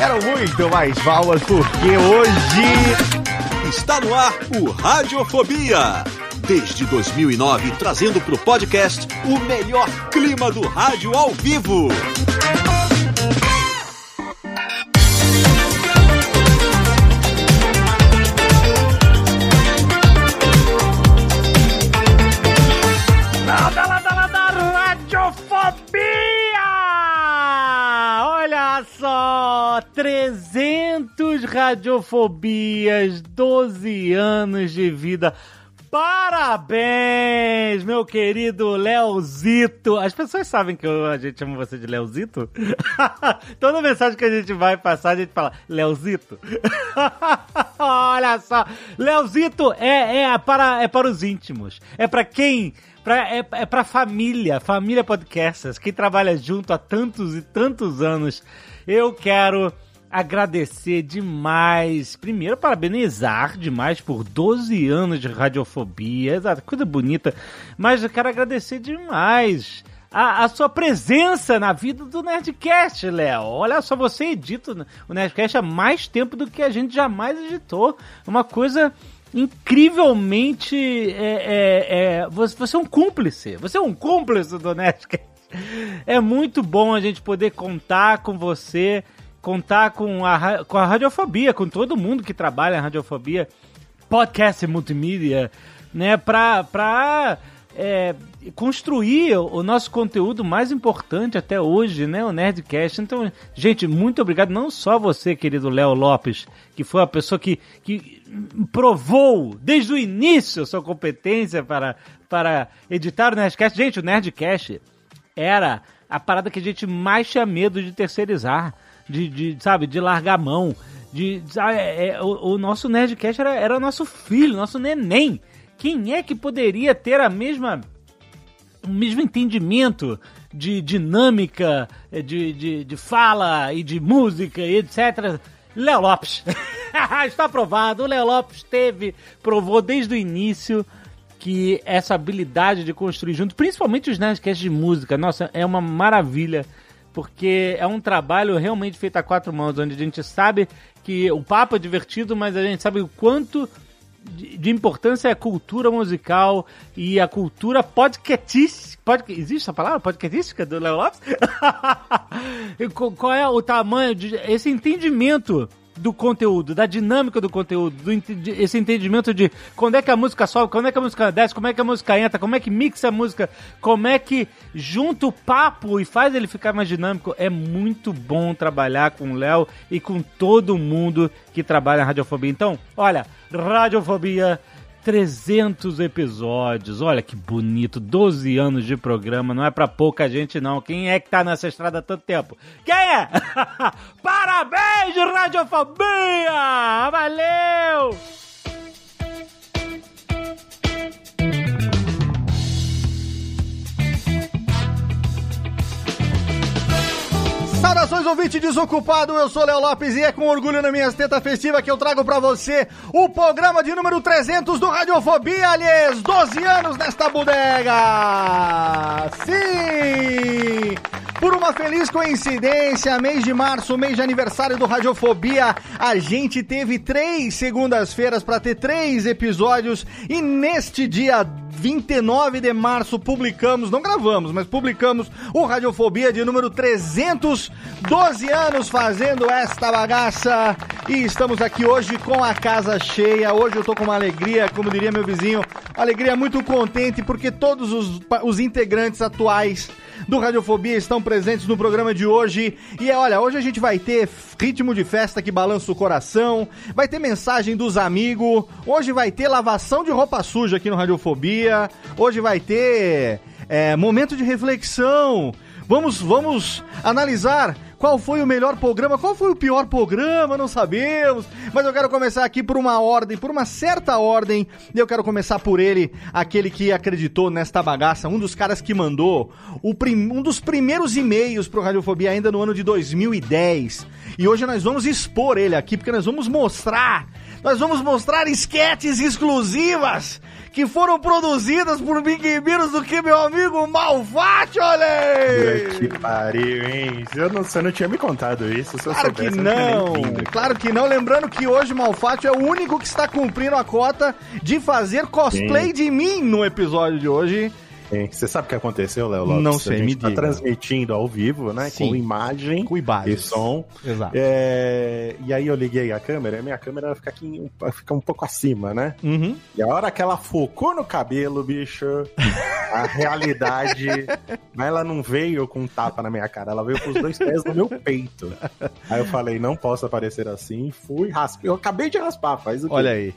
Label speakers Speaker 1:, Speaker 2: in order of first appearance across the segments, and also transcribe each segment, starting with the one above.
Speaker 1: Quero muito mais palmas, porque hoje...
Speaker 2: Está no ar o Radiofobia. Desde 2009, trazendo pro podcast o melhor clima do rádio ao vivo.
Speaker 3: 300 radiofobias, 12 anos de vida. Parabéns, meu querido Leozito. As pessoas sabem que eu- a gente chama você de Leozito? Toda mensagem que a gente vai passar, a gente fala Leozito. Olha só, Leozito é, é, para, é para os íntimos. É para quem Pra, é, é pra família, família podcasters, que trabalha junto há tantos e tantos anos. Eu quero agradecer demais. Primeiro, parabenizar demais por 12 anos de radiofobia. Exato, coisa bonita. Mas eu quero agradecer demais. A, a sua presença na vida do Nerdcast, Léo. Olha só, você edita o Nerdcast há mais tempo do que a gente jamais editou. Uma coisa incrivelmente. É, é, é, você, é um cúmplice. Você é um cúmplice do Nerdcast. É muito bom a gente poder contar com você, contar com a, com a radiofobia, com todo mundo que trabalha na radiofobia, podcast e multimídia, né? Pra. pra é, construir o nosso conteúdo mais importante até hoje, né? O Nerdcast. Então, gente, muito obrigado. Não só você, querido Léo Lopes, que foi a pessoa que, que provou desde o início a sua competência para, para editar o Nerdcast. Gente, o Nerdcast era a parada que a gente mais tinha medo de terceirizar, de, de sabe, de largar a mão. De, sabe, é, é, o, o nosso Nerdcast era, era nosso filho, nosso neném. Quem é que poderia ter a mesma o mesmo entendimento de dinâmica, de, de, de fala e de música e etc. Léo Lopes. Está aprovado. O Léo Lopes teve, provou desde o início que essa habilidade de construir junto, principalmente os Nerdcasts de música, nossa, é uma maravilha. Porque é um trabalho realmente feito a quatro mãos, onde a gente sabe que o papo é divertido, mas a gente sabe o quanto de, importância é a cultura musical e a cultura podcastística. Pod, existe essa palavra? Podcastística do Léo Lopes? Qual é o tamanho de esse entendimento do conteúdo, da dinâmica do conteúdo, do, de- esse entendimento de quando é que a música sobe, quando é que a música desce, como é que a música entra, como é que mixa a música, como é que junta o papo e faz ele ficar mais dinâmico. É muito bom trabalhar com o Léo e com todo mundo que trabalha na Radiofobia. Então, olha, Radiofobia 300 episódios, olha que bonito, 12 anos de programa, não é pra pouca gente não. Quem é que tá nessa estrada há tanto tempo? Quem é? Parabéns, Radiofobia! Valeu!
Speaker 1: Saudações, ouvinte desocupado, eu sou Léo Lopes e é com orgulho na minha teta festiva que eu trago pra você o programa de número 300 do Radiofobia, aliás, 12 anos nesta bodega! Sim! Por uma feliz coincidência, mês de março, mês de aniversário do Radiofobia, a gente teve três segundas-feiras pra ter três episódios e neste dia 29 de março, publicamos, não gravamos, mas publicamos o Radiofobia de número 300, 12 anos fazendo esta bagaça. E estamos aqui hoje com a casa cheia. Hoje eu tô com uma alegria, como diria meu vizinho, alegria muito contente, porque todos os, os integrantes atuais do Radiofobia estão presentes no programa de hoje. E olha, hoje a gente vai ter ritmo de festa que balança o coração, vai ter mensagem dos amigos, hoje vai ter lavação de roupa suja aqui no Radiofobia, hoje vai ter é, momento de reflexão. Vamos, vamos analisar qual foi o melhor programa, qual foi o pior programa, não sabemos. Mas eu quero começar aqui por uma ordem, por uma certa ordem. E eu quero começar por ele, aquele que acreditou nesta bagaça, um dos caras que mandou prim, um dos primeiros e-mails pro Radiofobia ainda no ano de 2010. E hoje nós vamos expor ele aqui, porque nós vamos mostrar nós vamos mostrar esquetes exclusivas que foram produzidas por ninguém menos do que meu amigo Malfatti, olha aí!
Speaker 4: Que pariu, hein? Eu não, você não tinha me contado isso, se eu
Speaker 1: Claro
Speaker 4: soubesse,
Speaker 1: que não,
Speaker 4: vindo.
Speaker 1: claro que não. Lembrando que hoje Malfatti é o único que está cumprindo a cota de fazer cosplay
Speaker 4: Sim.
Speaker 1: de mim no episódio de hoje.
Speaker 4: Hein? Você sabe o que aconteceu, Léo Lopes?
Speaker 1: Não sei,
Speaker 4: a gente
Speaker 1: me
Speaker 4: tá
Speaker 1: diga.
Speaker 4: transmitindo ao vivo, né?
Speaker 1: Sim.
Speaker 4: Com imagem
Speaker 1: Com
Speaker 4: e som.
Speaker 1: Exato.
Speaker 4: É, E aí eu liguei a câmera, e minha câmera fica, aqui, fica um pouco acima, né?
Speaker 1: Uhum.
Speaker 4: E a hora que ela focou no cabelo, bicho, a realidade. Mas ela não veio com um tapa na minha cara, ela veio com os dois pés no meu peito. Aí eu falei, não posso aparecer assim. Fui, raspei. Eu acabei de raspar, faz o quê?
Speaker 1: Olha aí.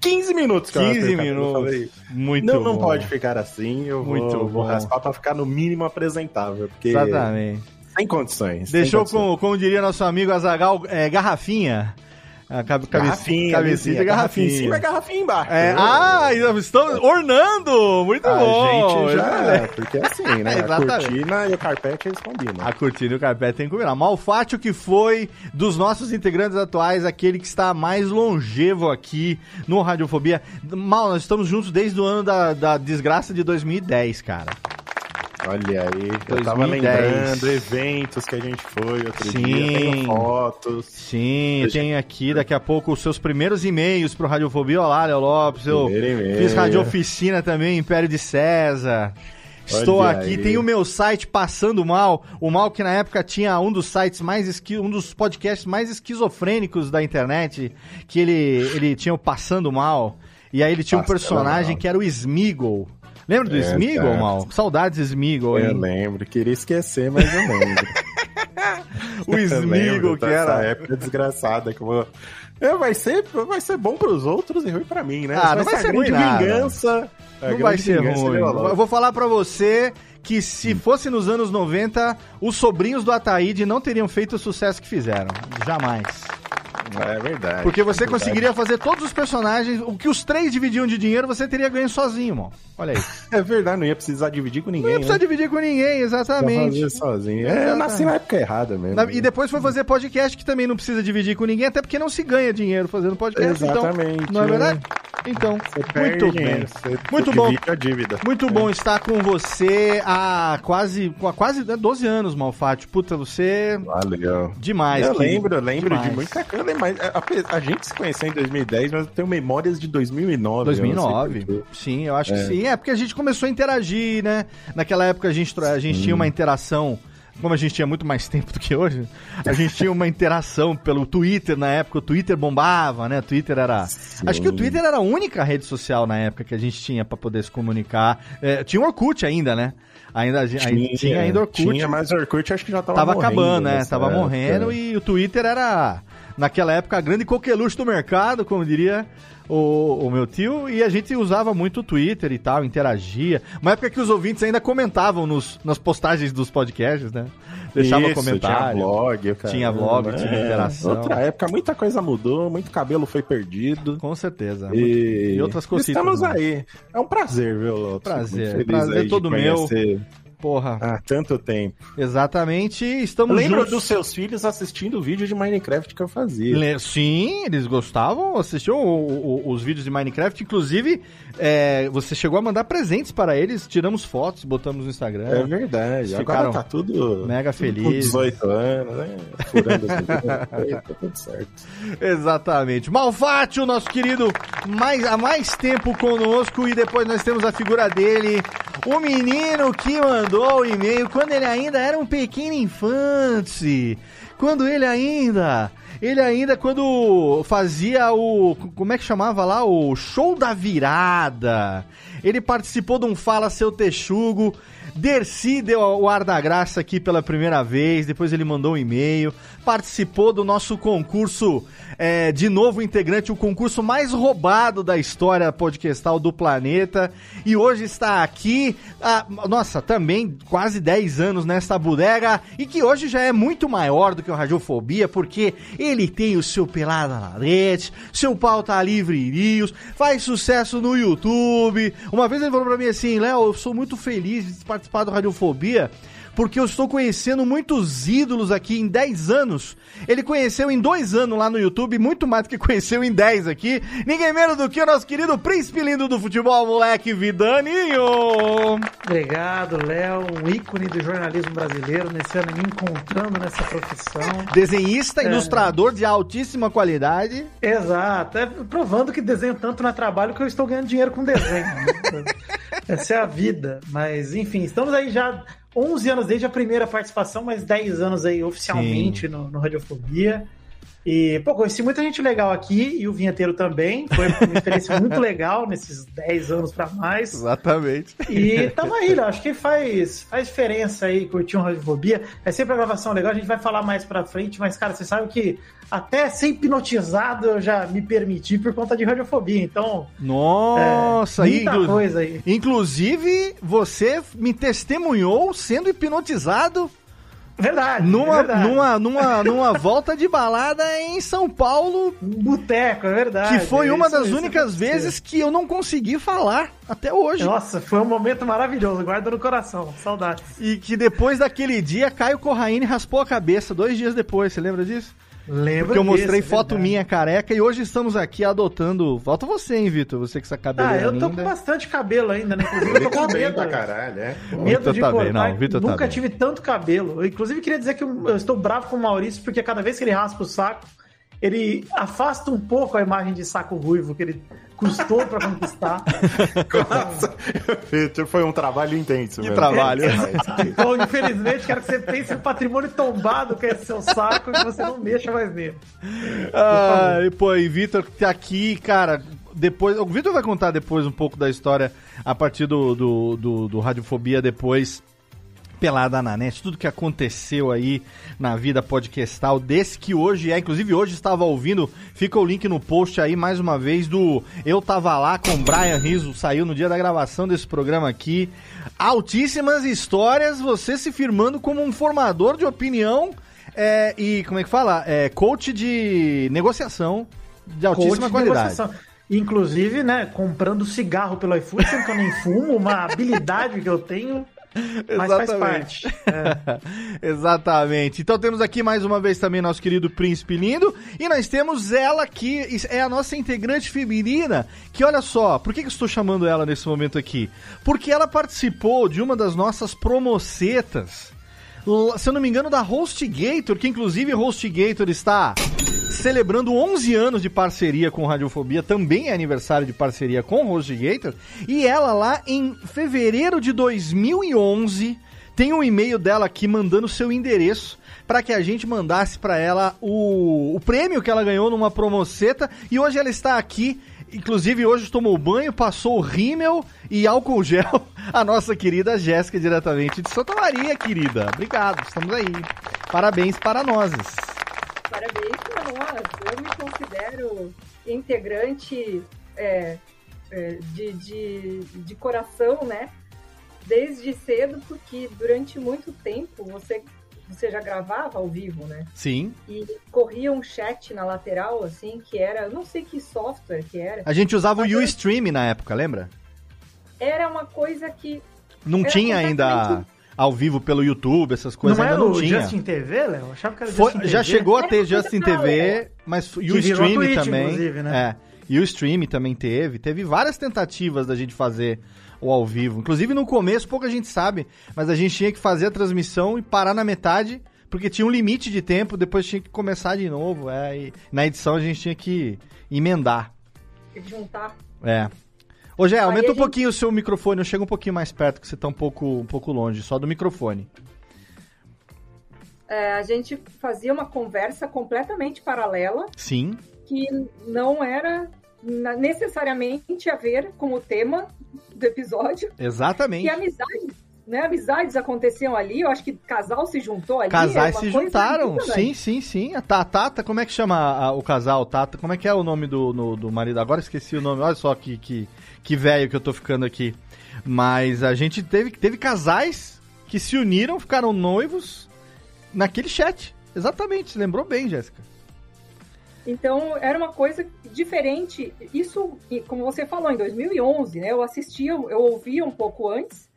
Speaker 4: 15 minutos eu
Speaker 1: 15
Speaker 4: raspei o cabelo. Eu
Speaker 1: minutos. Muito
Speaker 4: não, não
Speaker 1: bom.
Speaker 4: pode ficar assim, eu
Speaker 1: Muito
Speaker 4: vou, vou raspar pra ficar no mínimo apresentável. Porque
Speaker 1: Exatamente.
Speaker 4: sem condições. sem
Speaker 1: Deixou,
Speaker 4: condições.
Speaker 1: com, como diria nosso amigo Azagal, é, garrafinha. A cabe,
Speaker 4: Garrafinha,
Speaker 1: cabecinha de garrafinha.
Speaker 4: Em cima, garrafinha embaixo.
Speaker 1: É, ah, estamos ornando! Muito
Speaker 4: a
Speaker 1: bom!
Speaker 4: gente já,
Speaker 1: Excelente.
Speaker 4: porque é assim, né? a cortina e o carpete eles combinam.
Speaker 1: A cortina e o carpete tem que combinar. Malfátio que foi, dos nossos integrantes atuais, aquele que está mais longevo aqui no Radiofobia. Mal, nós estamos juntos desde o ano da, da desgraça de 2010, cara.
Speaker 4: Olha aí, eu tava
Speaker 1: 2010.
Speaker 4: lembrando eventos que a gente foi outro
Speaker 1: Sim.
Speaker 4: dia, tenho fotos.
Speaker 1: Sim, tem aqui daqui a pouco os seus primeiros e-mails pro Radiofobia. Olá, Léo Lopes. Eu fiz Rádio Oficina também, Império de César. Estou
Speaker 4: Olha
Speaker 1: aqui,
Speaker 4: aí.
Speaker 1: tem o meu site Passando Mal, o Mal que na época tinha um dos sites mais esqui... um dos podcasts mais esquizofrênicos da internet, que ele ele tinha o Passando Mal, e aí ele tinha um personagem
Speaker 4: Mal.
Speaker 1: que era o Smeagol. Lembra do
Speaker 4: É,
Speaker 1: Smeagol,
Speaker 4: certo.
Speaker 1: Mal? Saudades Smeagol,
Speaker 4: Eu
Speaker 1: hein?
Speaker 4: lembro, queria esquecer, mas eu lembro.
Speaker 1: O
Speaker 4: Eu lembro
Speaker 1: que era
Speaker 4: época desgraçada que eu vou... É, vai, ser, vai ser bom pros outros e ruim pra mim, né?
Speaker 1: Ah, não vai ser ruim nada.
Speaker 4: vingança.
Speaker 1: Não vai ser ruim. Eu vou falar pra você que se fosse nos anos 90, os sobrinhos do Ataíde não teriam feito o sucesso que fizeram. Jamais.
Speaker 4: É verdade.
Speaker 1: Porque você
Speaker 4: é verdade.
Speaker 1: conseguiria fazer todos os personagens, o que os três dividiam de dinheiro, você teria ganho sozinho, mano. Olha aí.
Speaker 4: É verdade, não ia precisar dividir com
Speaker 1: Não
Speaker 4: ninguém.
Speaker 1: ia precisar
Speaker 4: né?
Speaker 1: dividir com ninguém,
Speaker 4: Ia
Speaker 1: exatamente.
Speaker 4: fazer sozinho. É, eu nasci na época errada mesmo.
Speaker 1: Na- E depois foi fazer podcast que também não precisa dividir com ninguém, até porque não se ganha dinheiro fazendo podcast.
Speaker 4: Exatamente,
Speaker 1: Então, não é
Speaker 4: né?
Speaker 1: verdade? Então,
Speaker 4: Você
Speaker 1: muito bem.
Speaker 4: você-
Speaker 1: Muito bom.
Speaker 4: a dívida.
Speaker 1: Muito bom estar com você há quase, há quase 12 anos, Malfátio. Puta, você
Speaker 4: Valeu.
Speaker 1: demais.
Speaker 4: eu
Speaker 1: querido.
Speaker 4: lembro, eu lembro
Speaker 1: Demais.
Speaker 4: de muita coisa. Mas a, a- a gente se conheceu em 2010, mas eu tenho memórias de 2009. eu não sei
Speaker 1: 2009.
Speaker 4: porquê.
Speaker 1: Sim, eu acho que
Speaker 4: É.
Speaker 1: sim. É porque a gente começou a interagir, né? Naquela época a gente, a gente tinha uma interação. Como a gente tinha muito mais tempo do que hoje, a gente tinha uma interação pelo Twitter na época. O Twitter bombava, né? O Twitter era. Acho que o Twitter era a única rede social na época que a gente tinha pra poder se comunicar. É, tinha o Orkut ainda, né? Ainda, ainda tinha, ainda Orkut.
Speaker 4: Tinha, mas o Orkut acho que já tava
Speaker 1: Tava
Speaker 4: morrendo
Speaker 1: acabando, né? Tava
Speaker 4: época.
Speaker 1: morrendo e o Twitter era, naquela época, a grande coqueluche do mercado, como diria o, o meu tio, e a gente usava muito o Twitter e tal, interagia. Uma época que os ouvintes ainda comentavam nos, nas postagens dos podcasts, né? Deixava
Speaker 4: Isso,
Speaker 1: comentário.
Speaker 4: Tinha blog, cara.
Speaker 1: Tinha blog, tinha interação.
Speaker 4: Outra época, muita coisa mudou, muito cabelo foi perdido.
Speaker 1: Com certeza.
Speaker 4: E,
Speaker 1: E outras cositas,
Speaker 4: Estamos
Speaker 1: né?
Speaker 4: aí. É um prazer, viu, Lopes?
Speaker 1: Prazer. Prazer todo meu. Porra.
Speaker 4: Há tanto tempo.
Speaker 1: Exatamente. Estamos
Speaker 4: Lembra
Speaker 1: juntos.
Speaker 4: dos seus filhos assistindo o vídeo de Minecraft que eu fazia.
Speaker 1: Sim, eles gostavam, assistiam o- o- os vídeos de Minecraft. Inclusive, é, você chegou a mandar presentes para eles. Tiramos fotos, botamos no Instagram.
Speaker 4: É verdade.
Speaker 1: Ficaram
Speaker 4: Agora tá tudo
Speaker 1: mega
Speaker 4: com
Speaker 1: felizes.
Speaker 4: 18 anos, né? Furando as tá tudo certo.
Speaker 1: Exatamente. Malfátio, nosso querido, mais, há mais tempo conosco. E depois nós temos a figura dele, o menino que mandou o e-mail quando ele ainda era um pequeno infante. Quando ele ainda. Ele ainda, quando fazia o. Como é que chamava lá? O show da virada. Ele participou de um Fala Seu Texugo. Dercy deu o ar da graça aqui pela primeira vez. Depois ele mandou um e-mail. Participou do nosso concurso é, de novo integrante, o concurso mais roubado da história podcastal do planeta. E hoje está aqui, ah, nossa, também quase 10 anos nesta bodega. E que hoje já é muito maior do que o Radiofobia, porque ele tem o seu Pelada na Rede, seu Pauta Livre News, faz sucesso no YouTube. Uma vez ele falou pra mim assim: Léo, eu sou muito feliz de participar do Radiofobia porque eu estou conhecendo muitos ídolos aqui em 10 anos. Ele conheceu em 2 anos lá no YouTube, muito mais do que conheceu em 10 aqui. Ninguém menos do que o nosso querido príncipe lindo do futebol, moleque Vidaninho.
Speaker 5: Obrigado, Léo, um ícone do jornalismo brasileiro, nesse ano me encontrando nessa profissão.
Speaker 1: Desenhista,
Speaker 5: É.
Speaker 1: ilustrador de altíssima qualidade.
Speaker 5: Exato, é provando que desenho tanto não é trabalho que eu estou ganhando dinheiro com desenho. né? Essa é a vida. Mas, enfim, estamos aí já 11 anos desde a primeira participação, mas 10 anos aí oficialmente no, no Radiofobia. E, pô, conheci muita gente legal aqui e o vinheteiro também. Foi uma experiência muito legal nesses 10 anos pra mais.
Speaker 1: Exatamente.
Speaker 5: E tamo aí, Léo. Acho que faz, faz diferença aí curtir um Radiofobia. É sempre a gravação legal, a gente vai falar mais pra frente, mas, cara, você sabe que até ser hipnotizado eu já me permiti por conta de Radiofobia. Então,
Speaker 1: Nossa,
Speaker 5: É, muita
Speaker 1: inclu-
Speaker 5: coisa aí.
Speaker 1: Inclusive, você me testemunhou sendo hipnotizado
Speaker 5: verdade.
Speaker 1: numa,
Speaker 5: verdade.
Speaker 1: numa, numa, numa volta de balada em São Paulo,
Speaker 5: Boteco, é verdade.
Speaker 1: que foi
Speaker 5: É
Speaker 1: uma
Speaker 5: isso-
Speaker 1: das
Speaker 5: isso
Speaker 1: únicas vezes que eu não consegui falar até hoje.
Speaker 5: Nossa, foi um momento maravilhoso. Guarda no coração. Saudades.
Speaker 1: E que depois daquele dia, Caio Corraine raspou a cabeça dois dias depois, você lembra disso?
Speaker 5: Lembra
Speaker 1: Porque eu mostrei
Speaker 5: disso, é
Speaker 1: foto
Speaker 5: verdade.
Speaker 1: minha careca e hoje estamos aqui adotando. Falta você, hein, Vitor? Você que essa
Speaker 5: Ah,
Speaker 1: cabeleira
Speaker 5: eu tô
Speaker 1: linda.
Speaker 5: com bastante cabelo ainda, né? Inclusive, eu tô com
Speaker 4: tá bem
Speaker 5: medo.
Speaker 4: pra caralho, é.
Speaker 5: Medo
Speaker 1: Vitor
Speaker 5: de
Speaker 1: tá bem,
Speaker 5: cortar.
Speaker 1: não, Vitor tá
Speaker 5: Nunca
Speaker 1: bem.
Speaker 5: tive tanto cabelo. Eu, inclusive, queria dizer que eu estou bravo com o Maurício, porque cada vez que ele raspa o saco, ele afasta um pouco a imagem de saco ruivo que ele custou pra conquistar.
Speaker 4: Nossa, Vitor, foi um trabalho intenso.
Speaker 1: Que
Speaker 4: mesmo.
Speaker 1: trabalho.
Speaker 5: Então, infelizmente, quero que você pense no patrimônio tombado que é esse seu saco e que você não mexa mais nele.
Speaker 1: Ah, e, pô, e Vitor que tá aqui, cara. Depois, o Vitor vai contar depois um pouco da história a partir do, do, do, do Radiofobia depois. Pelada na net, tudo que aconteceu aí na vida podcastal, desse que hoje é, inclusive hoje estava ouvindo, fica o link no post aí mais uma vez do Eu Tava Lá com o Brian Rizzo, saiu no dia da gravação desse programa aqui. Altíssimas histórias, você se firmando como um formador de opinião é, e, como é que fala? É, coach de negociação de altíssima
Speaker 5: Coach de
Speaker 1: qualidade.
Speaker 5: negociação. Inclusive, né, comprando cigarro pelo iFood, sendo que eu nem fumo, uma habilidade que eu tenho, mas faz parte. É.
Speaker 1: Exatamente. Então temos aqui mais uma vez também nosso querido Príncipe Lindo. E nós temos ela que é a nossa integrante feminina. Que olha só, por que, que eu estou chamando ela nesse momento aqui? Porque ela participou de uma das nossas promocetas. Se eu não me engano, da HostGator, que inclusive HostGator está celebrando 11 anos de parceria com Radiofobia, também é aniversário de parceria com HostGator, e ela lá em fevereiro de 2011 tem um e-mail dela aqui mandando seu endereço para que a gente mandasse para ela o, o prêmio que ela ganhou numa promoceta e hoje ela está aqui Inclusive, hoje tomou banho, passou rímel e álcool gel. A nossa querida Jéssica, diretamente de Santa Maria, querida. Obrigado, estamos aí. Parabéns para nós.
Speaker 6: Parabéns para nós. Eu me considero integrante é, é, de, de, de coração, né? Desde cedo, porque durante muito tempo você, você já gravava ao vivo, né?
Speaker 1: Sim.
Speaker 6: E corria um chat na lateral, assim, que era, eu não sei que software que era.
Speaker 1: A gente usava o Ustream na época, lembra?
Speaker 6: Era uma coisa que
Speaker 1: Não
Speaker 6: Era
Speaker 1: tinha ainda ao vivo pelo YouTube, essas coisas
Speaker 5: não
Speaker 1: ainda
Speaker 5: era
Speaker 1: não
Speaker 5: o
Speaker 1: tinha.
Speaker 5: Justin TV, Léo? Eu Achava que era
Speaker 1: Foi-
Speaker 5: Justin
Speaker 1: já
Speaker 5: TV.
Speaker 1: chegou a ter
Speaker 7: É,
Speaker 1: Justin TV,
Speaker 7: é.
Speaker 1: mas e o
Speaker 5: virou
Speaker 1: stream
Speaker 5: Twitch,
Speaker 1: também.
Speaker 5: né?
Speaker 1: É. E o stream também teve. Teve várias tentativas da gente fazer o ao vivo. Inclusive no começo, pouca gente sabe, mas a gente tinha que fazer a transmissão e parar na metade, porque tinha um limite de tempo, depois tinha que começar de novo. É, e na edição a gente tinha que emendar.
Speaker 7: Juntar.
Speaker 1: É. Ô, Gé, aumenta um
Speaker 7: gente-
Speaker 1: pouquinho o seu microfone, chega um pouquinho mais perto, que você tá um pouco, um pouco longe, só do microfone.
Speaker 7: É, a gente fazia uma conversa completamente paralela,
Speaker 1: Sim.
Speaker 7: que não era necessariamente a ver com o tema do episódio.
Speaker 1: Exatamente.
Speaker 7: E amizades, né? Amizades aconteciam ali. Eu acho que casal se juntou ali.
Speaker 1: Casais
Speaker 7: é
Speaker 1: se juntaram, sim, sim, sim. A Ta- Tata, como é que chama a- o casal? Tata, como é que é o nome do, no- do marido? Agora esqueci o nome, olha só que, que, que velho que eu tô ficando aqui. Mas a gente teve, teve casais que se uniram, ficaram noivos naquele chat. Exatamente, lembrou bem, Jéssica.
Speaker 7: Então, era uma coisa diferente. Isso, como você falou, em 2011, né? Eu assistia, eu ouvia um pouco antes.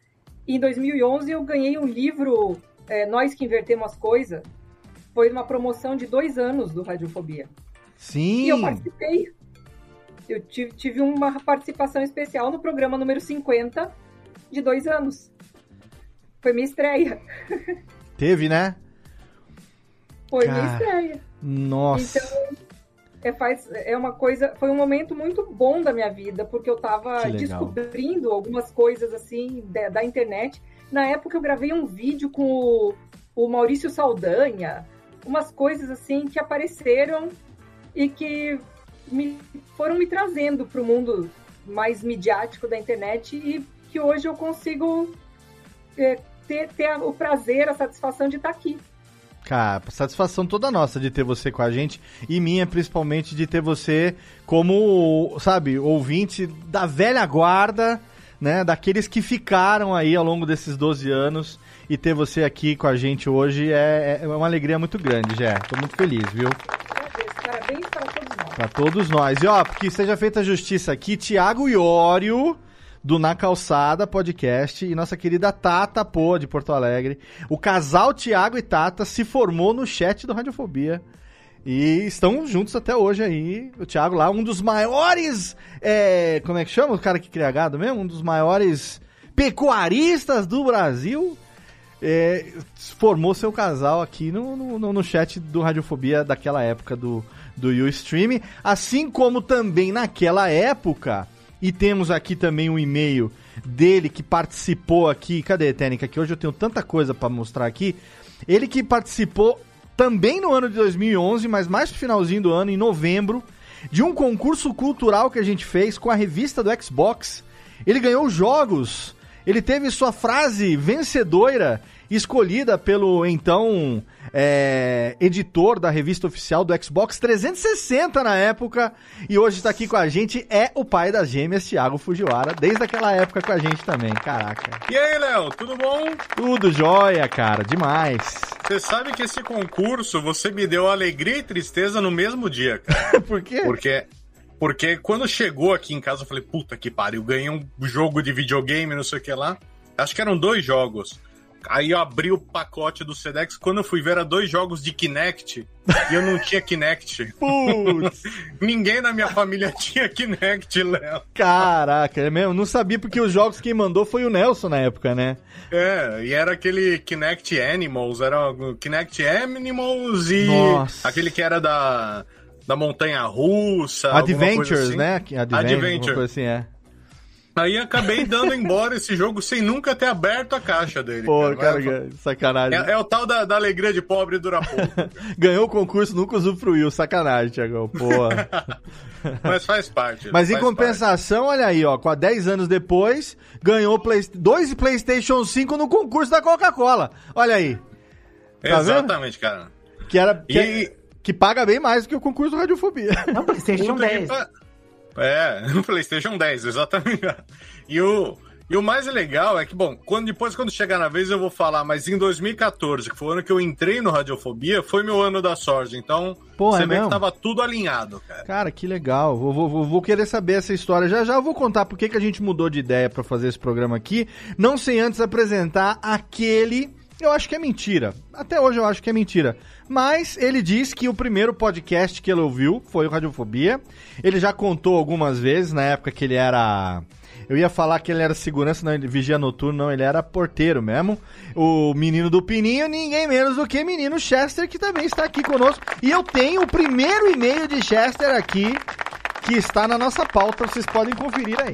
Speaker 7: E em 2011 eu ganhei um livro, é, Nós que Invertemos as Coisas. Foi uma promoção de dois anos do Radiofobia.
Speaker 1: Sim.
Speaker 7: E eu participei. Eu tive, tive uma participação especial no programa número 50 de dois anos. Foi minha estreia.
Speaker 1: Teve, né?
Speaker 7: Foi
Speaker 1: Cara,
Speaker 7: minha estreia.
Speaker 1: Nossa.
Speaker 7: Então, é, faz, é uma coisa. Foi um momento muito bom da minha vida, porque eu tava
Speaker 1: Que legal.
Speaker 7: descobrindo algumas coisas assim da, da internet. Na época eu gravei um vídeo com o, o Maurício Saldanha, umas coisas assim que apareceram e que me, foram me trazendo para o mundo mais midiático da internet e que hoje eu consigo é, ter, ter o prazer, a satisfação de estar aqui.
Speaker 1: Cara, satisfação toda nossa de ter você com a gente e minha principalmente de ter você como, sabe, ouvinte da velha guarda, né, daqueles que ficaram aí ao longo desses 12 anos e ter você aqui com a gente hoje é, é uma alegria muito grande, Jé. Tô muito feliz, viu?
Speaker 7: Parabéns para todos nós.
Speaker 1: Pra todos nós. E ó, que seja feita justiça aqui, Tiago Iório, do Na Calçada Podcast, e nossa querida Tata Pô, de Porto Alegre. O casal Tiago e Tata se formou no chat do Radiofobia. E estão juntos até hoje aí. O Thiago lá, um dos maiores. é, como é que chama o cara que cria gado mesmo? Um dos maiores pecuaristas do Brasil. é, formou seu casal aqui no, no, no chat do Radiofobia daquela época do, do Ustream. Assim como também naquela época. E temos aqui também um e-mail dele que participou aqui. Cadê, Técnica? Que hoje eu tenho tanta coisa pra mostrar aqui. Ele que participou também no ano de 2011, mas mais pro finalzinho do ano, em novembro, de um concurso cultural que a gente fez com a revista do Xbox. Ele ganhou jogos. Ele teve sua frase vencedora escolhida pelo então é, editor da revista oficial do Xbox 360 na época e hoje está aqui com a gente é o pai das gêmeas Thiago Fujiwara desde aquela época com a gente também caraca
Speaker 8: E aí, Léo, tudo bom?
Speaker 1: tudo jóia cara demais
Speaker 8: Você sabe que esse concurso você me deu alegria e tristeza no mesmo dia, cara.
Speaker 1: por quê
Speaker 8: Porque porque quando chegou aqui em casa eu falei, puta que pariu, ganhei um jogo de videogame, não sei o que lá. Acho que eram dois jogos. Aí eu abri o pacote do Sedex, quando eu fui ver, era dois jogos de Kinect, e eu não tinha Kinect.
Speaker 1: Putz.
Speaker 8: Ninguém na minha família tinha Kinect, Léo.
Speaker 1: Caraca, é mesmo? Não sabia porque os jogos quem mandou foi o Nelson na época, né?
Speaker 8: É, e era aquele Kinect Animals, era o Kinect Animals e
Speaker 1: Nossa.
Speaker 8: aquele que era da, da montanha russa.
Speaker 1: Adventures,
Speaker 8: assim.
Speaker 1: né? Adventure,
Speaker 8: Adventure.
Speaker 1: assim, é.
Speaker 8: Aí acabei dando embora esse jogo sem nunca ter aberto a caixa dele.
Speaker 1: Pô,
Speaker 8: cara.
Speaker 1: cara, sacanagem.
Speaker 8: É, é o tal da, da alegria de pobre dura pouco.
Speaker 1: Ganhou o concurso, nunca usufruiu. Sacanagem, Tiagão. Pô.
Speaker 8: Mas faz parte.
Speaker 1: Mas em
Speaker 8: faz
Speaker 1: compensação, olha aí, ó, com a 10 anos depois, ganhou Play... dois PlayStation 5 no concurso da Coca-Cola. Olha aí.
Speaker 8: parte.
Speaker 1: Tá vendo?
Speaker 8: Exatamente, cara.
Speaker 1: Que era que,
Speaker 8: E-
Speaker 1: que paga bem mais do que o concurso do Radiofobia.
Speaker 5: Não, PlayStation
Speaker 8: Puta que
Speaker 5: 10.
Speaker 8: É, no PlayStation 10, exatamente. E o, E o mais legal é que, bom, quando, depois quando chegar na vez eu vou falar, mas em 2014, que foi o ano que eu entrei no Radiofobia, foi meu ano da sorte. Então,
Speaker 1: Pô,
Speaker 8: você
Speaker 1: é
Speaker 8: vê
Speaker 1: mesmo?
Speaker 8: que tava tudo alinhado, cara.
Speaker 1: Cara, que legal. Vou, vou- vou- querer saber essa história. Já já eu vou contar por que a gente mudou de ideia pra fazer esse programa aqui. Não sem antes apresentar aquele. Eu acho que é mentira. Até hoje eu acho que é mentira. Mas ele diz que o primeiro podcast que ele ouviu foi o Radiofobia. Ele já contou algumas vezes, na época que ele era. Eu ia falar que ele era segurança, não, ele vigia noturno, não, ele era porteiro mesmo. O menino do Pininho, ninguém menos do que menino Chester, que também está aqui conosco. E eu tenho o primeiro e-mail de Chester aqui, que está na nossa pauta, vocês podem conferir aí.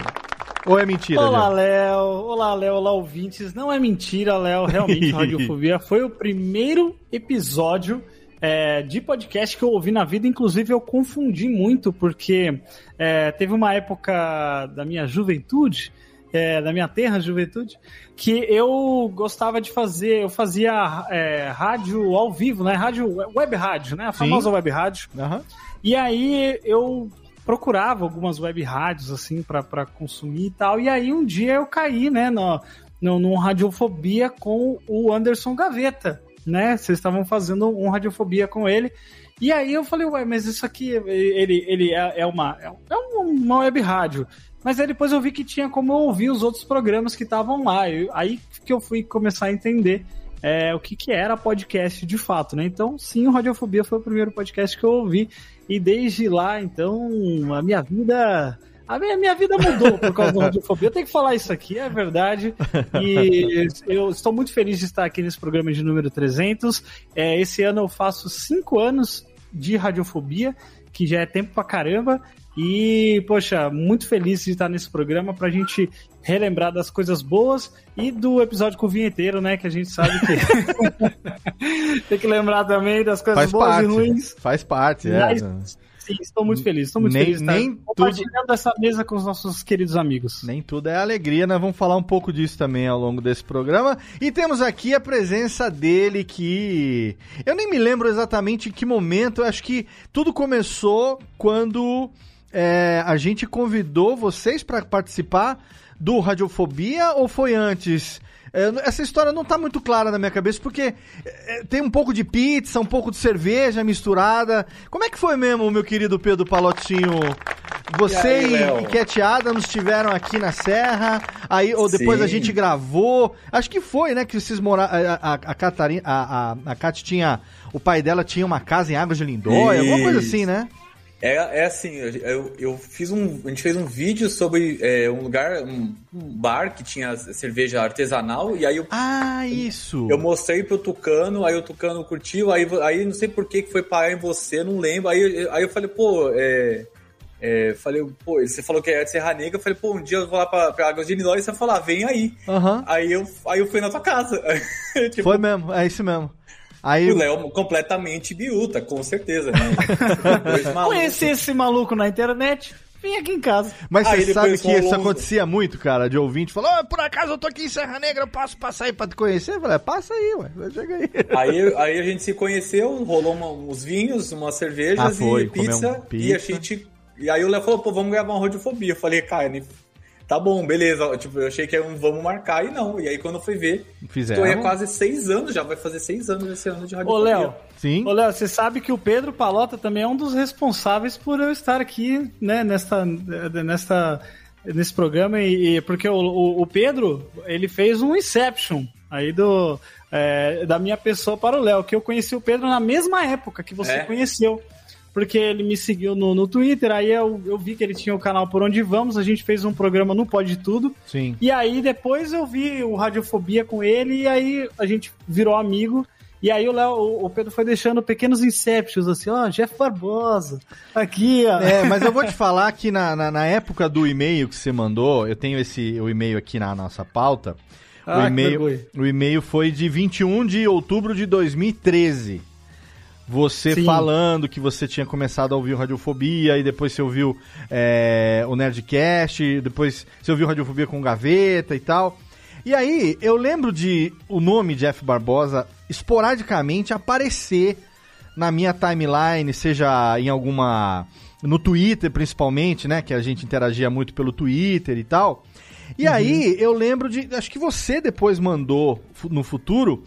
Speaker 1: Ou é mentira,
Speaker 9: Olá,
Speaker 1: Léo?
Speaker 9: Léo. Olá, Léo. Olá, ouvintes. Não é mentira, Léo. Realmente, Radiofobia foi o primeiro episódio é, de podcast que eu ouvi na vida. Inclusive, eu confundi muito, porque é, teve uma época da minha juventude, é, da minha terra juventude, que eu gostava de fazer, eu fazia é, rádio ao vivo, né? Rádio, web rádio, né? A famosa web rádio.
Speaker 1: Aham.
Speaker 9: E aí eu procurava algumas web rádios, assim, pra consumir e tal. E aí um dia eu caí, né, no, no, num Radiofobia com o Anderson Gaveta, né? Vocês estavam fazendo um Radiofobia com ele. E aí eu falei, ué, mas isso aqui, ele, ele é, é uma, é uma web rádio. Mas aí depois eu vi que tinha como eu ouvir os outros programas que estavam lá. Eu- aí que eu fui começar a entender é, o que, que era podcast de fato, né? Então, sim, o Radiofobia foi o primeiro podcast que eu ouvi. E desde lá, então, a minha vida. A minha, minha vida mudou por causa do Radiofobia. Eu tenho que falar isso aqui, é verdade. E eu estou muito feliz de estar aqui nesse programa de número 300. É, esse ano eu faço cinco anos de Radiofobia, que já é tempo pra caramba. E, poxa, muito feliz de estar nesse programa pra gente relembrar das coisas boas e do episódio com o vinheteiro, né? Que a gente sabe que. Tem que lembrar também das coisas
Speaker 1: Faz
Speaker 9: boas
Speaker 1: parte.
Speaker 9: e ruins.
Speaker 1: Faz parte, é.
Speaker 9: Mas, sim, estou muito feliz. Estou muito
Speaker 1: Nem-
Speaker 9: feliz estar
Speaker 1: nem
Speaker 9: compartilhando essa mesa com os nossos queridos amigos.
Speaker 1: Nem tudo é alegria, nós vamos falar um pouco disso também ao longo desse programa. E temos aqui a presença dele que. Eu nem me lembro exatamente em que momento, eu acho que tudo começou quando é, a gente convidou vocês para participar do Radiofobia ou foi antes? Essa história não tá muito clara na minha cabeça, porque é, tem um pouco de pizza, um pouco de cerveja misturada. Como é que foi mesmo, meu querido Pedro Palotinho? Você
Speaker 10: E aí,
Speaker 1: e, Cat Adams estiveram aqui na Serra, aí ou depois
Speaker 10: Sim.
Speaker 1: a gente gravou. Acho que foi, né, que vocês moraram. A, a, a Catarina, a, a, a Cat tinha. O pai dela tinha uma casa em Águas de Lindóia, alguma coisa assim, né?
Speaker 10: É, é assim, eu, eu- fiz um. A gente fez um vídeo sobre é, um lugar, um, bar que tinha cerveja artesanal, e aí eu,
Speaker 1: Ah, isso!
Speaker 10: eu mostrei pro Tucano, aí o Tucano curtiu, aí, aí não sei por que que foi parar em você, não lembro. Aí, aí eu falei, pô, é. é, falei, pô, você falou que é de Serra Negra, eu falei, pô, um dia eu vou lá pra, pra Águas de Lindóia e você vai falar, vem aí.
Speaker 1: Aham.
Speaker 10: Aí eu, aí eu fui na tua casa. Tipo,
Speaker 1: Foi mesmo, é isso mesmo. Aí
Speaker 10: E o Léo completamente biúta, com certeza, né?
Speaker 9: Conheci esse maluco na internet, vim aqui em casa.
Speaker 1: Mas
Speaker 10: Aí
Speaker 1: você sabe que isso
Speaker 10: um-
Speaker 1: acontecia muito, cara, de ouvinte. Falou, "Ah, por acaso eu tô aqui em Serra Negra, eu posso passar aí pra te conhecer? Eu falei, passa aí, ué, chega aí.
Speaker 10: Aí, aí a gente se conheceu, rolou uma- uns vinhos, umas cervejas
Speaker 1: Ah, foi,
Speaker 10: e pizza,
Speaker 1: um
Speaker 10: E a
Speaker 1: pizza.
Speaker 10: gente. E aí o Léo falou, pô, vamos gravar uma radiofobia. Eu falei, cara, tá bom, beleza. Tipo, eu achei que era um vamos marcar e não. E aí quando eu fui ver,
Speaker 1: Fizemos.
Speaker 10: tô aí há quase seis anos, já vai fazer seis anos esse ano de
Speaker 9: Ô,
Speaker 10: radiofobia.
Speaker 9: Léo.
Speaker 1: Sim.
Speaker 9: Ô, Léo, você sabe que o Pedro Palota também é um dos responsáveis por eu estar aqui, né, nesta, nesta, nesse programa, e, e- porque o, o, o Pedro, ele fez um Inception aí do, é, da minha pessoa para o Léo, que eu conheci o Pedro na mesma época que você
Speaker 10: É?
Speaker 9: conheceu. Porque ele me seguiu no, no Twitter, aí eu, eu vi que ele tinha o canal Por Onde Vamos, a gente fez um programa no Pode Tudo.
Speaker 1: Sim.
Speaker 9: E aí depois eu vi o Radiofobia com ele e aí a gente virou amigo. E aí o, Léo, o- Pedro foi deixando pequenos inceptions, assim, ó, Jeff Barbosa, aqui, ó.
Speaker 1: É, mas eu vou te falar que na, na, na época do e-mail que você mandou, eu tenho esse o e-mail aqui na nossa pauta.
Speaker 9: Ah,
Speaker 1: o e-mail, o e-mail foi de 21 de outubro de 2013. Você
Speaker 9: Sim.
Speaker 1: falando que você tinha começado a ouvir o Radiofobia, e depois você ouviu é, o Nerdcast, depois você ouviu Radiofobia com Gaveta e tal. E aí, eu lembro de o nome Jeff Barbosa esporadicamente aparecer na minha timeline, seja em alguma no Twitter principalmente, né? Que a gente interagia muito pelo Twitter e tal. E aí eu lembro de. Acho que você depois mandou no futuro.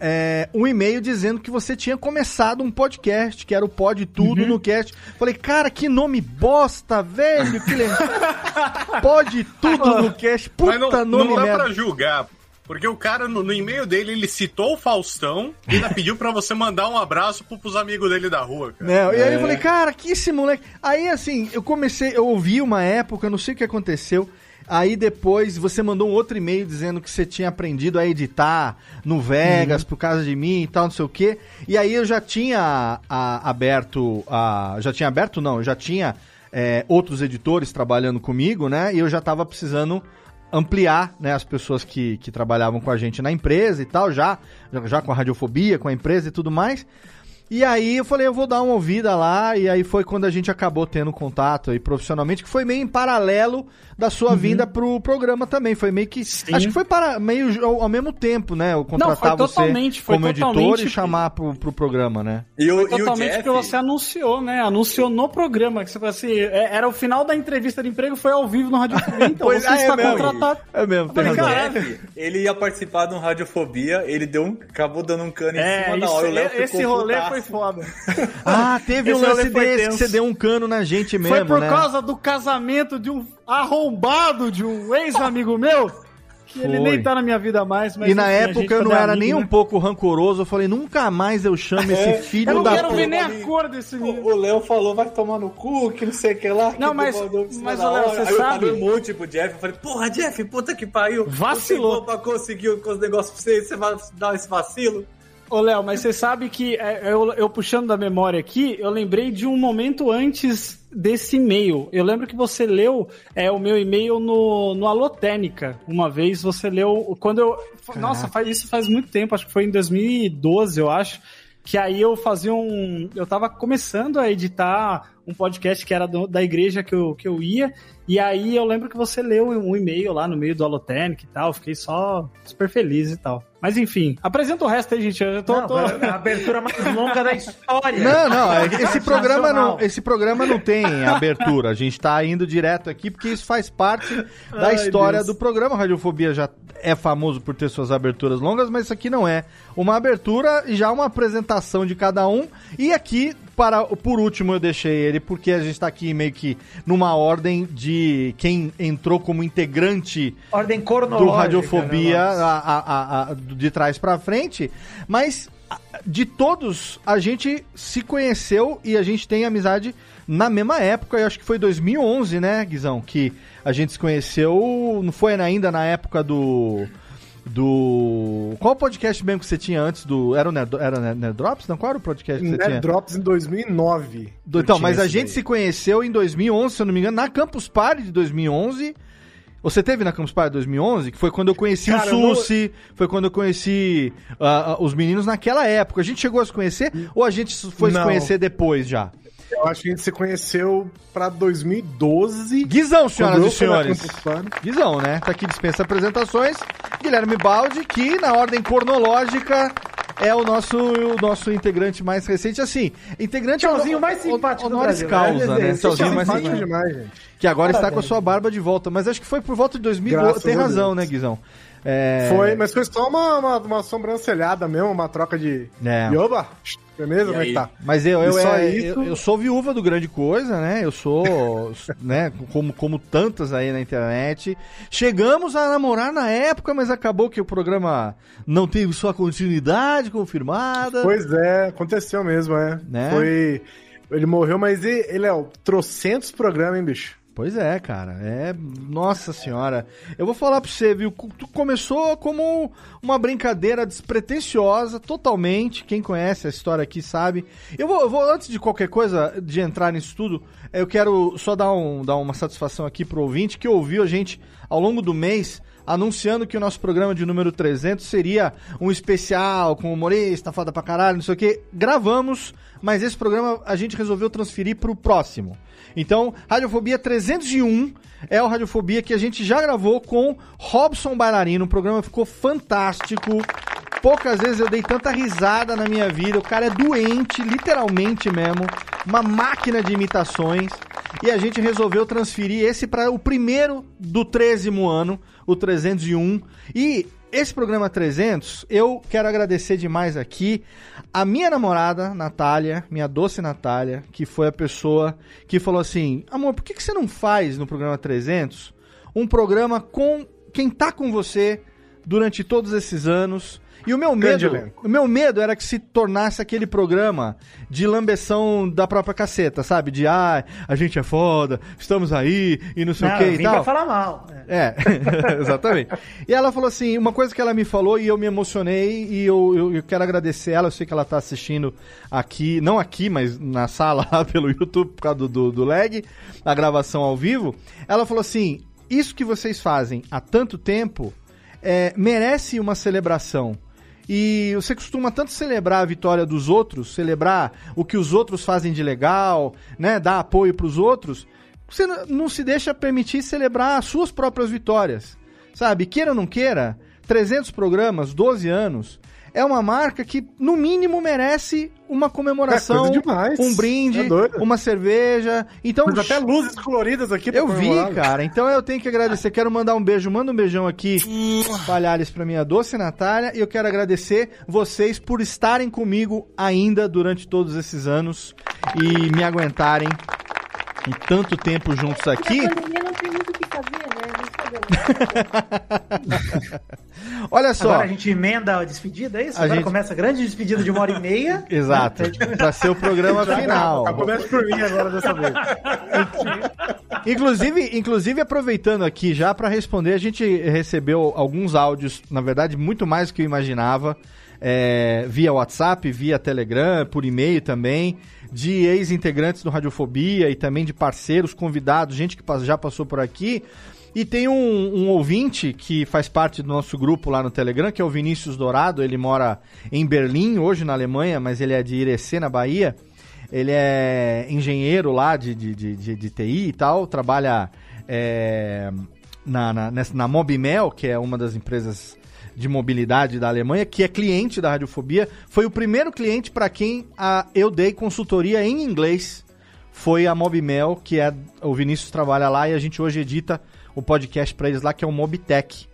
Speaker 1: É, um e-mail dizendo que você tinha começado um podcast, que era o Pod Tudo no Cast. Falei, cara, que nome bosta, velho, que. Pod Tudo no Cast, puta
Speaker 8: Mas não,
Speaker 1: nome
Speaker 8: não dá
Speaker 1: merda.
Speaker 8: pra julgar. Porque o cara, no, no e-mail dele, ele citou o Faustão e ainda pediu pra você mandar um abraço pro, pros amigos dele da rua, cara.
Speaker 1: Não, e aí
Speaker 8: É.
Speaker 1: eu falei, cara, que esse moleque. Aí assim, eu comecei, eu ouvi uma época, não sei o que aconteceu. Aí depois você mandou um outro e-mail dizendo que você tinha aprendido a editar no Vegas por causa de mim e tal, não sei o quê. E aí eu já tinha a- aberto, a, já tinha aberto não, eu já tinha é, outros editores trabalhando comigo, né? E eu já tava precisando ampliar né, as pessoas que, que trabalhavam com a gente na empresa e tal, já, já, já com a radiofobia, com a empresa e tudo mais. E aí eu falei, eu vou dar uma ouvida lá, e aí foi quando a gente acabou tendo contato aí profissionalmente, que foi meio em paralelo da sua vinda pro programa também. Foi meio que. Acho que foi para meio ao, ao mesmo tempo, né? Eu contratar
Speaker 9: foi
Speaker 1: você
Speaker 9: totalmente, foi
Speaker 1: como editor e chamar pro, pro programa, né?
Speaker 10: E
Speaker 9: Foi totalmente porque você anunciou, né? Anunciou no programa, que você falou assim, é- era o final da entrevista de emprego, foi ao vivo no Rádio Fobia, então
Speaker 1: Pois-
Speaker 9: você
Speaker 1: ah, é
Speaker 9: está
Speaker 1: mesmo.
Speaker 9: contratado.
Speaker 1: É mesmo, tem
Speaker 10: Falei,
Speaker 1: razão.
Speaker 10: caralho, ele ia participar de um Radiofobia, ele deu um, acabou dando um cano em
Speaker 9: É,
Speaker 10: cima da
Speaker 9: isso-
Speaker 10: hora. o Léo
Speaker 9: esse rolê
Speaker 10: putaço.
Speaker 9: Foi foda.
Speaker 1: Ah, teve um lance desse que você deu um cano na gente mesmo,
Speaker 9: Foi por
Speaker 1: né?
Speaker 9: causa do casamento de um arrombado de um ex-amigo meu, que ele nem tá na minha vida mais. Mas
Speaker 1: E na
Speaker 9: enfim, a
Speaker 1: época eu não
Speaker 9: é
Speaker 1: era
Speaker 9: amigo,
Speaker 1: nem um
Speaker 9: né?
Speaker 1: pouco rancoroso. Eu falei, nunca mais eu chamo esse filho
Speaker 9: Eu não
Speaker 1: da
Speaker 9: quero ver nem a cor desse menino.
Speaker 10: O Léo falou, vai tomar no cu, que não sei o que lá.
Speaker 9: Não,
Speaker 10: que
Speaker 9: mas- mas,
Speaker 10: da
Speaker 9: ô, Léo, você
Speaker 10: Aí
Speaker 9: sabe-
Speaker 10: eu falei um monte pro Jeff, eu falei, porra, Jeff, puta que pariu.
Speaker 9: Vacilou.
Speaker 10: Você pra conseguir os negócios pra você, você vai dar esse vacilo.
Speaker 9: Ô, Léo, mas você sabe que é, eu, eu puxando da memória aqui, eu lembrei de um momento antes desse e-mail. Eu lembro que você leu é, o meu e-mail no, no Alotênica. Uma vez você leu. Quando eu. Nossa, faz, isso faz muito tempo, acho que foi em 2012, eu acho. Que aí eu fazia um. Eu tava começando a editar um podcast que era do- da igreja que eu, que eu ia. E aí eu lembro que você leu um e-mail lá no meio do Alotênica e tal. Fiquei só super feliz e tal. Mas enfim, apresenta o resto aí, gente. Eu tô.
Speaker 5: Não,
Speaker 9: tô...
Speaker 5: a abertura mais longa da história.
Speaker 1: Não, não, é esse programa não, esse programa não tem abertura. A gente tá indo direto aqui porque isso faz parte da
Speaker 9: Ai,
Speaker 1: história
Speaker 9: Deus.
Speaker 1: do programa. A Radiofobia já é famoso por ter suas aberturas longas, mas isso aqui não é. Uma abertura e já uma apresentação de cada um. E aqui, para por último, eu deixei ele porque a gente tá aqui meio que numa ordem de quem entrou como integrante
Speaker 5: Ordem
Speaker 1: do. Radiofobia
Speaker 5: né,
Speaker 1: a- a- a- de trás pra frente, mas de todos a gente se conheceu e a gente tem amizade na mesma época, eu acho que foi 2011, né, Guizão, que a gente se conheceu, não foi ainda na época do do qual podcast mesmo que você tinha antes do era o Nerd, era Nerd Drops? Não, qual era o podcast que você tinha?
Speaker 4: Nerd Drops em 2009.
Speaker 1: Do- então, mas a gente
Speaker 4: daí.
Speaker 1: se conheceu em 2011, se eu não me engano, na Campus Party de 2011. Você teve na Campus Party 2011? Que foi quando eu conheci
Speaker 4: Cara,
Speaker 1: o
Speaker 4: não-
Speaker 1: Susi, foi quando eu conheci ah, ah, os meninos naquela época. A gente chegou a se conhecer ou a gente foi se
Speaker 4: Não.
Speaker 1: conhecer depois já?
Speaker 4: Eu acho que a gente se conheceu pra 2012.
Speaker 1: Guizão, senhoras e senhores. Guizão, né? Tá aqui dispensa apresentações. Guilherme Baldi, que na ordem cronológica é o nosso, o nosso integrante mais recente. Assim, integrante
Speaker 5: Tchauzinho
Speaker 1: é o-
Speaker 5: mais simpático do
Speaker 1: honoris
Speaker 5: Brasil,
Speaker 1: causa,
Speaker 5: né?
Speaker 1: né? Tchauzinho mais
Speaker 4: Simpático demais, gente.
Speaker 1: Que agora está com a
Speaker 5: Parabéns.
Speaker 1: sua barba de volta. Mas acho que foi por volta de 2012.
Speaker 4: Graças
Speaker 1: Tem razão,
Speaker 4: Deus.
Speaker 1: né, Guizão? É...
Speaker 4: Foi, mas foi só uma, uma, uma sobrancelhada mesmo, uma troca de.
Speaker 1: É.
Speaker 4: E oba! Beleza? Como é que tá?
Speaker 1: Mas eu, eu, é,
Speaker 4: isso?
Speaker 1: eu, eu sou viúva do Grande Coisa, né? Eu sou, né, como, como tantas aí na internet. Chegamos a namorar na época, mas acabou que o programa não teve sua continuidade confirmada.
Speaker 4: Pois é, aconteceu mesmo, é.
Speaker 1: Né?
Speaker 4: Foi. Ele morreu, mas ele, ele é o trocentos programas, hein, bicho?
Speaker 1: Pois é, cara. É. Nossa senhora. Eu vou falar pra você, viu? Tu começou como uma brincadeira despretensiosa, totalmente. Quem conhece a história aqui sabe. Eu vou, eu vou antes de qualquer coisa, de entrar nisso tudo, eu quero só dar, um, dar uma satisfação aqui pro ouvinte que ouviu a gente ao longo do mês. Anunciando que o nosso programa de número 300 seria um especial com humorista, foda pra caralho, não sei o que. Gravamos, mas esse programa a gente resolveu transferir pro próximo. Então, Radiofobia 301 é o Radiofobia que a gente já gravou com Robson Bailarino. O programa ficou fantástico. Poucas vezes eu dei tanta risada na minha vida. O cara é doente, literalmente mesmo. uma máquina de imitações. E a gente resolveu transferir esse para o primeiro do 13 ano, o 301. E esse programa 300, eu quero agradecer demais aqui a minha namorada, Natália, minha doce Natália, que foi a pessoa que falou assim: amor, por que, que você não faz no programa 300 um programa com quem tá com você durante todos esses anos? E o meu
Speaker 4: Grande
Speaker 1: medo,
Speaker 4: elenco.
Speaker 1: o meu medo era que se tornasse aquele programa de lambeção da própria caceta, sabe? De ah, a gente é foda, estamos aí e não sei
Speaker 5: Não,
Speaker 1: o que e tal.
Speaker 5: pra falar mal.
Speaker 1: É, exatamente. E ela falou assim, uma coisa que ela me falou e eu me emocionei e eu, eu, eu quero agradecer ela, eu sei que ela tá assistindo aqui, não aqui, mas na sala lá pelo YouTube por causa do, do, do lag, a gravação ao vivo. Ela falou assim, isso que vocês fazem há tanto tempo é, merece uma celebração. E você costuma tanto celebrar a vitória dos outros, celebrar o que os outros fazem de legal, né, dar apoio para os outros, você não se deixa permitir celebrar as suas próprias vitórias. Sabe, queira ou não queira, 300 programas, 12 anos, é uma marca que, no mínimo, merece uma comemoração,
Speaker 4: É demais.
Speaker 1: um brinde,
Speaker 4: É
Speaker 1: uma cerveja. Então,
Speaker 4: Mas até luzes coloridas aqui pra
Speaker 1: eu vi,
Speaker 4: comemorar.
Speaker 1: cara. Então eu tenho que agradecer. Quero mandar um beijo. Manda um beijão aqui, Palhares, pra minha doce Natália. E eu quero agradecer vocês por estarem comigo ainda durante todos esses anos e me aguentarem em tanto tempo juntos aqui.
Speaker 6: Na pandemia não tem muito o que fazer, né?
Speaker 1: Olha só.
Speaker 5: Agora a gente emenda a despedida, é isso?
Speaker 1: A
Speaker 5: Agora
Speaker 1: gente-
Speaker 5: começa a grande despedida de uma hora e meia.
Speaker 1: Exato. Pra ser o programa final.
Speaker 4: Começa por mim agora dessa vez.
Speaker 1: Inclusive, inclusive aproveitando aqui já para responder, a gente recebeu alguns áudios, na verdade, muito mais do que eu imaginava, é, via WhatsApp, via Telegram, por e-mail também, de ex-integrantes do Radiofobia e também de parceiros, convidados, gente que já passou por aqui. E tem um, um ouvinte que faz parte do nosso grupo lá no Telegram, que é o Vinícius Dourado. Ele mora em Berlim, hoje na Alemanha, mas ele é de Irecê, na Bahia. Ele é engenheiro lá de, de, de, de- de TI e tal, trabalha é, na, na, nessa- na Mobimel, que é uma das empresas de mobilidade da Alemanha, que é cliente da Radiofobia. Foi o primeiro cliente para quem a, eu dei consultoria em inglês. Foi a Mobimel, que é o Vinícius trabalha lá e a gente hoje edita o podcast para eles lá, que é o Mobitech.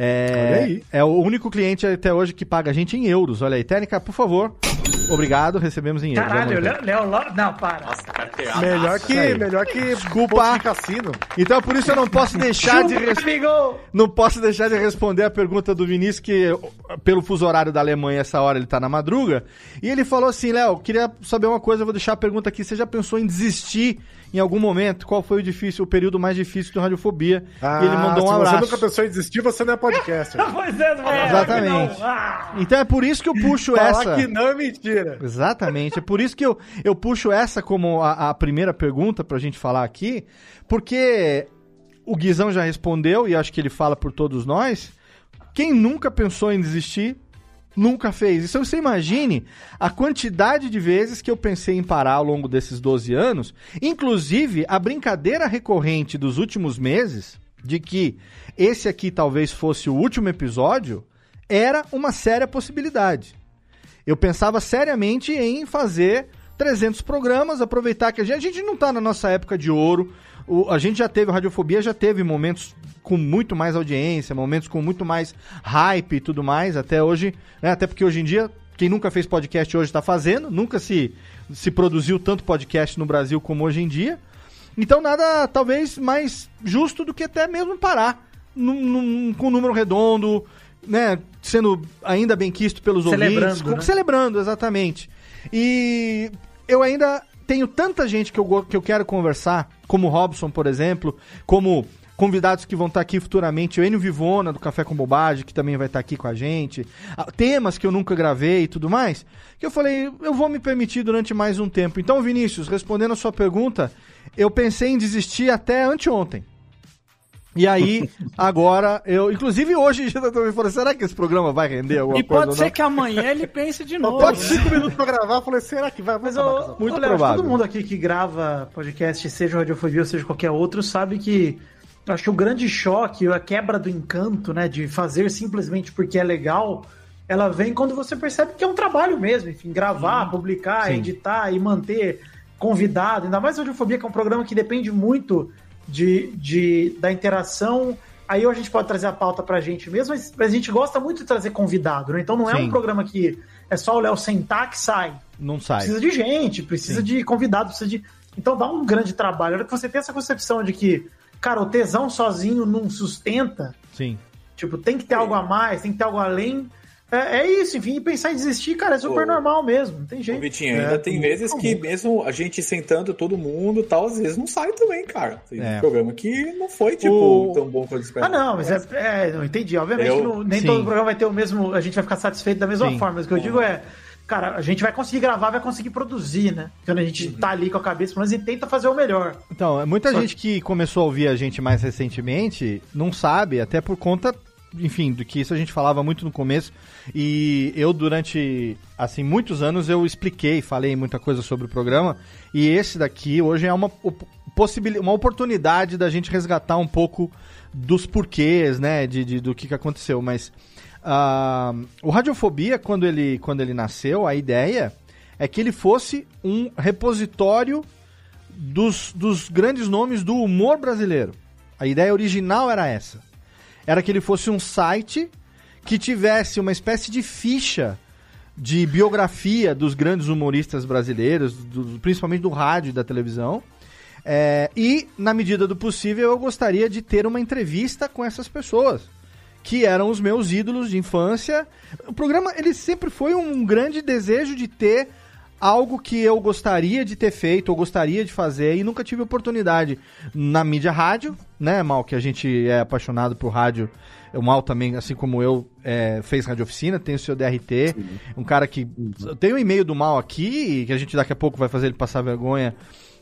Speaker 1: É,
Speaker 4: Olha aí.
Speaker 1: é o único cliente até hoje que paga a gente em euros. Olha aí, Técnica, por favor. Obrigado, recebemos em euros.
Speaker 5: Caralho,
Speaker 1: Amor.
Speaker 5: Léo, Não, para.
Speaker 4: Melhor que,
Speaker 1: Isso aí.
Speaker 4: melhor que
Speaker 1: Desculpa.
Speaker 4: de cassino.
Speaker 1: Então por isso eu não posso deixar de res- não posso deixar de responder a pergunta do Vinícius que pelo fuso horário da Alemanha essa hora ele tá na madruga e ele falou assim, Léo, queria saber uma coisa, eu vou deixar a pergunta aqui, você já pensou em desistir em algum momento? Qual foi o difícil, o período mais difícil do Radiofobia? e ele mandou um
Speaker 4: Ah, se
Speaker 1: abraço.
Speaker 4: você nunca pensou em desistir, você não é podcaster.
Speaker 5: Pois é, não falar
Speaker 1: Exatamente.
Speaker 5: não. Ah,
Speaker 1: Então é por isso que eu puxo
Speaker 4: Falar
Speaker 1: essa.
Speaker 4: que não é mentira.
Speaker 1: Exatamente. É por isso que eu, eu puxo essa como a, a primeira pergunta pra gente falar aqui, porque o Guizão já respondeu, e acho que ele fala por todos nós. Quem nunca pensou em desistir, nunca fez. Então você imagine a quantidade de vezes que eu pensei em parar ao longo desses 12 anos, inclusive a brincadeira recorrente dos últimos meses, de que esse aqui talvez fosse o último episódio, era uma séria possibilidade. Eu pensava seriamente em fazer 300 programas, aproveitar que a gente, a gente não tá na nossa época de ouro. O- a gente já teve, a Radiofobia já teve momentos com muito mais audiência, momentos com muito mais hype e tudo mais, até hoje, né? Até porque hoje em dia, quem nunca fez podcast hoje está fazendo, nunca se, se produziu tanto podcast no Brasil como hoje em dia. Então nada, talvez, mais justo do que até mesmo parar num- num- com um número redondo, né? Sendo ainda bem quisto pelos
Speaker 5: Celebrando,
Speaker 1: ouvintes.
Speaker 5: né?
Speaker 1: Celebrando, exatamente. E eu ainda tenho tanta gente que eu, que eu quero conversar, como Robson, por exemplo, como convidados que vão estar aqui futuramente, o Enio Vivona, do Café com Bobagem, que também vai estar aqui com a gente, temas que eu nunca gravei e tudo mais, que eu falei, eu vou me permitir durante mais um tempo. Então, Vinícius, respondendo a sua pergunta, eu pensei em desistir até anteontem. E aí, agora, eu. Inclusive hoje já também falei, será que esse programa vai render alguma
Speaker 9: E
Speaker 1: coisa?
Speaker 9: pode
Speaker 1: ou
Speaker 9: ser
Speaker 1: não?
Speaker 9: que amanhã ele pense de novo.
Speaker 4: Pode cinco minutos pra gravar, eu falei, será que vai?
Speaker 5: Mas
Speaker 4: com
Speaker 1: Muito
Speaker 5: Léo,
Speaker 1: provável.
Speaker 5: todo mundo aqui que grava podcast, seja o Radiofobia ou seja qualquer outro, sabe que eu acho que o grande choque, a quebra do encanto, né, de fazer simplesmente porque é legal, ela vem quando você percebe que é um trabalho mesmo, enfim, gravar, publicar,
Speaker 1: Sim.
Speaker 5: editar e manter convidado, ainda mais Radiofobia, que é um programa que depende muito de, de, da interação. Aí a gente pode trazer a pauta pra gente mesmo, mas, mas a gente gosta muito de trazer convidado, né? Então não é
Speaker 1: Sim.
Speaker 5: um programa que é só o Léo sentar que sai.
Speaker 1: Não sai.
Speaker 5: Precisa de gente, precisa
Speaker 1: Sim.
Speaker 5: de convidado, precisa de. Então dá um grande trabalho. A hora que você tem essa concepção de que, cara, o tesão sozinho não sustenta,
Speaker 1: Sim.
Speaker 5: tipo, tem que ter algo a mais, tem que ter algo além. É, é isso, enfim, pensar em desistir, cara, é super
Speaker 10: Ô,
Speaker 5: normal mesmo, não tem jeito.
Speaker 10: Vitinho,
Speaker 5: É,
Speaker 10: ainda tem vezes que
Speaker 5: comum.
Speaker 10: mesmo a gente sentando todo mundo e tal, às vezes não sai também, cara. Tem
Speaker 5: É.
Speaker 10: um programa que não foi, tipo,
Speaker 5: O-
Speaker 10: tão bom quanto
Speaker 5: Ah,
Speaker 10: esperava.
Speaker 5: não, mas é, é, não entendi. Obviamente,
Speaker 10: Eu-
Speaker 5: não- nem
Speaker 10: Sim.
Speaker 5: todo programa vai ter o mesmo. A gente vai ficar satisfeito da mesma
Speaker 1: Sim.
Speaker 5: forma. Mas o que eu digo é, cara, a gente vai conseguir gravar, vai conseguir produzir, né? Quando a gente
Speaker 10: Uhum.
Speaker 5: tá ali com a cabeça, pelo menos, e tenta fazer o melhor.
Speaker 1: Então, é muita
Speaker 5: Só
Speaker 1: gente que começou a ouvir a gente mais recentemente não sabe, até por conta, enfim, do que isso a gente falava muito no começo. E eu, durante, assim, muitos anos, eu expliquei, falei muita coisa sobre o programa. E esse daqui, hoje, é uma, uma oportunidade da gente resgatar um pouco dos porquês, né, de, de- do que, que aconteceu. Mas ah, o Radiofobia, quando ele, quando ele nasceu, a ideia é que ele fosse um repositório dos, dos grandes nomes do humor brasileiro. A ideia original era essa. Era que ele fosse um site que tivesse uma espécie de ficha de biografia dos grandes humoristas brasileiros, do- principalmente do rádio e da televisão. É, e, na medida do possível, eu gostaria de ter uma entrevista com essas pessoas, que eram os meus ídolos de infância. O programa, ele sempre foi um grande desejo de ter algo que eu gostaria de ter feito, ou gostaria de fazer, e nunca tive oportunidade na mídia rádio, né, Mal, que a gente é apaixonado por rádio. O Mal também, assim como eu, é, fez rádio oficina, tem o seu DRT, um cara que... Tem um e-mail do Mal aqui, que a gente daqui a pouco vai fazer ele passar vergonha,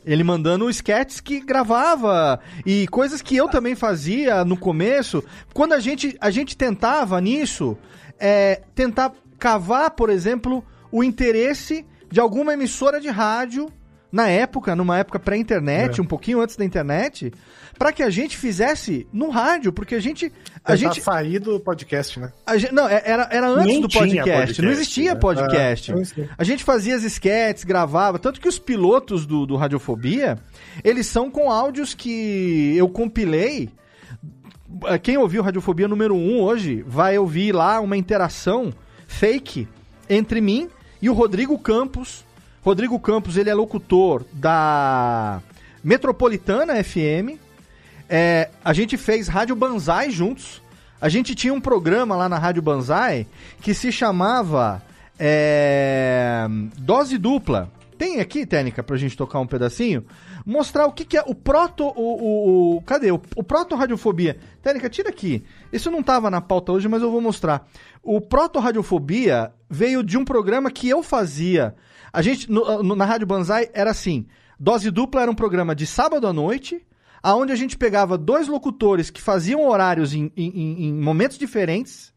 Speaker 1: ele mandando sketches que gravava e coisas que eu também fazia no começo. Quando a gente, a gente tentava nisso, é, tentar cavar, por exemplo, o interesse de alguma emissora de rádio na época, numa época pré-internet,
Speaker 4: É.
Speaker 1: um pouquinho antes da internet, para que a gente fizesse no rádio, porque a gente a
Speaker 4: Tentar
Speaker 1: gente
Speaker 4: sair do podcast, né?
Speaker 1: a gente- não, é- era, era antes
Speaker 4: Nem
Speaker 1: do
Speaker 4: tinha
Speaker 1: podcast,
Speaker 4: podcast,
Speaker 1: não existia
Speaker 4: né?
Speaker 1: podcast.
Speaker 4: Eu sei.
Speaker 1: a gente fazia as sketches, gravava, tanto que os pilotos do, do Radiofobia, eles são com áudios que eu compilei. Quem ouviu Radiofobia número 1 hoje vai ouvir lá uma interação fake entre mim e o Rodrigo Campos. Rodrigo Campos, ele é locutor da Metropolitana FM. É, a gente fez Rádio Banzai juntos. A gente tinha um programa lá na Rádio Banzai que se chamava é, Dose Dupla. Tem aqui, Técnica, pra gente tocar um pedacinho? Mostrar o que, que é o proto. O, o, o- cadê? O, o proto radiofobia. Técnica, tira aqui. Isso não tava na pauta hoje, mas eu vou mostrar. O proto radiofobia veio de um programa que eu fazia. A gente, no- no- na Rádio Banzai, era assim: Dose Dupla era um programa de sábado à noite aonde a gente pegava dois locutores que faziam horários em, em- em- em momentos diferentes,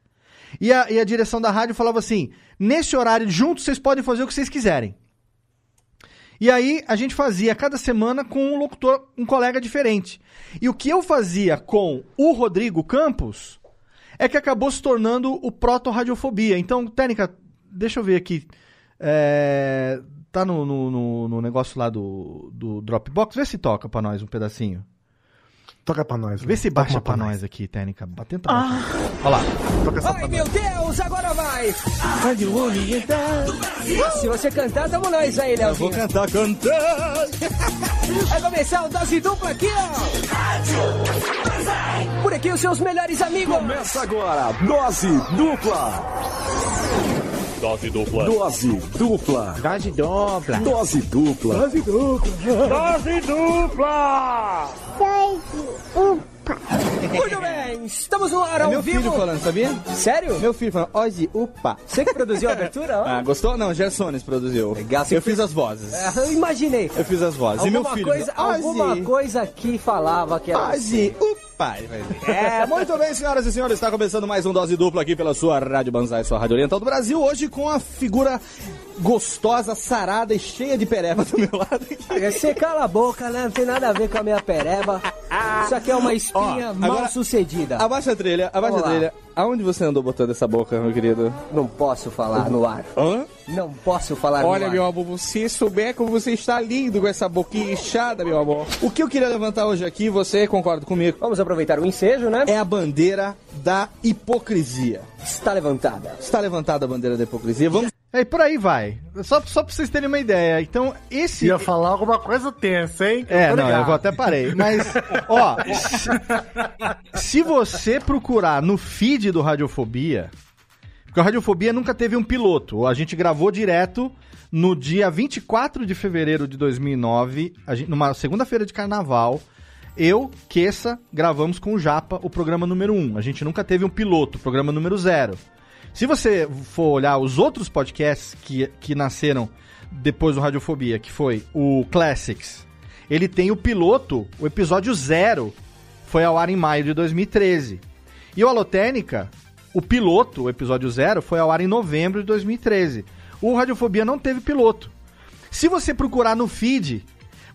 Speaker 1: e a, e a direção da rádio falava assim: nesse horário juntos vocês podem fazer o que vocês quiserem. E aí a gente fazia cada semana com um locutor, um colega diferente. E o que eu fazia com o Rodrigo Campos é que acabou se tornando o proto-radiofobia. Então, Técnica, deixa eu ver aqui. É, tá no, no, no- no negócio lá do, do Dropbox. Vê se toca pra nós um pedacinho.
Speaker 4: Toca pra nós.
Speaker 1: Vê se baixa pra
Speaker 4: pra
Speaker 1: nós aqui, Técnica. Tenta baixar. Olha lá.
Speaker 4: Toca essa
Speaker 11: Ai, meu Deus, agora vai! Rádio então. Se você cantar, tamo nós aí, Léo.
Speaker 1: Vou cantar cantando.
Speaker 11: Vai começar o Dose Dupla aqui, ó! Por aqui, os seus melhores amigos!
Speaker 2: Começa agora, Dose Dupla.
Speaker 12: Dose dupla.
Speaker 2: Dose Dupla.
Speaker 13: Dose dupla.
Speaker 2: Dose Dupla.
Speaker 11: Dose Dupla!
Speaker 12: Dose dupla!
Speaker 11: Muito bem, estamos no ar
Speaker 13: É
Speaker 11: ao
Speaker 13: meu
Speaker 11: vivo!
Speaker 13: filho falando, sabia?
Speaker 11: Sério?
Speaker 13: Meu filho falando, Ozzy, upa.
Speaker 11: Você que produziu a abertura? ó?
Speaker 13: Ah, gostou? Não, Gersones produziu.
Speaker 11: Legal,
Speaker 13: Eu fiz as vozes.
Speaker 11: É, Eu imaginei.
Speaker 13: Eu fiz as vozes. E meu
Speaker 11: Alguma
Speaker 13: filho.
Speaker 11: coisa, alguma coisa que falava que era.
Speaker 13: Ozzy, upa. É, muito bem, senhoras e senhores, está começando mais um Dose Dupla aqui pela sua Rádio Banzai, sua Rádio Oriental do Brasil, hoje com a figura gostosa, sarada e cheia de pereba do meu lado.
Speaker 11: Você cala a boca, né? Não tem nada a ver com a minha pereba. Isso aqui é uma espinha
Speaker 13: Ó,
Speaker 11: mal
Speaker 13: agora-
Speaker 11: sucedida.
Speaker 13: Abaixa a trilha, abaixa
Speaker 11: Vamos
Speaker 13: a
Speaker 11: lá.
Speaker 13: trilha. Aonde você andou botando essa boca, meu querido?
Speaker 11: Não posso falar no ar.
Speaker 13: Hã?
Speaker 11: Não posso falar
Speaker 13: Olha, meu amor, você souber como você está lindo com essa boquinha inchada, meu amor. O que eu queria levantar hoje aqui, você concorda comigo?
Speaker 11: Vamos aproveitar o ensejo, né?
Speaker 13: É a bandeira da hipocrisia.
Speaker 11: Está levantada.
Speaker 13: Está levantada a bandeira da hipocrisia. Vamos.
Speaker 1: É, e por aí vai. Só, só pra vocês terem uma ideia. Então, esse.
Speaker 4: Ia falar alguma coisa tensa, hein?
Speaker 1: É, não,
Speaker 4: ligado.
Speaker 1: eu vou até parei. Mas, ó, se, se você procurar no feed do Radiofobia, porque o Radiofobia nunca teve um piloto. A gente gravou direto no dia 24 de fevereiro de 2009, a gente- numa segunda-feira de carnaval. Eu, Kessa, gravamos com o Japa o programa número 1. A gente nunca teve um piloto, programa número 0. Se você for olhar os outros podcasts que, que nasceram depois do Radiofobia, que foi o Classics, ele tem o piloto, o episódio zero, foi ao ar em maio de 2013. E o Alotênica, o piloto, o episódio zero, foi ao ar em novembro de 2013. O Radiofobia não teve piloto. Se você procurar no feed,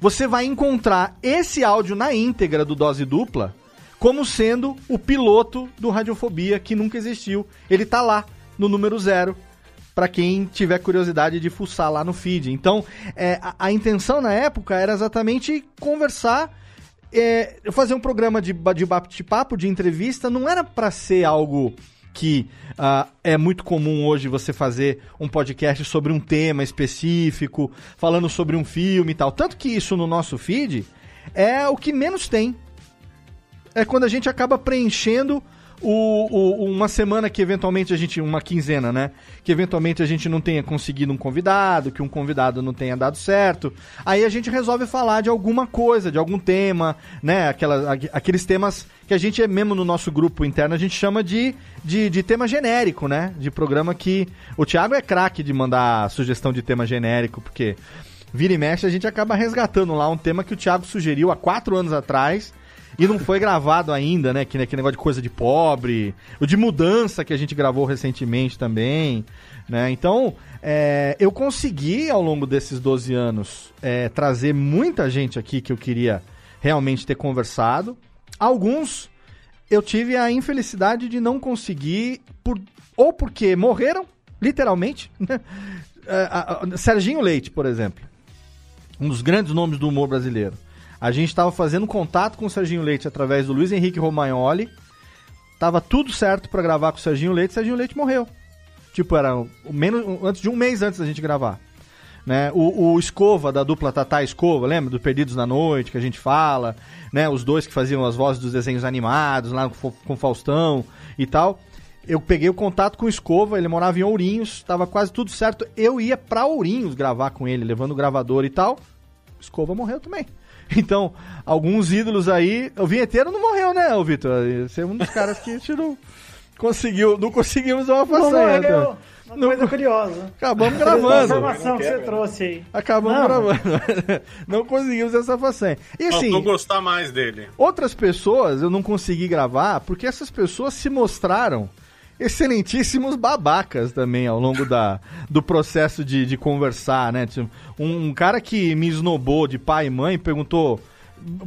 Speaker 1: você vai encontrar esse áudio na íntegra do Dose Dupla como sendo o piloto do Radiofobia que nunca existiu. Ele tá lá no número zero para quem tiver curiosidade de fuçar lá no feed. Então, é, a, a intenção na época era exatamente conversar, é, fazer um programa de, de bate-papo, de entrevista, não era para ser algo que ah, é muito comum hoje você fazer um podcast sobre um tema específico, falando sobre um filme e tal. Tanto que isso no nosso feed é o que menos tem é quando a gente acaba preenchendo o, o- uma semana que eventualmente a gente. Uma quinzena, né? Que eventualmente a gente não tenha conseguido um convidado, que um convidado não tenha dado certo. Aí a gente resolve falar de alguma coisa, de algum tema, né? Aquela, aqu- aqueles temas que a gente, mesmo no nosso grupo interno, a gente chama de, de, de tema genérico, né? De programa que. O Thiago é craque de mandar sugestão de tema genérico, porque vira e mexe a gente acaba resgatando lá um tema que o Thiago sugeriu há quatro anos atrás. E não foi gravado ainda, né? Que, né? que negócio de coisa de pobre. O de mudança que a gente gravou recentemente também. Né? Então, é, eu consegui, ao longo desses 12 anos, é, trazer muita gente aqui que eu queria realmente ter conversado. Alguns eu tive a infelicidade de não conseguir, por, ou porque morreram, literalmente. né? É, Serginho Leite, por exemplo. Um dos grandes nomes do humor brasileiro. A gente estava fazendo contato com o Serginho Leite através do Luiz Henrique Romagnoli. Tava tudo certo para gravar com o Serginho Leite, o Serginho Leite morreu. Tipo, era o menos, antes de um mês antes da gente gravar. Né? O, o Escova, da dupla Tatá Escova, lembra? Do Perdidos na Noite, que a gente fala. Né? Os dois que faziam as vozes dos desenhos animados, lá com, com Faustão e tal. Eu peguei o contato com o Escova, ele morava em Ourinhos, tava quase tudo certo. Eu ia pra Ourinhos gravar com ele, levando o gravador e tal. Escova morreu também. Então, alguns ídolos aí. O vinheteiro não morreu, né, ô Vitor? Você é um dos caras que a gente não conseguiu. Não conseguimos uma
Speaker 5: Não
Speaker 1: façanha.
Speaker 5: morreu.
Speaker 1: né?
Speaker 5: Uma coisa curiosa.
Speaker 1: Acabamos
Speaker 5: Essa
Speaker 1: gravando.
Speaker 5: informação que você trouxe aí.
Speaker 1: Acabamos
Speaker 5: Não.
Speaker 1: gravando. não conseguimos essa façanha. E assim.
Speaker 8: Faltou gostar mais dele.
Speaker 1: Outras pessoas eu não consegui gravar porque essas pessoas se mostraram excelentíssimos babacas também ao longo da, do processo de, de conversar, né? Tipo, Um, um cara que me esnobou de pai e mãe perguntou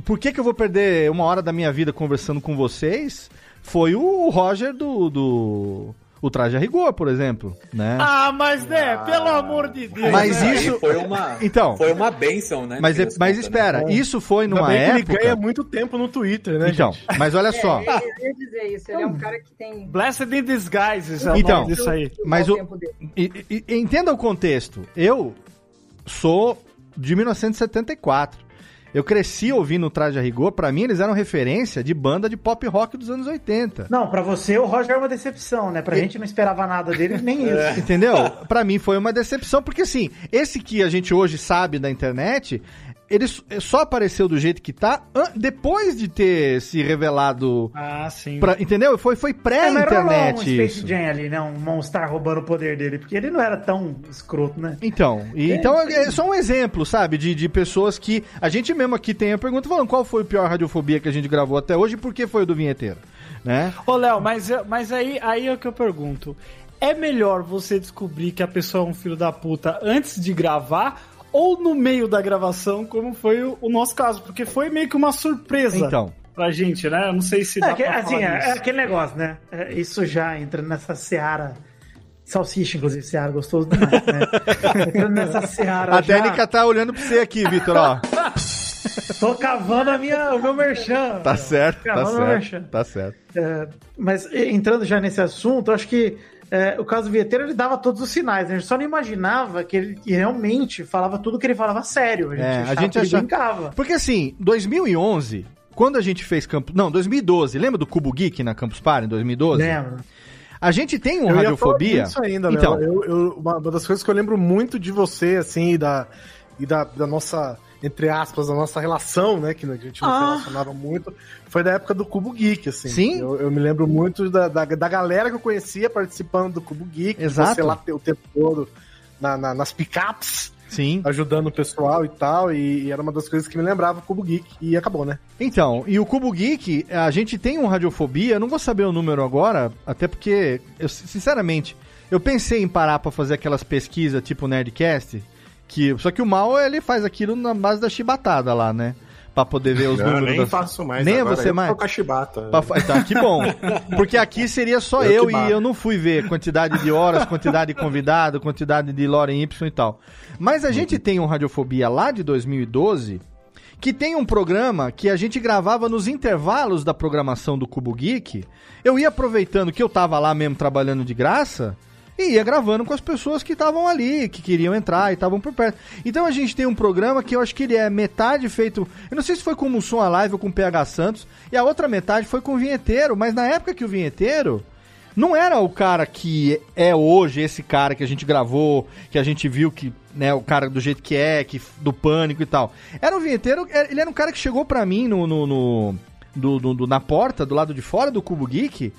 Speaker 1: por que, que eu vou perder uma hora da minha vida conversando com vocês foi o Roger do, do o Traje a Rigor, por exemplo, né?
Speaker 9: Ah, mas né, pelo amor de Deus.
Speaker 1: Mas
Speaker 10: Aí
Speaker 1: isso-
Speaker 10: foi uma,
Speaker 1: Então.
Speaker 10: foi uma benção, né?
Speaker 1: Mas, é- mas
Speaker 10: contas,
Speaker 1: espera,
Speaker 10: né?
Speaker 1: isso foi numa
Speaker 4: que
Speaker 1: época...
Speaker 4: ele ganha muito tempo no Twitter, né,
Speaker 1: Então,
Speaker 4: gente?
Speaker 1: mas olha só...
Speaker 6: É, eu ia dizer isso. Ele é um cara que tem.
Speaker 9: Blessed in disguise, é
Speaker 1: Então,
Speaker 9: nome disso aí.
Speaker 1: Mas
Speaker 6: o
Speaker 1: e- e- entenda o contexto. Eu sou de 1974. Eu cresci ouvindo o Traje a Rigor. Pra mim, eles eram referência de banda de pop rock dos anos 80.
Speaker 5: Não, pra você o Roger é uma decepção, né? Pra gente não esperava nada dele, nem isso.
Speaker 1: Entendeu? Pra mim foi uma decepção, porque assim, esse que a gente hoje sabe da internet, ele s- só apareceu do jeito que tá depois de ter se revelado.
Speaker 9: Ah, sim.
Speaker 1: pra- entendeu? Foi, foi
Speaker 5: É, mas rolou um
Speaker 1: pré-internet
Speaker 5: Space
Speaker 1: isso.
Speaker 5: Jam ali, né? Um Monster roubando o poder dele, porque ele não era tão escroto, né?
Speaker 1: Então, e-
Speaker 5: É,
Speaker 1: então
Speaker 5: sim.
Speaker 1: é só um exemplo, sabe, de, de pessoas que a gente mesmo aqui tem a pergunta falando qual foi o pior radiofobia que a gente gravou até hoje e por que foi o do vinheteiro, né?
Speaker 9: Ô, Léo, mas, mas aí, aí é o que eu pergunto. É melhor você descobrir que a pessoa é um filho da puta antes de gravar? Ou no meio da gravação, como foi o, o nosso caso, porque foi meio que uma surpresa
Speaker 1: Então.
Speaker 9: pra gente, né? Eu não sei se
Speaker 5: É,
Speaker 9: dá
Speaker 5: que-
Speaker 9: pra
Speaker 5: assim,
Speaker 9: falar
Speaker 5: é, é aquele negócio, né? É, isso já entra nessa seara. Salsicha, inclusive, seara gostoso demais, né? Entrando nessa seara.
Speaker 1: A
Speaker 5: já-
Speaker 1: técnica tá olhando pra você aqui, Vitor, ó.
Speaker 5: Tô cavando a minha, o meu merchan.
Speaker 1: Tá certo, tá
Speaker 5: Cavando o meu merchan.
Speaker 1: certo. Tá certo.
Speaker 5: É, mas entrando já nesse assunto, acho que é, o caso do Vieteiro ele dava todos os sinais, né? A gente só não imaginava que ele realmente falava tudo que ele falava sério. A gente,
Speaker 1: É, a
Speaker 5: achava
Speaker 1: gente
Speaker 5: que ele
Speaker 1: achava-
Speaker 5: brincava.
Speaker 1: Porque assim, 2011, quando a gente fez Campus... Não, 2012, lembra do Cubo Geek na Campus Party em 2012?
Speaker 5: Lembro.
Speaker 1: A gente tem um
Speaker 14: Eu ia
Speaker 1: Radiofobia...
Speaker 14: falar disso ainda, Léo.
Speaker 1: então,
Speaker 14: Eu, eu- uma uma das coisas que eu lembro muito de você, assim, e da, e da, da nossa, entre aspas, da nossa relação, né, que a gente não
Speaker 5: Ah.
Speaker 14: se relacionava muito, foi da época do Cubo Geek, assim.
Speaker 1: Sim.
Speaker 14: Eu, eu me lembro muito da, da, da galera que eu conhecia participando do Cubo Geek,
Speaker 1: Exato.
Speaker 14: você lá o tempo todo na, na- nas picapes,
Speaker 1: sim.
Speaker 14: ajudando o pessoal e tal, e, e era uma das coisas que me lembrava o Cubo Geek, e acabou, né?
Speaker 1: Então, e o Cubo Geek, a gente tem um Radiofobia, eu não vou saber o número agora, até porque, eu, sinceramente, eu pensei em parar pra fazer aquelas pesquisas tipo Nerdcast, que, só que o mal, ele faz aquilo na base da chibatada lá, né? Pra poder ver os
Speaker 14: Eu
Speaker 1: números.
Speaker 14: nem
Speaker 1: das-
Speaker 14: faço mais
Speaker 1: Nem é
Speaker 14: agora,
Speaker 1: você
Speaker 14: eu
Speaker 1: mais?
Speaker 14: a chibata.
Speaker 1: Pra Tá, que bom. Porque aqui seria só
Speaker 14: Eu
Speaker 1: eu, e eu não fui ver quantidade de horas, quantidade de convidado, quantidade de Loren Y e tal. Mas a gente tem um Radiofobia lá de 2012 que tem um programa que a gente gravava nos intervalos da programação do Cubo Geek. Eu ia aproveitando que eu tava lá mesmo trabalhando de graça e ia gravando com as pessoas que estavam ali, que queriam entrar e estavam por perto. Então a gente tem um programa que eu acho que ele é metade feito. Eu não sei se foi com o Mussum Alive ou com o PH Santos, e a outra metade foi com o Vinheteiro, mas na época que o Vinheteiro não era o cara que é hoje, esse cara que a gente gravou, que a gente viu que, né, o cara do jeito que é, que, do pânico e tal. Era o vinheteiro, é, ele era um cara que chegou pra mim no, no, no- do- do- do- na porta, do lado de fora do Cubo Geek,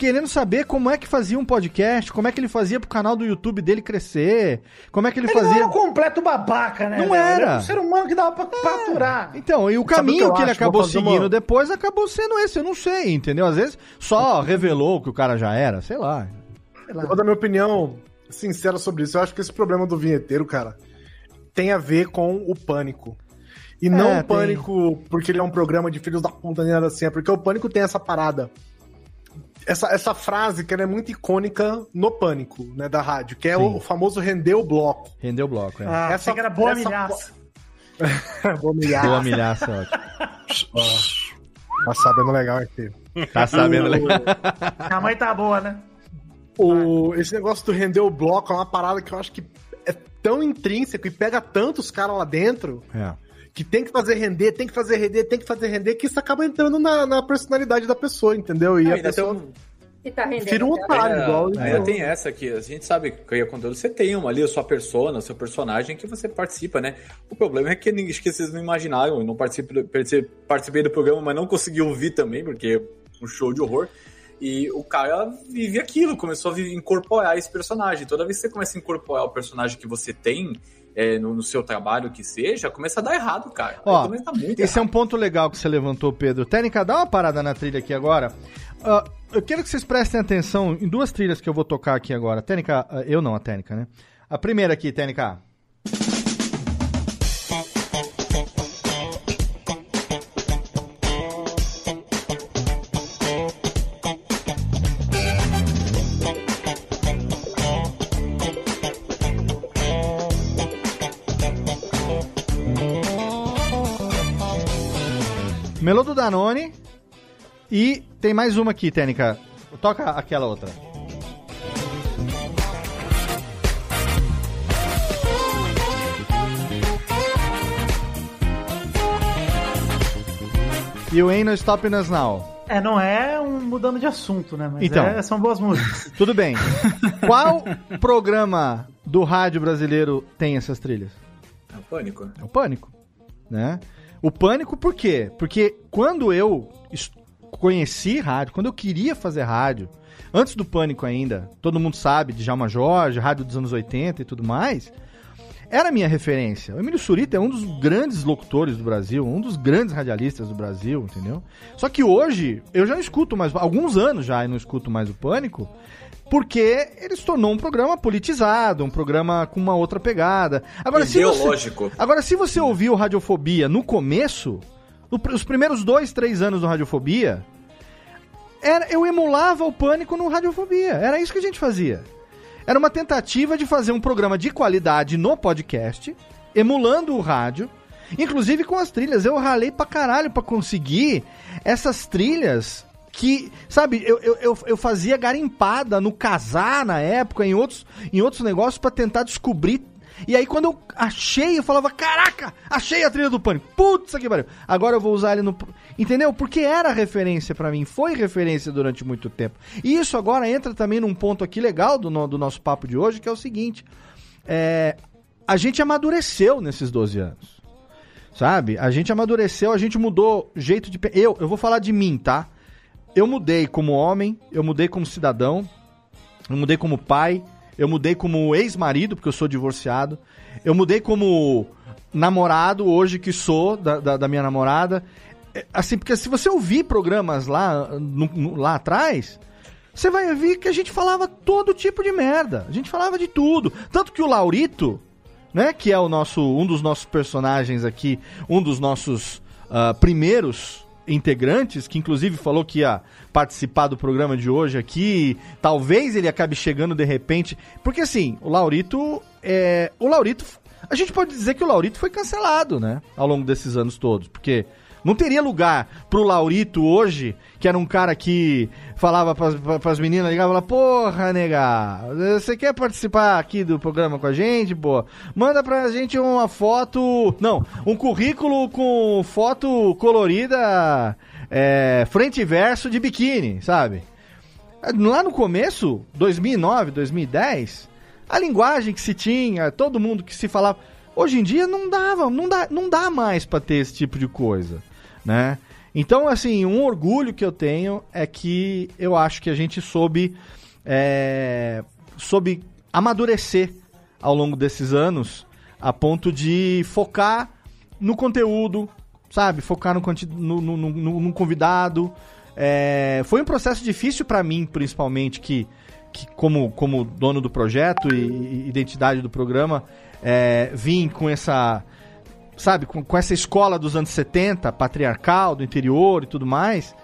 Speaker 1: querendo saber como é que fazia um podcast, como é que ele fazia pro canal do YouTube dele crescer, como é que ele,
Speaker 5: Ele não
Speaker 1: fazia...
Speaker 5: era um completo babaca, né?
Speaker 1: Não?
Speaker 5: Ele
Speaker 1: era.
Speaker 5: um ser humano que dava pra, aturar.
Speaker 1: Então, e o
Speaker 14: Sabe o
Speaker 1: caminho
Speaker 14: que
Speaker 1: que, ele acabou seguindo
Speaker 14: uma-
Speaker 1: depois acabou sendo esse, eu não sei, entendeu? Às vezes só revelou que o cara já era, sei lá.
Speaker 14: Eu vou dar minha opinião sincera sobre isso. Eu acho que esse problema do vinheteiro, cara, tem a ver com o pânico. E não
Speaker 1: É,
Speaker 14: o pânico porque ele é um programa de filhos da puta, nem nada assim. É porque o pânico tem essa parada. Essa, essa frase que ela é muito icônica no pânico, né, da rádio, que é o, o famoso render o bloco.
Speaker 1: Rendeu o bloco, é.
Speaker 5: Ah,
Speaker 14: Essa-
Speaker 5: essa que era boa
Speaker 14: essa-
Speaker 5: milhaça.
Speaker 14: Boa milhaça.
Speaker 1: Boa milhaça, ótimo.
Speaker 14: Tá sabendo legal aqui.
Speaker 1: Tá sabendo legal.
Speaker 5: A mãe tá boa, né?
Speaker 14: O, esse negócio do render o bloco é uma parada que eu acho que é tão intrínseco e pega tantos caras lá dentro
Speaker 1: É.
Speaker 14: que tem que fazer render, tem que fazer render, tem que fazer render, que isso acaba entrando na, na personalidade da pessoa, entendeu? E
Speaker 10: Ah,
Speaker 14: a pessoa
Speaker 10: tem um-
Speaker 7: E tá rendendo.
Speaker 14: vira um
Speaker 7: até
Speaker 14: otário,
Speaker 10: É,
Speaker 14: igual.
Speaker 10: ainda
Speaker 14: igual-
Speaker 10: tem essa aqui, a gente sabe que criar conteúdo, você tem uma ali, a sua persona, o seu personagem que você participa, né? O problema é que, ninguém- acho que vocês não imaginaram, eu não participei, participei- do programa, mas não consegui ouvir também, porque é um show de horror. E o cara vive aquilo, começou a incorporar esse personagem. Toda vez que você começa a incorporar o personagem que você tem é, no, no seu trabalho, que seja, começa a dar errado, cara.
Speaker 1: Ó, esse é
Speaker 10: errado.
Speaker 1: um ponto legal que você levantou, Pedro. Técnica, dá uma parada na trilha aqui agora. Ah, eu quero que vocês prestem atenção em duas trilhas que eu vou tocar aqui agora. Técnica, ah, eu não, a técnica, né? A primeira aqui, Técnica. Melô do Danone. E tem mais uma aqui, Técnica. Toca aquela outra. E o Ain't No Stopping Us Now.
Speaker 5: É, não é um mudando de assunto, né? Mas
Speaker 1: Então.
Speaker 5: é- são boas músicas.
Speaker 1: Tudo bem. Qual programa do rádio brasileiro tem essas trilhas?
Speaker 10: É um pânico.
Speaker 1: É o Pânico, né? O Pânico por quê? Porque quando eu conheci rádio, quando eu queria fazer rádio, antes do Pânico ainda, todo mundo sabe, de Djalma Jorge, rádio dos anos 80 e tudo mais, era a minha referência. O Emílio Surita é um dos grandes locutores do Brasil, um dos grandes radialistas do Brasil, entendeu? Só que hoje, eu já não escuto mais, alguns anos já eu não escuto mais o Pânico, porque ele se tornou um programa politizado, um programa com uma outra pegada. Agora, se você,
Speaker 10: Ideológico.
Speaker 1: agora, se você ouviu Radiofobia no começo, os primeiros dois, três anos do Radiofobia, era, eu emulava o pânico no Radiofobia. Era isso que a gente fazia. Era uma tentativa de fazer um programa de qualidade no podcast, emulando o rádio, inclusive com as trilhas. Eu ralei pra caralho pra conseguir essas trilhas que, sabe, eu, eu, eu, fazia garimpada no casar na época, em outros, em outros negócios, pra tentar descobrir. E aí, quando eu achei, eu falava: Caraca, achei a trilha do pânico. Putz, que pariu. Agora eu vou usar ele no. Entendeu? Porque era referência pra mim, foi referência durante muito tempo. E isso agora entra também num ponto aqui legal do, no- do nosso papo de hoje, que é o seguinte: é, a gente amadureceu nesses 12 anos. Sabe? A gente amadureceu, a gente mudou jeito de. Eu, eu vou falar de mim, tá? Eu mudei como homem, eu mudei como cidadão, eu mudei como pai, eu mudei como ex-marido, porque eu sou divorciado, eu mudei como namorado, hoje que sou, da, da, da minha namorada. É, Assim, porque se você ouvir programas lá, no- no- lá atrás, você vai ver que a gente falava todo tipo de merda. A gente falava de tudo. Tanto que o Laurito, né, que é o nosso um dos nossos personagens aqui, um dos nossos ah, primeiros integrantes, que inclusive falou que ia participar do programa de hoje aqui, talvez ele acabe chegando de repente, porque assim, o Laurito é, o Laurito, a gente pode dizer que o Laurito foi cancelado, né, ao longo desses anos todos, porque não teria lugar pro Laurito hoje, que era um cara que falava pras, pra- pras meninas, ligava e falava, porra, nega, você quer participar aqui do programa com a gente, pô? Manda pra gente uma foto, não, um currículo com foto colorida, é, frente e verso de biquíni, sabe? Lá no começo, 2009, 2010, a linguagem que se tinha, todo mundo que se falava, hoje em dia não dava, não dá, não dá mais pra ter esse tipo de coisa, né? Então, assim, um orgulho que eu tenho é que eu acho que a gente soube, é, soube amadurecer ao longo desses anos a ponto de focar no conteúdo, sabe? Focar no, no, no- no- no- convidado. É, foi um processo difícil pra mim, principalmente, que, que como, como dono do projeto e, e identidade do programa, é, vim com essa sabe, com, com essa escola dos anos 70, patriarcal, do interior e tudo mais.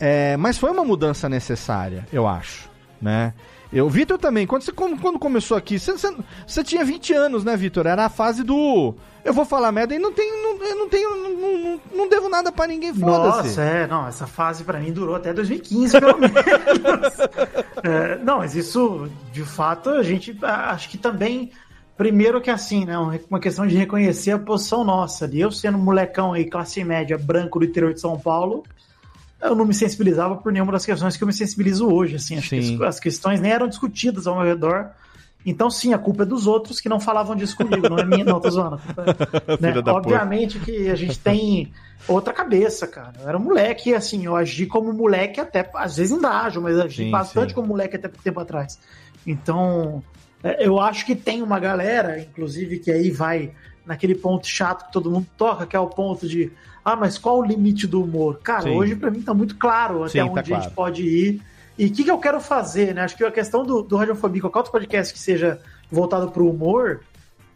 Speaker 1: É, mas foi uma mudança necessária, eu acho, né? Eu, Vitor também, quando, você, quando, começou aqui, você, você, você tinha 20 anos, né, Vitor? Era a fase do. Eu vou falar merda e não tenho. Não, eu não tenho. Não, não, não devo nada pra ninguém, foda-se.
Speaker 5: Nossa, é, não, essa fase pra mim durou até 2015, pelo menos. É, não, mas isso, de fato, a gente acho que também, primeiro que assim, né, uma questão de reconhecer a posição nossa. ali. Eu sendo um molecão aí, classe média, branco do interior de São Paulo, eu não me sensibilizava por nenhuma das questões que eu me sensibilizo hoje, assim, acho que
Speaker 1: Sim.
Speaker 5: as, as questões nem eram discutidas ao meu redor. Então, sim, a culpa é dos outros que não falavam disso comigo, não é minha, não, tô zoando. É- né?
Speaker 1: Da porra.
Speaker 5: Obviamente que a gente tem outra cabeça, cara. Eu era um moleque, assim, eu agi como moleque até, às vezes ainda ajo, mas agi
Speaker 1: Sim,
Speaker 5: bastante
Speaker 1: sim.
Speaker 5: como moleque até pouco tempo atrás. Então, eu acho que tem uma galera, inclusive, que aí vai naquele ponto chato que todo mundo toca, que é o ponto de, ah, mas qual o limite do humor? Cara,
Speaker 1: Sim.
Speaker 5: hoje pra mim tá muito claro até
Speaker 1: Sim,
Speaker 5: onde
Speaker 1: tá
Speaker 5: a gente
Speaker 1: claro.
Speaker 5: pode ir. E o que, que eu quero fazer, né? Acho que a questão do, do Radiofobia, qualquer outro podcast que seja voltado pro humor,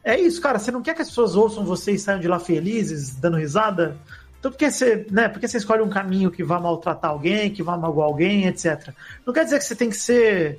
Speaker 5: é isso, cara. Você não quer que as pessoas ouçam você e saiam de lá felizes, dando risada? Então, porque você, né, porque você escolhe um caminho que vai maltratar alguém, que vai magoar alguém, etc. Não quer dizer que você tem que ser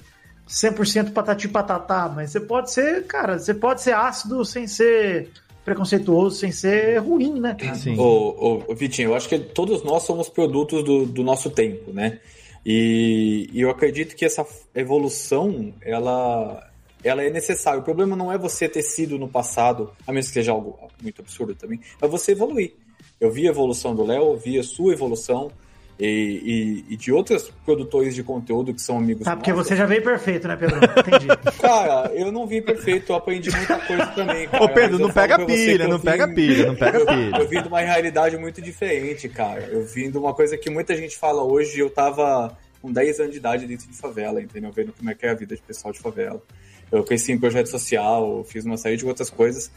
Speaker 5: 100% patati patatá, mas você pode ser, cara, você pode ser ácido sem ser preconceituoso, sem ser ruim, né, cara?
Speaker 10: Ô, ô, Vitinho, eu acho que todos nós somos produtos do, do nosso tempo, né? E, e eu acredito que essa evolução, ela, ela é necessária. O problema não é você ter sido no passado, a menos que seja algo muito absurdo também, é você evoluir. Eu vi a evolução do Léo, vi a sua evolução e, e- e de outros produtores de conteúdo que são amigos
Speaker 5: Tá, porque
Speaker 10: nossos.
Speaker 5: você já veio perfeito, né, Pedro? Entendi.
Speaker 10: Cara, eu não vim perfeito, eu aprendi muita coisa também. Cara,
Speaker 1: Ô, Pedro, não pega pilha, não pega pilha, não pega
Speaker 10: eu,
Speaker 1: pilha.
Speaker 10: Eu vim de uma realidade muito diferente, cara. Eu vim de uma coisa que muita gente fala hoje. Eu tava com 10 anos de idade dentro de favela, entendeu? Vendo como é que é a vida de pessoal de favela. Eu cresci em projeto social, fiz uma série de outras coisas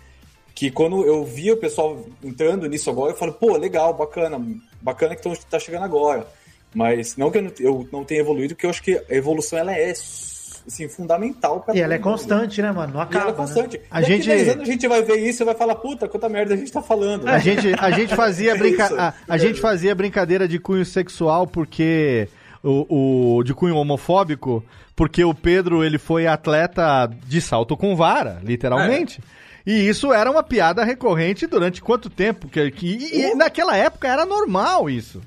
Speaker 10: que quando eu via o pessoal entrando nisso agora, eu falo, pô, legal, bacana, bacana que tá chegando agora. Mas não que eu não, eu não tenha evoluído, porque eu acho que a evolução ela é assim, fundamental pra
Speaker 5: E ela é
Speaker 10: mundo.
Speaker 5: constante, né, mano? Não
Speaker 10: E
Speaker 5: acaba.
Speaker 10: ela é
Speaker 5: né?
Speaker 10: constante.
Speaker 1: A
Speaker 10: Daqui
Speaker 1: gente-
Speaker 10: 10 anos a gente vai ver isso e vai falar, puta, quanta merda a gente tá falando.
Speaker 1: A gente, a gente fazia
Speaker 10: É
Speaker 1: brinca... a, a gente fazia brincadeira de cunho sexual porque o, o de cunho homofóbico, porque o Pedro ele foi atleta de salto com vara, literalmente. E isso era uma piada recorrente durante quanto tempo? Que, que, e, e naquela época era normal isso.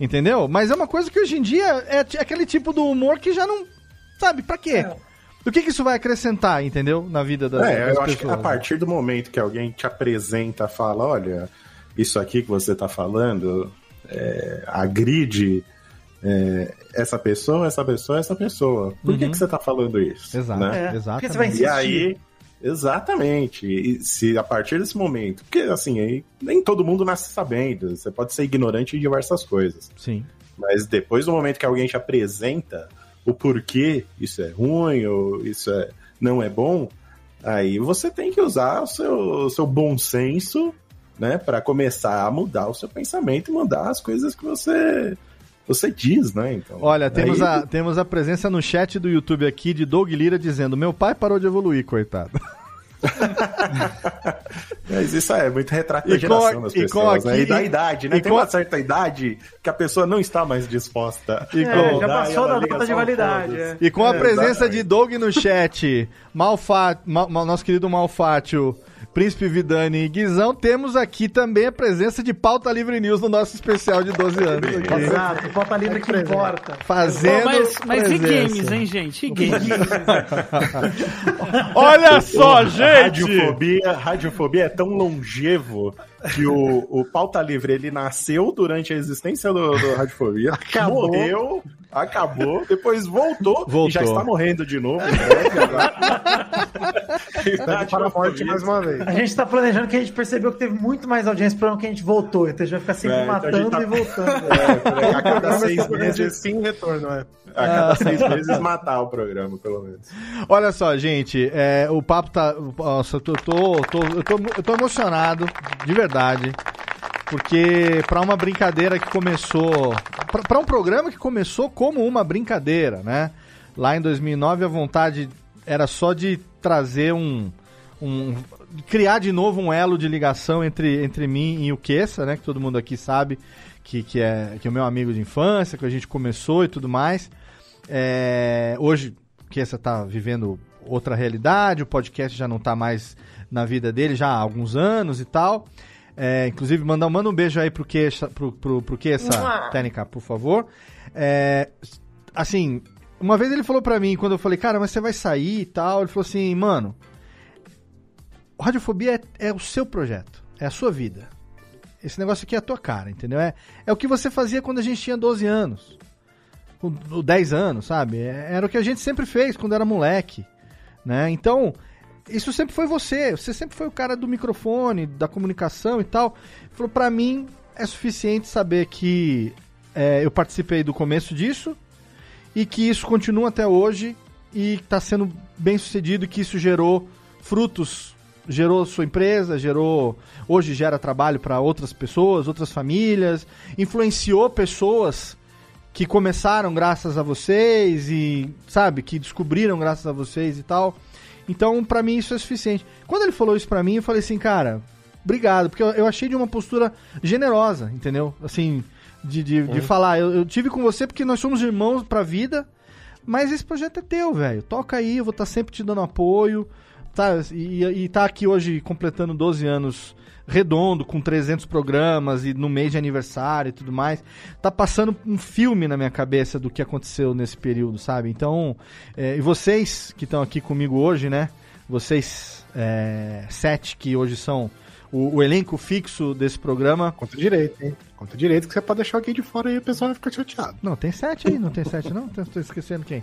Speaker 1: Entendeu? Mas é uma coisa que hoje em dia é aquele tipo do humor que já não. Sabe, pra quê? O que, que isso vai acrescentar, entendeu? Na vida das,
Speaker 4: É,
Speaker 1: das
Speaker 4: eu acho que
Speaker 1: pessoas.
Speaker 4: a partir do momento que alguém te apresenta, fala, olha, isso aqui que você tá falando é, agride é, essa pessoa, essa pessoa, essa pessoa. Por que,
Speaker 1: Uhum.
Speaker 4: que você tá falando isso?
Speaker 1: Exato,
Speaker 4: né?
Speaker 1: é. exatamente.
Speaker 5: Porque você vai
Speaker 4: E
Speaker 5: insistir.
Speaker 4: aí, exatamente. E se a partir desse momento, porque assim, nem todo mundo nasce sabendo, você pode ser ignorante em diversas coisas.
Speaker 1: Sim.
Speaker 4: Mas depois do momento que alguém te apresenta o porquê isso é ruim ou isso é, não é bom, aí você tem que usar o seu, o seu bom senso, né, para começar a mudar o seu pensamento e mudar as coisas que você você diz, né? Então,
Speaker 1: Olha, temos,
Speaker 4: aí-
Speaker 1: a, temos a presença no chat do YouTube aqui de Doug Lira dizendo: Meu pai parou de evoluir, coitado.
Speaker 4: Mas isso é muito retrato da
Speaker 1: com
Speaker 4: geração
Speaker 1: a-
Speaker 4: das
Speaker 1: e com
Speaker 4: pessoas, né?
Speaker 1: aqui-
Speaker 4: E da idade, né?
Speaker 1: e
Speaker 4: Tem
Speaker 1: com-
Speaker 4: uma certa idade que a pessoa não está mais disposta
Speaker 1: E com-
Speaker 4: mudar
Speaker 5: já passou da data de validade, é.
Speaker 1: E com a
Speaker 4: É,
Speaker 1: presença
Speaker 4: exatamente.
Speaker 1: de Doug no chat, Malfa, Ma- Ma- nosso querido Malfátio, Príncipe Vidani e Guizão, temos aqui também a presença de Pauta Livre News no nosso especial de 12 anos. aqui.
Speaker 5: Exato, pauta livre que importa.
Speaker 1: Fazendo.
Speaker 9: Pô, mas mas e games, hein, gente? E games?
Speaker 1: Olha só, gente!
Speaker 4: Radiofobia, radiofobia é tão longevo que o, o Pauta Livre ele nasceu durante a existência do, do Radiofobia,
Speaker 5: Acabou.
Speaker 4: morreu, acabou, depois voltou,
Speaker 1: Voltou.
Speaker 4: e já está morrendo de novo.
Speaker 14: Vai para a morte mais uma vez.
Speaker 5: A gente tá planejando que a gente percebeu que teve muito mais audiência pro ano que a gente voltou. Então a gente vai ficar sempre
Speaker 4: É, então
Speaker 5: matando
Speaker 4: tá-
Speaker 5: e voltando.
Speaker 4: É, a cada seis meses,
Speaker 14: sim retorno, é.
Speaker 4: A cada seis meses matar o programa, pelo menos.
Speaker 1: Olha só, gente, é, o papo tá. Nossa, eu tô, tô, tô- eu, tô, eu tô emocionado, de verdade. Porque pra uma brincadeira que começou. pra- Pra um programa que começou como uma brincadeira, né? Lá em 2009 a vontade era só de trazer um. um criar de novo um elo de ligação entre, entre mim e o Kessa, né? Que todo mundo aqui sabe que, que, é, que é o meu amigo de infância, que a gente começou e tudo mais. É, hoje, que essa tá vivendo outra realidade, o podcast já não tá mais na vida dele já há alguns anos e tal. É, inclusive, manda, manda um beijo aí pro que pro, pro, pro que essa técnica, por favor. É, assim, uma vez ele falou pra mim, quando eu falei, cara, mas você vai sair e tal, ele falou assim, mano, Radiofobia é, é o seu projeto, é a sua vida. Esse negócio aqui é a tua cara, entendeu? É, é o que você fazia quando a gente tinha 12 anos com 10 anos, sabe? É- Era o que a gente sempre fez quando era moleque, né? Então, isso sempre foi você. Você sempre foi o cara do microfone, da comunicação e tal. Falou, pra mim é suficiente saber que é, eu participei do começo disso e que isso continua até hoje e tá sendo bem sucedido que isso gerou frutos, gerou sua empresa, gerou hoje gera trabalho para outras pessoas, outras famílias, influenciou pessoas que começaram graças a vocês e, sabe, que descobriram graças a vocês e tal. Então, pra mim isso é suficiente. Quando ele falou isso pra mim, eu falei assim, cara, obrigado, porque eu, eu achei de uma postura generosa, entendeu? Assim, de, de, de falar, eu, eu tive com você porque nós somos irmãos pra vida, mas esse projeto é teu, velho. Toca aí, eu vou estar sempre te dando apoio, tá? E, e tá aqui hoje completando 12 anos redondo, com 300 programas e no mês de aniversário e tudo mais. Tá passando um filme na minha cabeça do que aconteceu nesse período, sabe? Então, é, e vocês que estão aqui comigo hoje, né? Vocês é, sete que hoje são o, o elenco fixo desse programa.
Speaker 14: Conta direito, hein? Conta direito que você pode deixar alguém de fora aí e o pessoal vai ficar chateado.
Speaker 1: Não, tem sete aí, não tem sete não? Tô, esquecendo quem.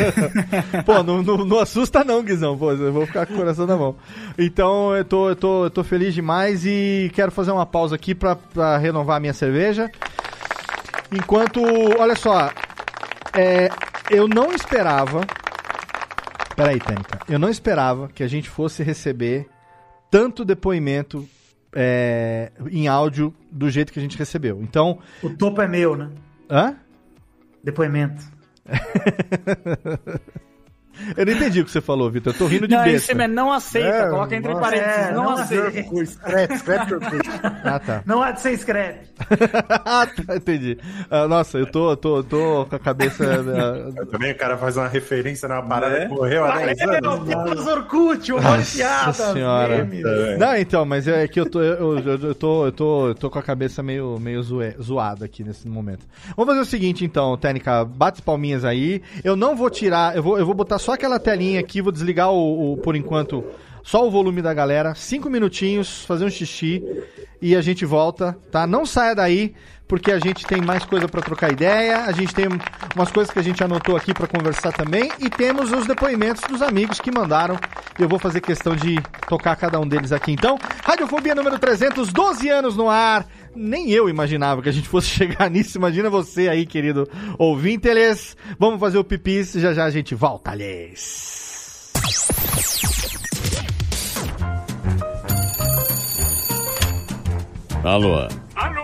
Speaker 1: Pô, não, não, não assusta não, Guizão, pô, eu vou ficar com o coração na mão. Então, eu tô, eu tô, eu tô feliz demais e quero fazer uma pausa aqui pra, pra renovar a minha cerveja. Enquanto, olha só, é, eu não esperava... Peraí, Tênica. Eu não esperava que a gente fosse receber tanto depoimento é, em áudio do jeito que a gente recebeu. Então...
Speaker 5: O topo é meu, né?
Speaker 1: Hã?
Speaker 5: Depoimento.
Speaker 1: Eu não entendi o que você falou, Vitor. Eu tô rindo de
Speaker 9: Não,
Speaker 1: besta.
Speaker 9: esse é não aceita.
Speaker 14: É,
Speaker 9: Coloca entre
Speaker 14: nossa,
Speaker 9: parênteses.
Speaker 5: é,
Speaker 9: não,
Speaker 5: não
Speaker 9: aceita.
Speaker 14: O scrap, scrap Orkut.
Speaker 1: Ah, tá.
Speaker 5: Não há de ser scrap.
Speaker 1: ah, tá, entendi. Ah, nossa, eu tô, tô, tô com a cabeça. ah,
Speaker 4: Também o cara faz uma referência numa parada
Speaker 10: Né?
Speaker 4: que morreu há 10
Speaker 5: Valeu,
Speaker 4: anos.
Speaker 5: Piadas Orkut, humor e piadas,
Speaker 1: senhora. Não, então, mas é que eu tô, eu, eu, eu tô, eu tô, eu tô com a cabeça meio, meio zoe- zoada aqui nesse momento. Vamos fazer o seguinte, então, Técnica, bate as palminhas aí. Eu não vou tirar, eu vou, eu vou botar só aquela telinha aqui, vou desligar o, o- por enquanto, só o volume da galera. Cinco minutinhos, fazer um xixi e a gente volta, tá? Não saia daí. Porque a gente tem mais coisa pra trocar ideia, a gente tem umas coisas que a gente anotou aqui pra conversar também e temos os depoimentos dos amigos que mandaram. E eu vou fazer questão de tocar cada um deles aqui. Então, Radiofobia número 300, 12 anos no ar. Nem eu imaginava que a gente fosse chegar nisso. Imagina você aí, querido ouvinte. Eles. Vamos fazer o pipis, já já a gente volta, aliás.
Speaker 15: Alô,
Speaker 12: Alô,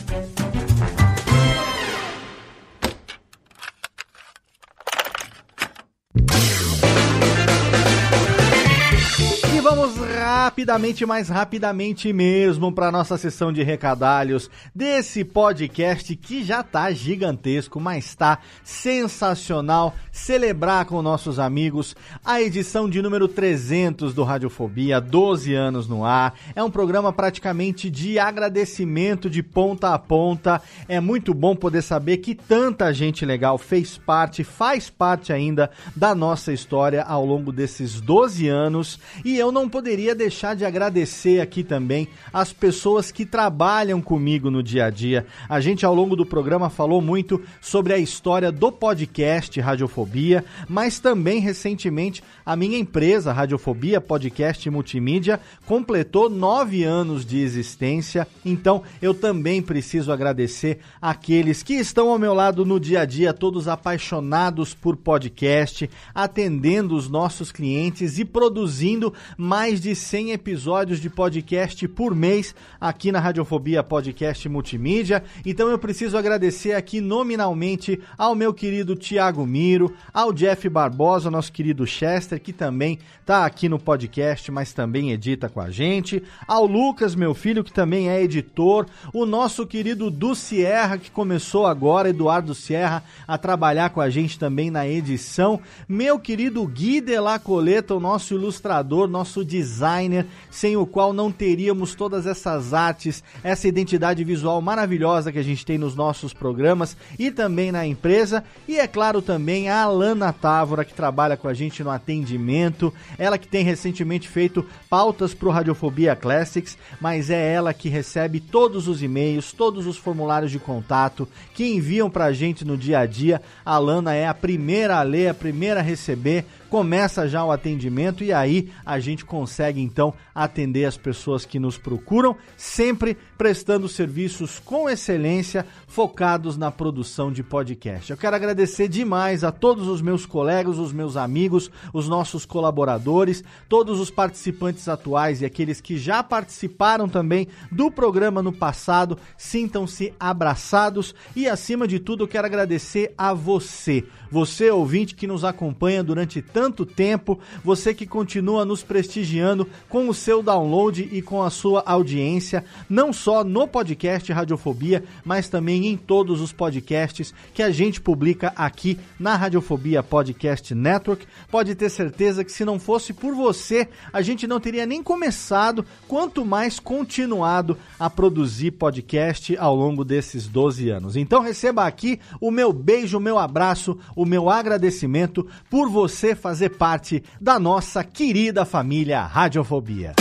Speaker 1: Rapidamente, mais rapidamente mesmo, para nossa sessão de recadalhos desse podcast que já tá gigantesco, mas tá sensacional. Celebrar com nossos amigos a edição de número 300 do Radiofobia, 12 anos no ar. É um programa praticamente de agradecimento de ponta a ponta. É muito bom poder saber que tanta gente legal fez parte, faz parte ainda da nossa história ao longo desses 12 anos. E eu não poderia deixar de agradecer aqui também as pessoas que trabalham comigo no dia a dia. A gente ao longo do programa falou muito sobre a história do podcast Radiofobia, mas também recentemente a minha empresa Radiofobia Podcast Multimídia completou nove anos de existência. Então eu também preciso agradecer aqueles que estão ao meu lado no dia a dia, todos apaixonados por podcast, atendendo os nossos clientes e produzindo mais de 100 episódios de podcast por mês aqui na Radiofobia Podcast Multimídia. Então eu preciso agradecer aqui nominalmente ao meu querido Tiago Miro, ao Jeff Barbosa, nosso querido Chester, que também tá aqui no podcast, mas também edita com a gente, ao Lucas, meu filho, que também é editor, o nosso querido Du Sierra, que começou agora, Eduardo Sierra, a trabalhar com a gente também na edição, meu querido Gui de la Coleta, o nosso ilustrador, nosso designer, sem o qual não teríamos todas essas artes, essa identidade visual maravilhosa que a gente tem nos nossos programas e também na empresa. E é claro também a Alana Távora, que trabalha com a gente no atendimento. Ela que tem recentemente feito pautas para o Radiofobia Classics, mas é ela que recebe todos os e-mails, todos os formulários de contato que enviam para a gente no dia a dia. A Alana é a primeira a ler, a primeira a receber começa já o atendimento e aí a gente consegue então atender as pessoas que nos procuram, sempre prestando serviços com excelência, focados na produção de podcast. Eu quero agradecer demais a todos os meus colegas, os meus amigos, os nossos colaboradores, todos os participantes atuais e aqueles que já participaram também do programa no passado. Sintam-se abraçados e acima de tudo eu quero agradecer a você, você ouvinte que nos acompanha durante tanto tempo, você que continua nos prestigiando com o seu download e com a sua audiência, não só no podcast Radiofobia, mas também em todos os podcasts que a gente publica aqui na Radiofobia Podcast Network. Pode ter certeza que se não fosse por você, a gente não teria nem começado, quanto mais continuado a produzir podcast ao longo desses 12 anos. Então receba aqui o meu beijo, o meu abraço, meu agradecimento por você fazer parte da nossa querida família Radiofobia.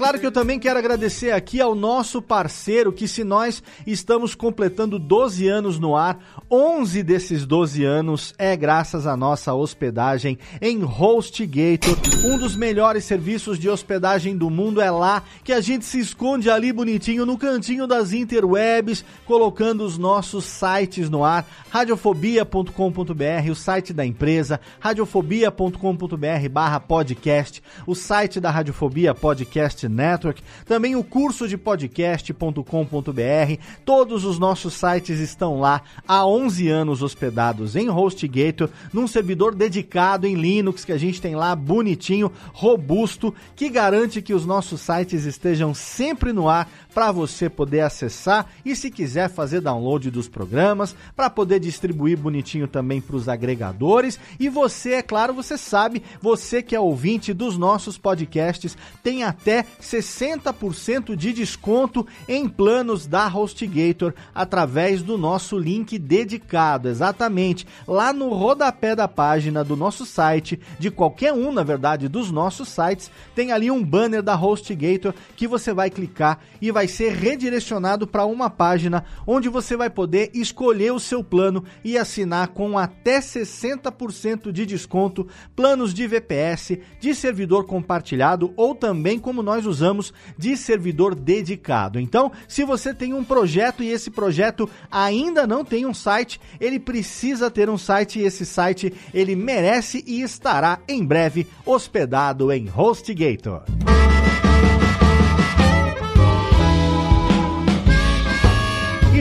Speaker 1: Claro que eu também quero agradecer aqui ao nosso parceiro, que se nós estamos completando 12 anos no ar, 11 desses 12 anos é graças à nossa hospedagem em HostGator, um dos melhores serviços de hospedagem do mundo. É lá que a gente se esconde ali bonitinho no cantinho das interwebs, colocando os nossos sites no ar, radiofobia.com.br, o site da empresa, radiofobia.com.br barra podcast, o site da Radiofobia Podcast Network, também o curso de podcast.com.br. Todos os nossos sites estão lá há 11 anos hospedados em HostGator, num servidor dedicado em Linux que a gente tem lá bonitinho, robusto, que garante que os nossos sites estejam sempre no ar para você poder acessar e se quiser fazer download dos programas, para poder distribuir bonitinho também para os agregadores. E você, é claro, você sabe, você que é ouvinte dos nossos podcasts, tem até 60% de desconto em planos da HostGator através do nosso link dedicado, exatamente, lá no rodapé da página do nosso site, de qualquer um, na verdade, dos nossos sites, tem ali um banner da HostGator que você vai clicar e vai ser redirecionado para uma página onde você vai poder escolher o seu plano e assinar com até 60% de desconto planos de VPS, de servidor compartilhado ou também como nós usamos de servidor dedicado. Então, se você tem um projeto e esse projeto ainda não tem um site, ele precisa ter um site e esse site ele merece e estará em breve hospedado em HostGator.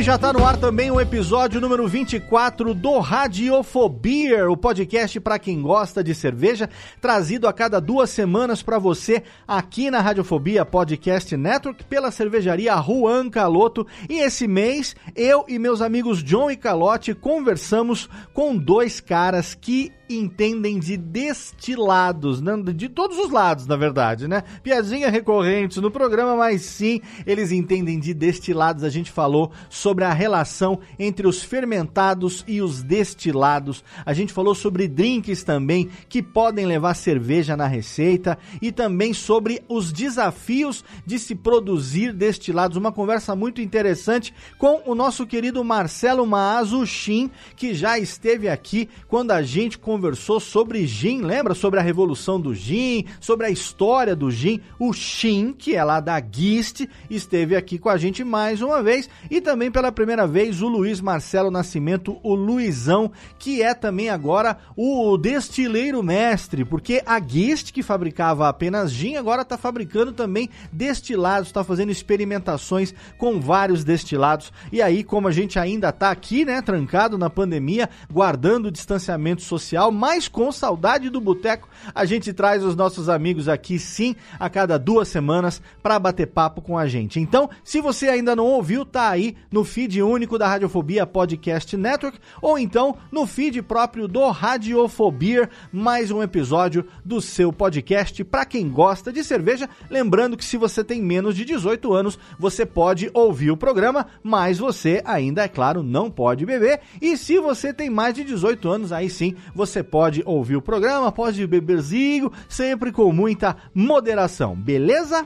Speaker 1: Já tá no ar também o episódio número 24 do Radiofobia, o podcast para quem gosta de cerveja, trazido a cada duas semanas para você aqui na Radiofobia Podcast Network pela cervejaria Juan Caloto. E esse mês, eu e meus amigos John e Calote conversamos com dois caras que entendem de destilados, né? de todos os lados, na verdade, né? Piadinha recorrente no programa, mas sim, eles entendem de destilados. A gente falou sobre a relação entre os fermentados e os destilados. A gente falou sobre drinks também que podem levar cerveja na receita e também sobre os desafios de se produzir destilados. Uma conversa muito interessante com o nosso querido Marcelo Maazuchin, que já esteve aqui quando a gente conversou conversou sobre gin, lembra? Sobre a revolução do gin, sobre a história do gin. O Shin, que é lá da Gist, esteve aqui com a gente mais uma vez. E também pela primeira vez o Luiz Marcelo Nascimento, o Luizão, que é também agora o destileiro mestre, porque a Gist, que fabricava apenas gin, agora está fabricando também destilados, está fazendo experimentações com vários destilados. E aí, como a gente ainda está aqui, né, trancado na pandemia, guardando o distanciamento social, mas com saudade do boteco, a gente traz os nossos amigos aqui sim a cada duas semanas para bater papo com a gente. Então, se você ainda não ouviu, tá aí no feed único da Radiofobia Podcast Network ou então no feed próprio do Radiofobia, mais um episódio do seu podcast para quem gosta de cerveja. Lembrando que se você tem menos de 18 anos, você pode ouvir o programa, mas você ainda, é claro, não pode beber. E se você tem mais de 18 anos, aí sim você pode ouvir o programa, pode beberzinho, sempre com muita moderação, beleza?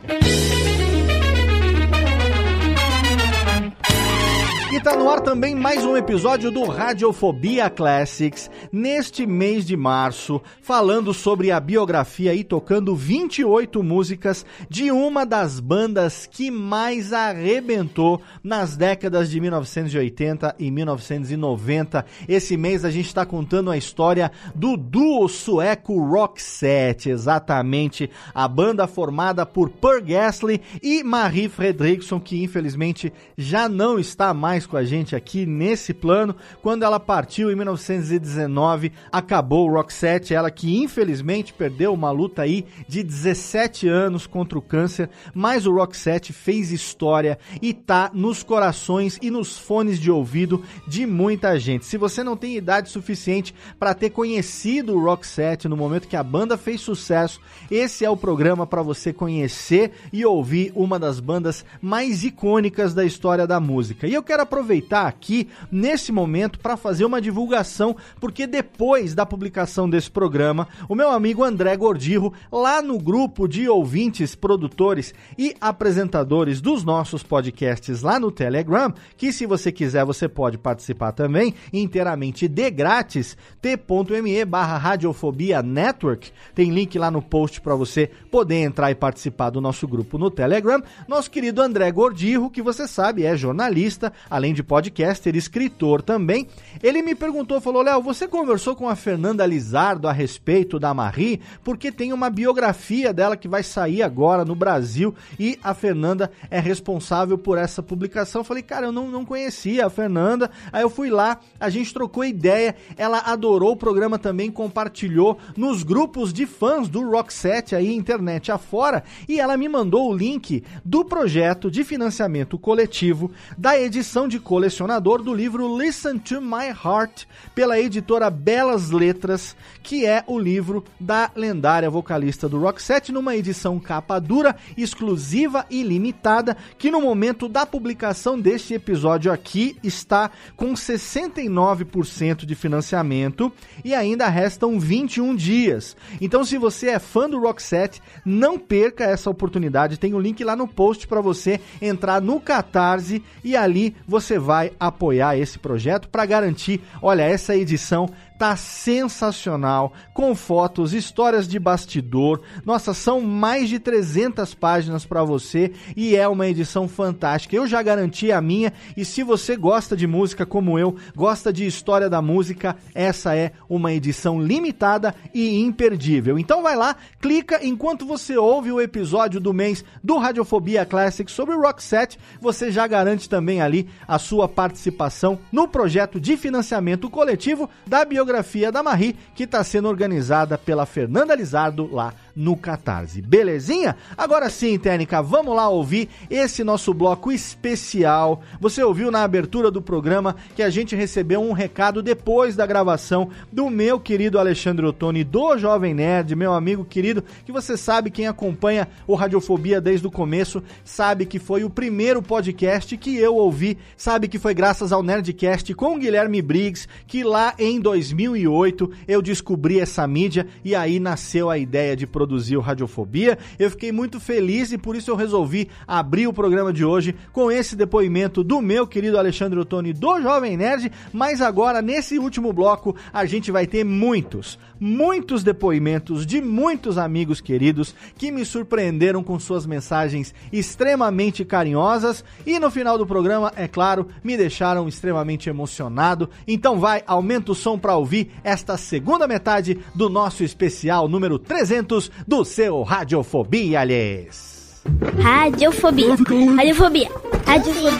Speaker 1: E tá no ar também mais um episódio do Radiofobia Classics, neste mês de março, falando sobre a biografia e tocando 28 músicas de uma das bandas que mais arrebentou nas décadas de 1980 e 1990. Esse mês a gente está contando a história do duo sueco Roxette, exatamente, a banda formada por Per Gessle e Marie Fredriksson, que infelizmente já não está mais com a gente aqui nesse plano. Quando ela partiu em 1919, acabou o Roxette, ela que infelizmente perdeu uma luta aí de 17 anos contra o câncer, mas o Roxette fez história e tá nos corações e nos fones de ouvido de muita gente. Se você não tem idade suficiente para ter conhecido o Roxette no momento que a banda fez sucesso, esse é o programa para você conhecer e ouvir uma das bandas mais icônicas da história da música. E eu quero aproveitar aqui nesse momento para fazer uma divulgação, porque depois da publicação desse programa, o meu amigo André Gordirro, lá no grupo de ouvintes, produtores e apresentadores dos nossos podcasts lá no Telegram, que se você quiser você pode participar também inteiramente de grátis, t.me barra Radiofobia Network, tem link lá no post para você poder entrar e participar do nosso grupo no Telegram. Nosso querido André Gordirro, que você sabe é jornalista, além de podcaster, escritor também. Ele me perguntou, falou: Léo, você conversou com a Fernanda Lizardo a respeito da Marie? Porque tem uma biografia dela que vai sair agora no Brasil e a Fernanda é responsável por essa publicação. Eu falei, cara, eu não, não conhecia a Fernanda. Aí eu fui lá, a gente trocou ideia, ela adorou o programa também, compartilhou nos grupos de fãs do Rock Set aí, internet afora, e ela me mandou o link do projeto de financiamento coletivo da edição de colecionador do livro Listen to My Heart, pela editora Belas Letras, que é o livro da lendária vocalista do Set, numa edição capa dura, exclusiva e limitada, que no momento da publicação deste episódio aqui está com 69% de financiamento e ainda restam 21 dias. Então, se você é fã do Set, não perca essa oportunidade. Tem o um link lá no post para você entrar no Catarse e ali você vai apoiar esse projeto para garantir, olha, essa edição tá sensacional, com fotos, histórias de bastidor. Nossa, são mais de 300 páginas para você e é uma edição fantástica. Eu já garanti a minha e se você gosta de música como eu, gosta de história da música, essa é uma edição limitada e imperdível. Então vai lá, clica enquanto você ouve o episódio do mês do Radiofobia Classic sobre o Rock Set, você já garante também ali a sua participação no projeto de financiamento coletivo da biografia biografia da Marie, que está sendo organizada pela Fernanda Lizardo lá no Catarse. Belezinha? Agora sim, Técnica, vamos lá ouvir esse nosso bloco especial. Você ouviu na abertura do programa que a gente recebeu um recado depois da gravação do meu querido Alexandre Ottoni, do Jovem Nerd, meu amigo querido, que você sabe, quem acompanha o Radiofobia desde o começo, sabe que foi o primeiro podcast que eu ouvi, sabe que foi graças ao Nerdcast com Guilherme Briggs, que lá em 2008 eu descobri essa mídia e aí nasceu a ideia de produzir o Radiofobia. Eu fiquei muito feliz e por isso eu resolvi abrir o programa de hoje com esse depoimento do meu querido Alexandre Ottoni do Jovem Nerd. Mas agora, nesse último bloco, a gente vai ter muitos, muitos depoimentos de muitos amigos queridos que me surpreenderam com suas mensagens extremamente carinhosas e no final do programa, é claro, me deixaram extremamente emocionado. Então vai, aumenta o som para ouvir esta segunda metade do nosso especial número 300 do seu Radiofobia, aliás.
Speaker 16: Radiofobia. Radiofobia. Radiofobia.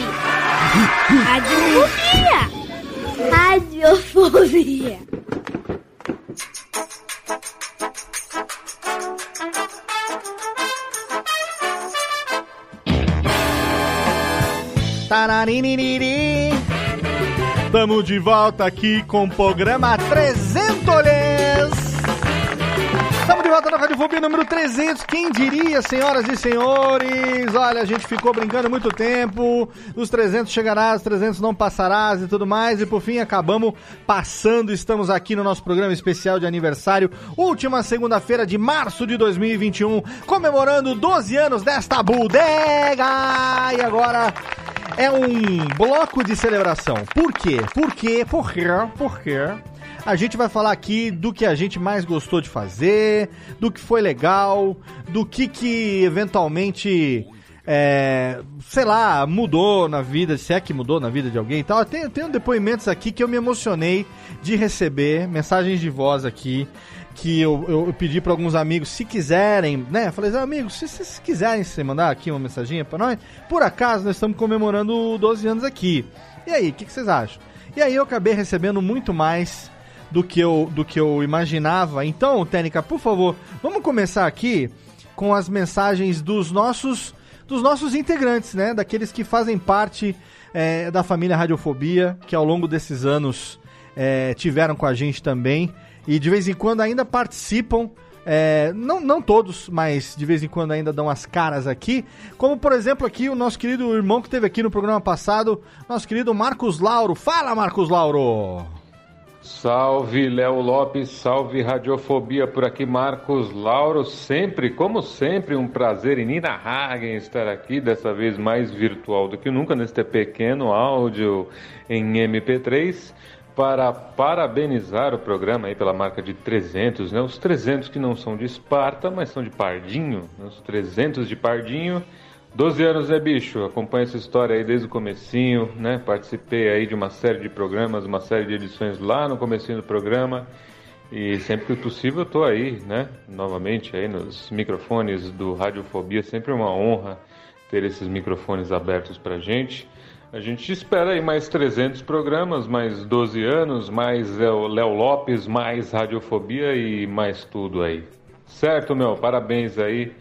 Speaker 16: Radiofobia. Radiofobia.
Speaker 1: Tamo de volta aqui com o programa 300 Estamos de volta na Radiofobia número 300. Quem diria, senhoras e senhores? Olha, a gente ficou brincando muito tempo. Os 300 chegarás, os 300 não passarás e tudo mais. E por fim acabamos passando. Estamos aqui no nosso programa especial de aniversário, última segunda-feira de março de 2021, comemorando 12 anos desta bodega. E agora é um bloco de celebração. Por quê? Por quê? Por quê? Por quê? A gente vai falar aqui do que a gente mais gostou de fazer, do que foi legal, do que que eventualmente é, sei lá, mudou na vida, se é que mudou na vida de alguém e tal. Eu tenho, depoimentos aqui que eu me emocionei de receber, mensagens de voz aqui, que eu, eu, pedi para alguns amigos, se quiserem, né? Falei, amigos, se vocês quiserem se mandar aqui uma mensaginha para nós, por acaso nós estamos comemorando 12 anos aqui. E aí, o que, que vocês acham? E aí eu acabei recebendo muito mais do que eu, do que eu imaginava. Então, Técnica, por favor, vamos começar aqui com as mensagens dos nossos dos nossos integrantes, né? Daqueles que fazem parte é, da família Radiofobia, que ao longo desses anos é, tiveram com a gente também e de vez em quando ainda participam É, não, não todos, mas de vez em quando ainda dão as caras aqui. Como, por exemplo, aqui o nosso querido irmão que teve aqui no programa passado, nosso querido Marcos Lauro. Fala, Marcos Lauro!
Speaker 17: Salve Léo Lopes, salve Radiofobia por aqui, Marcos Lauro. Sempre, como sempre, um prazer em Nina Hagen estar aqui, dessa vez mais virtual do que nunca, neste pequeno áudio em MP3, para parabenizar o programa aí pela marca de 300, né? Os 300 que não são de Esparta, mas são de Pardinho, né? os 300 de Pardinho. 12 anos, né, bicho? Acompanho essa história aí desde o comecinho, né? Participei aí de uma série de programas, uma série de edições lá no comecinho do programa. E sempre que possível eu tô aí, né? Novamente aí nos microfones do Radiofobia. Sempre uma honra ter esses microfones abertos pra gente. A gente espera aí mais 300 programas, mais 12 anos, mais Léo Lopes, mais Radiofobia e mais tudo aí. Certo, meu? Parabéns aí.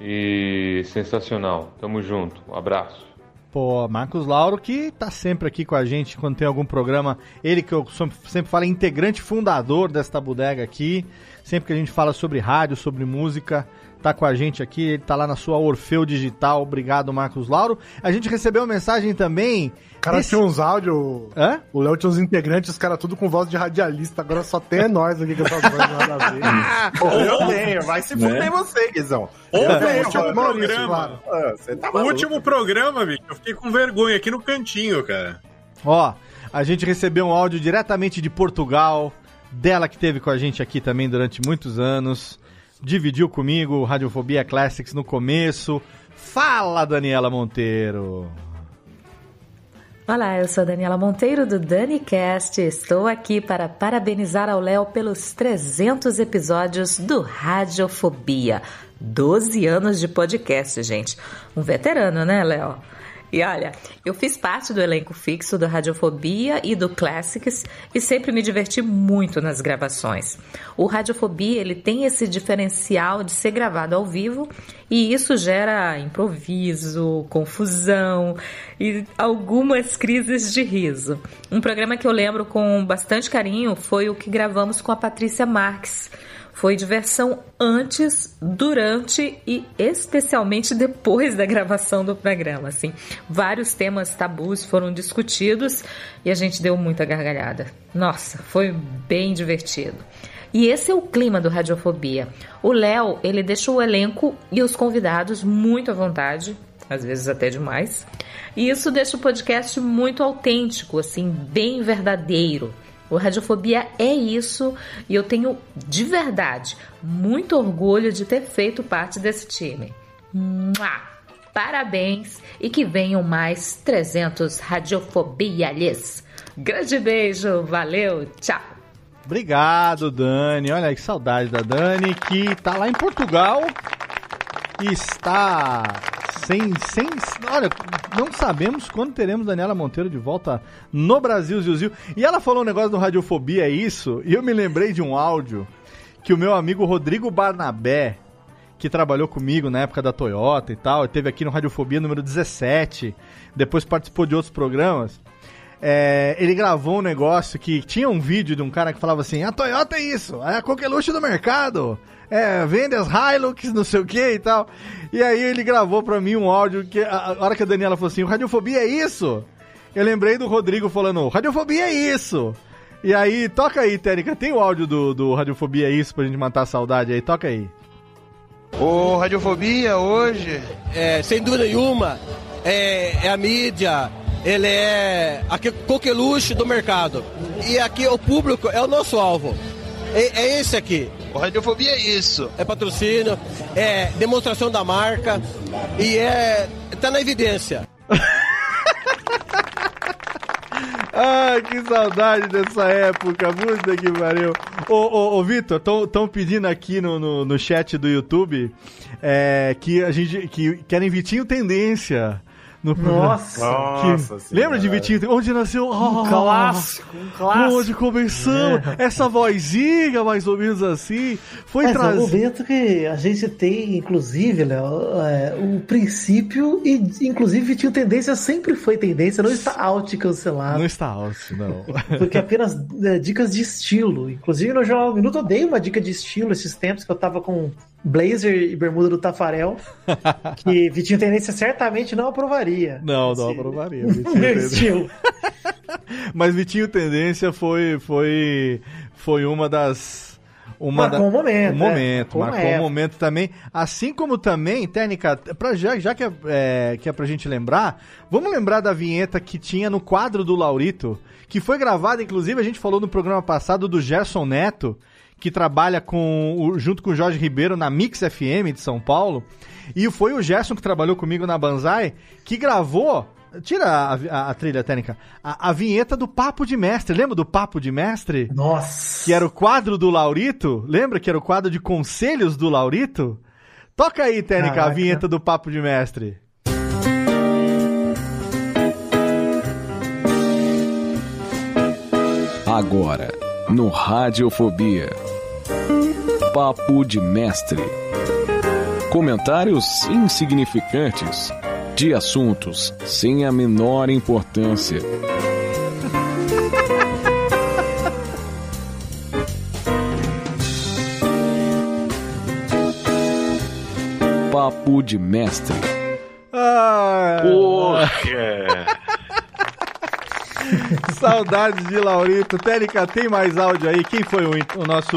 Speaker 17: E sensacional. Tamo junto. Um abraço.
Speaker 1: Pô, Marcos Lauro, que tá sempre aqui com a gente quando tem algum programa. Ele que eu sempre falo, é integrante fundador desta bodega aqui. Sempre que a gente fala sobre rádio, sobre música, tá com a gente aqui. Ele tá lá na sua Orfeu Digital. Obrigado, Marcos Lauro. A gente recebeu uma mensagem também.
Speaker 14: Cara
Speaker 1: desse-
Speaker 14: tinha uns áudios.
Speaker 1: Hã?
Speaker 14: O Léo tinha uns integrantes, os caras tudo com voz de radialista. Agora só tem é nós aqui com essas vozes nada a ver.
Speaker 4: Pô, eu tenho, vai se
Speaker 8: Né?
Speaker 4: fuder você, Guizão. Eu
Speaker 8: o último
Speaker 4: mano.
Speaker 8: programa.
Speaker 4: Ah, Você tá
Speaker 8: o último programa, bicho, eu fiquei com vergonha aqui no cantinho, cara.
Speaker 1: Ó, a gente recebeu um áudio diretamente de Portugal, dela que teve com a gente aqui também durante muitos anos. Dividiu comigo o Radiofobia Classics no começo. Fala, Daniela Monteiro.
Speaker 18: Olá, eu sou Daniela Monteiro do DaniCast. Estou aqui para parabenizar ao Léo pelos 300 episódios do Radiofobia. 12 anos de podcast, gente. Um veterano, né, Léo? E olha, eu fiz parte do elenco fixo do Radiofobia e do Classics e sempre me diverti muito nas gravações. O Radiofobia ele tem esse diferencial de ser gravado ao vivo e isso gera improviso, confusão e algumas crises de riso. Um programa que eu lembro com bastante carinho foi o que gravamos com a Patrícia Marques. Foi diversão antes, durante e especialmente depois da gravação do programa. Assim, vários temas tabus foram discutidos e a gente deu muita gargalhada. Nossa, foi bem divertido. E esse é o clima do Radiofobia. O Léo, ele deixa o elenco e os convidados muito à vontade, às vezes até demais. E isso deixa o podcast muito autêntico, assim, bem verdadeiro. O Radiofobia é isso e eu tenho de verdade muito orgulho de ter feito parte desse time. Mua! Parabéns e que venham mais 300 Radiofobiales. Grande beijo, valeu, tchau!
Speaker 1: Obrigado, Dani. Olha que saudade da Dani, que tá lá em Portugal e está sem, sem. Olha, não sabemos quando teremos Daniela Monteiro de volta no Brasil, Zilzil. E ela falou um negócio do Radiofobia, é isso? E eu me lembrei de um áudio que o meu amigo Rodrigo Barnabé, que trabalhou comigo na época da Toyota e tal, teve aqui no Radiofobia número 17, depois participou de outros programas. É, ele gravou um negócio que tinha um vídeo de um cara que falava assim: a Toyota é isso, é a coqueluche do mercado, é, vende as Hilux, não sei o que e tal. E aí ele gravou pra mim um áudio que a, a hora que a Daniela falou assim: radiofobia é isso? Eu lembrei do Rodrigo falando: radiofobia é isso. E aí, toca aí, Térica, tem o áudio do, do Radiofobia é isso pra gente matar a saudade aí, toca aí.
Speaker 19: O Radiofobia hoje, é, sem dúvida nenhuma, é, é a mídia, ele é a que- coqueluche do mercado. E aqui o público é o nosso alvo. É, é esse aqui. O Radiofobia é isso. É patrocínio, é demonstração da marca e é. tá na evidência.
Speaker 1: Ai, que saudade dessa época, puta que pariu. Ô, ô, ô Vitor, estão pedindo aqui no, no, no chat do YouTube é, que a gente que querem Vitinho Tendência No.
Speaker 5: Nossa.
Speaker 4: Nossa
Speaker 1: Que- Lembra de Vitinho? Onde nasceu?
Speaker 9: Um clássico, um clássico.
Speaker 1: Onde começamos? Essa vozinha, mais ou menos assim, foi
Speaker 5: Mas é um momento que a gente tem, inclusive, Léo, é, o princípio e, inclusive, Vitinho Tendência sempre foi tendência, não está out e cancelado.
Speaker 1: Não está alto, não.
Speaker 5: Porque apenas é, dicas de estilo. Inclusive, no Jornal do Minuto, eu dei uma dica de estilo esses tempos que eu tava com blazer e bermuda do Tafarel, que Vitinho Tendência certamente não aprovaria.
Speaker 1: Não, não aprovaria.
Speaker 5: O
Speaker 1: Vitinho
Speaker 5: meu estilo.
Speaker 1: Mas Vitinho Tendência foi, foi, foi uma das. Uma
Speaker 5: Marcou um momento,
Speaker 1: Um
Speaker 5: é.
Speaker 1: momento,
Speaker 5: Marcou
Speaker 1: um momento também. Assim como também, técnica, pra, já, já que, é, é, que é pra gente lembrar, vamos lembrar da vinheta que tinha no quadro do Laurito, que foi gravada, inclusive, a gente falou no programa passado do Gerson Neto, que trabalha com o- junto com o Jorge Ribeiro na Mix FM de São Paulo. E foi o Gerson que trabalhou comigo na Banzai, que gravou. Tira a, a- a trilha técnica. A, a vinheta do Papo de Mestre. Lembra do Papo de Mestre?
Speaker 5: Nossa!
Speaker 1: Que era o quadro do Laurito? Lembra que era o quadro de conselhos do Laurito? Toca aí, Técnica, a vinheta do Papo de Mestre.
Speaker 20: Agora, no Radiofobia. Papo de Mestre. Comentários insignificantes de assuntos sem a menor importância. Papo de Mestre.
Speaker 1: Ah, Saudades de Laurito. Técnica, tem mais áudio aí? Quem foi o, o nosso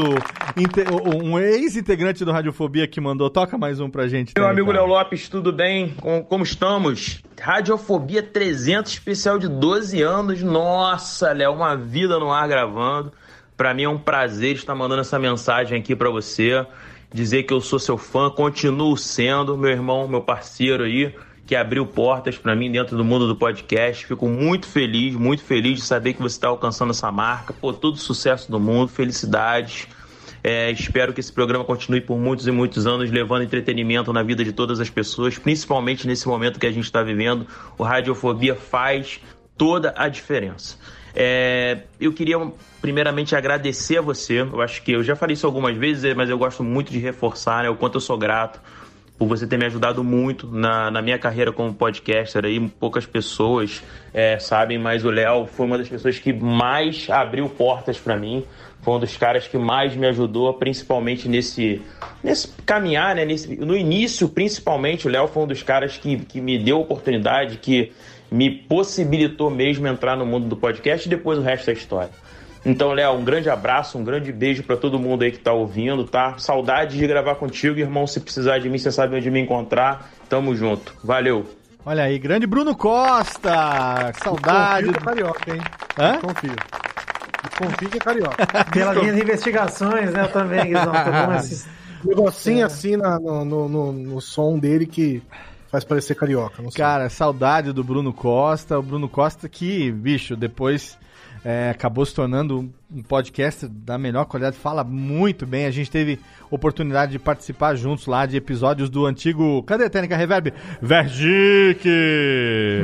Speaker 1: um ex-integrante do Radiofobia que mandou? Toca mais um pra gente.
Speaker 21: Meu amigo Léo Lopes, tudo bem? Com- Como estamos? Radiofobia 300, especial de 12 anos. Nossa, Léo, uma vida no ar gravando. Pra mim é um prazer estar mandando essa mensagem aqui pra você. Dizer que eu sou seu fã, continuo sendo, meu irmão, meu parceiro aí, que abriu portas pra mim dentro do mundo do podcast. Fico muito feliz, muito feliz de saber que você está alcançando essa marca. Pô, todo sucesso do mundo, felicidades. É, espero que esse programa continue por muitos e muitos anos, levando entretenimento na vida de todas as pessoas, principalmente nesse momento que a gente está vivendo. O Radiofobia faz toda a diferença. É, eu queria primeiramente agradecer a você. Eu acho que eu já falei isso algumas vezes, mas eu gosto muito de reforçar né, o quanto eu sou grato por você ter me ajudado muito na, na minha carreira como podcaster aí. Poucas pessoas é, sabem, mas o Léo foi uma das pessoas que mais abriu portas para mim. Foi um dos caras que mais me ajudou, principalmente nesse, nesse caminhar, né? Nesse, no início, principalmente, o Léo foi um dos caras que, que me deu oportunidade, que me possibilitou mesmo entrar no mundo do podcast e depois o resto é história. Então, Léo, um grande abraço, um grande beijo pra todo mundo aí que tá ouvindo, tá? Saudade de gravar contigo, irmão. Se precisar de mim, você sabe onde me encontrar. Tamo junto. Valeu.
Speaker 1: Olha aí, grande Bruno Costa. Saudade.
Speaker 14: Confio que é carioca, hein?
Speaker 1: Hã?
Speaker 14: Confio. Confio que é carioca.
Speaker 5: Pelas minhas investigações, né? Eu também, Guizão. Tô dando esses-
Speaker 14: Um negocinho assim na- no, no, no- no som dele que faz parecer carioca. Não sei.
Speaker 1: Cara, saudade do Bruno Costa. O Bruno Costa que, bicho, depois é, acabou se tornando um podcast da melhor qualidade. Fala muito bem. A gente teve oportunidade de participar juntos lá de episódios do antigo. Cadê a técnica Reverb? Vergic!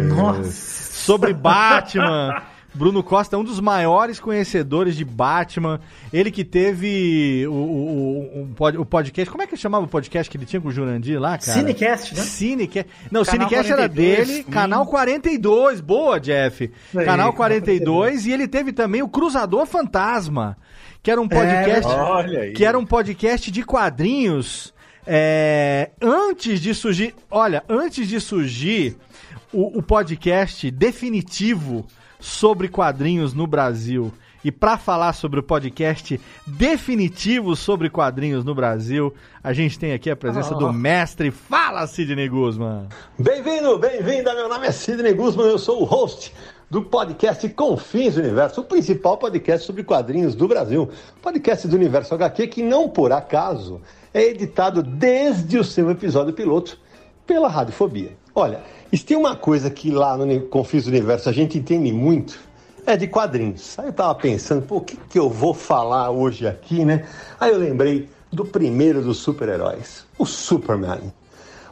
Speaker 5: Nossa!
Speaker 1: Sobre Batman. Bruno Costa é um dos maiores conhecedores de Batman. Ele que teve o, o, o, o pod- o podcast. Como é que chamava o podcast que ele tinha com o Jurandir lá, cara?
Speaker 5: Cinecast, né?
Speaker 1: Cinecast. Não, o
Speaker 5: Canal
Speaker 1: Cinecast era
Speaker 5: 42,
Speaker 1: dele,
Speaker 5: hum.
Speaker 1: Canal 42. Boa, Jeff.
Speaker 5: Aí,
Speaker 1: Canal
Speaker 5: Canal
Speaker 1: 42. E ele teve também o Cruzador Fantasma, que era um podcast.
Speaker 4: É, olha aí.
Speaker 1: que era um podcast de quadrinhos. é, antes de surgir. Olha, antes de surgir o, o podcast definitivo sobre quadrinhos no Brasil. E para falar sobre o podcast definitivo sobre quadrinhos no Brasil, a gente tem aqui a presença do mestre. Fala, Sidney Guzman!
Speaker 22: Bem-vindo, bem-vinda. Meu nome é Sidney Guzman, eu sou o host do podcast Confins do Universo, o principal podcast sobre quadrinhos do Brasil. Podcast do Universo HQ que não por acaso é editado desde o seu episódio piloto pela Radiofobia. Olha, se tem uma coisa que lá no Confins do Universo a gente entende muito, é de quadrinhos. Aí eu tava pensando, pô, o que, que eu vou falar hoje aqui, né? Aí eu lembrei do primeiro dos super-heróis, o Superman.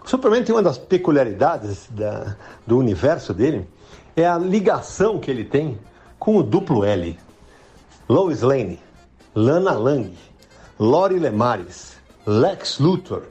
Speaker 22: O Superman tem uma das peculiaridades da, do universo dele, é a ligação que ele tem com o duplo L. Lois Lane, Lana Lang, Lori Lemares, Lex Luthor,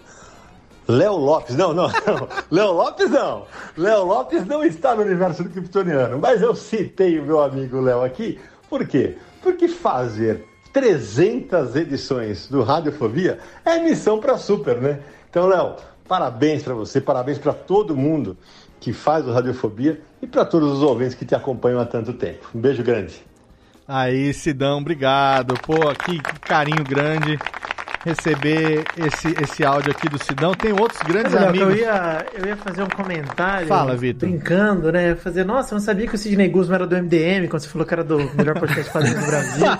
Speaker 22: Léo Lopes, não, não, não. Léo Lopes não. Léo Lopes não está no universo do Kryptoniano, mas eu citei o meu amigo Léo aqui, por quê? Porque fazer 300 edições do Radiofobia é missão para super, né? Então, Léo, parabéns para você, parabéns para todo mundo que faz o Radiofobia e para todos os ouvintes que te acompanham há tanto tempo. Um beijo grande.
Speaker 1: Aí, Sidão, obrigado. Pô, que carinho grande receber esse, esse áudio aqui do Sidão. Tem outros grandes
Speaker 5: Léo,
Speaker 1: amigos.
Speaker 5: Eu ia, eu ia fazer um comentário.
Speaker 1: Fala, Vitor.
Speaker 5: Brincando, né? Fazer, nossa, eu não sabia que o Sidney Guzman era do MDM, quando você falou que era do melhor podcast quadrinhos do Brasil.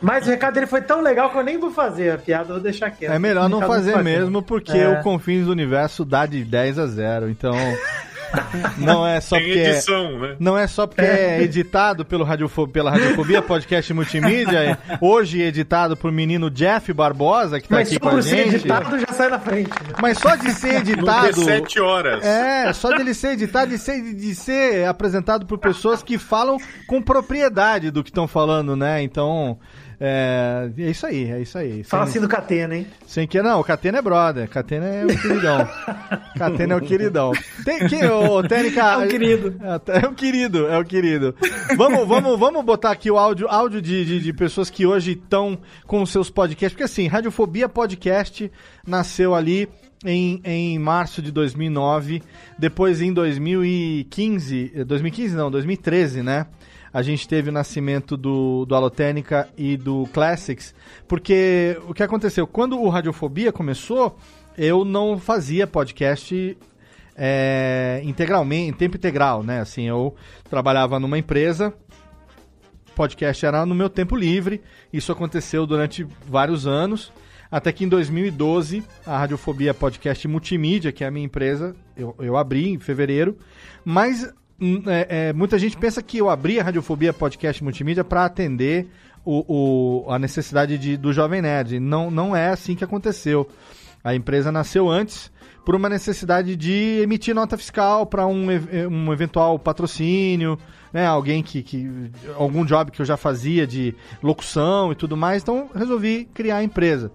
Speaker 5: Mas o recado dele foi tão legal que eu nem vou fazer a piada, eu vou deixar quieto.
Speaker 1: É melhor não fazer mesmo, porque
Speaker 5: É.
Speaker 1: o Confins do Universo dá de 10 a 0. Então, não é só
Speaker 8: Tem
Speaker 1: porque
Speaker 8: edição, né?
Speaker 1: não é só porque é editado pelo Radiofo- pela Radiofobia Podcast Multimídia, é hoje editado por menino Jeff Barbosa, que tá
Speaker 5: Mas
Speaker 1: aqui
Speaker 5: só
Speaker 1: com a
Speaker 5: por ser
Speaker 1: gente.
Speaker 5: editado já sai na frente. né?
Speaker 1: Mas só de ser editado.
Speaker 8: 17 horas.
Speaker 1: É, só dele ser editado e ser, de ser apresentado por pessoas que falam com propriedade do que estão falando, né? Então, é, é isso aí, é isso aí.
Speaker 5: Fala
Speaker 1: Sem-
Speaker 5: assim do Catena, hein?
Speaker 1: sem que não, o Catena é brother, Catena é o queridão. Catena é o queridão. Tem que o Tênica
Speaker 5: É um querido.
Speaker 1: É, o querido, é o querido. Vamos, vamos, vamos botar aqui o áudio, áudio de, de, de pessoas que hoje estão com os seus podcasts, porque assim, Radiofobia Podcast nasceu ali em, em março de 2009, depois em 2015, eh, 2015 não, 2013, né? A gente teve o nascimento do, do Alotênica e do Classics, porque o que aconteceu? Quando o Radiofobia começou, eu não fazia podcast é, integralmente, em tempo integral, né? Assim, eu trabalhava numa empresa, podcast era no meu tempo livre, isso aconteceu durante vários anos, até que em 2012, a Radiofobia Podcast Multimídia, que é a minha empresa, eu, eu abri em fevereiro, mas é, é, muita gente pensa que eu abri a Radiofobia Podcast Multimídia para atender o, o- a necessidade de- do Jovem Nerd. Não, não é assim que aconteceu. A empresa nasceu antes por uma necessidade de emitir nota fiscal para um, um eventual patrocínio, né? Alguém que, que. algum job que eu já fazia de locução e tudo mais. Então resolvi criar a empresa.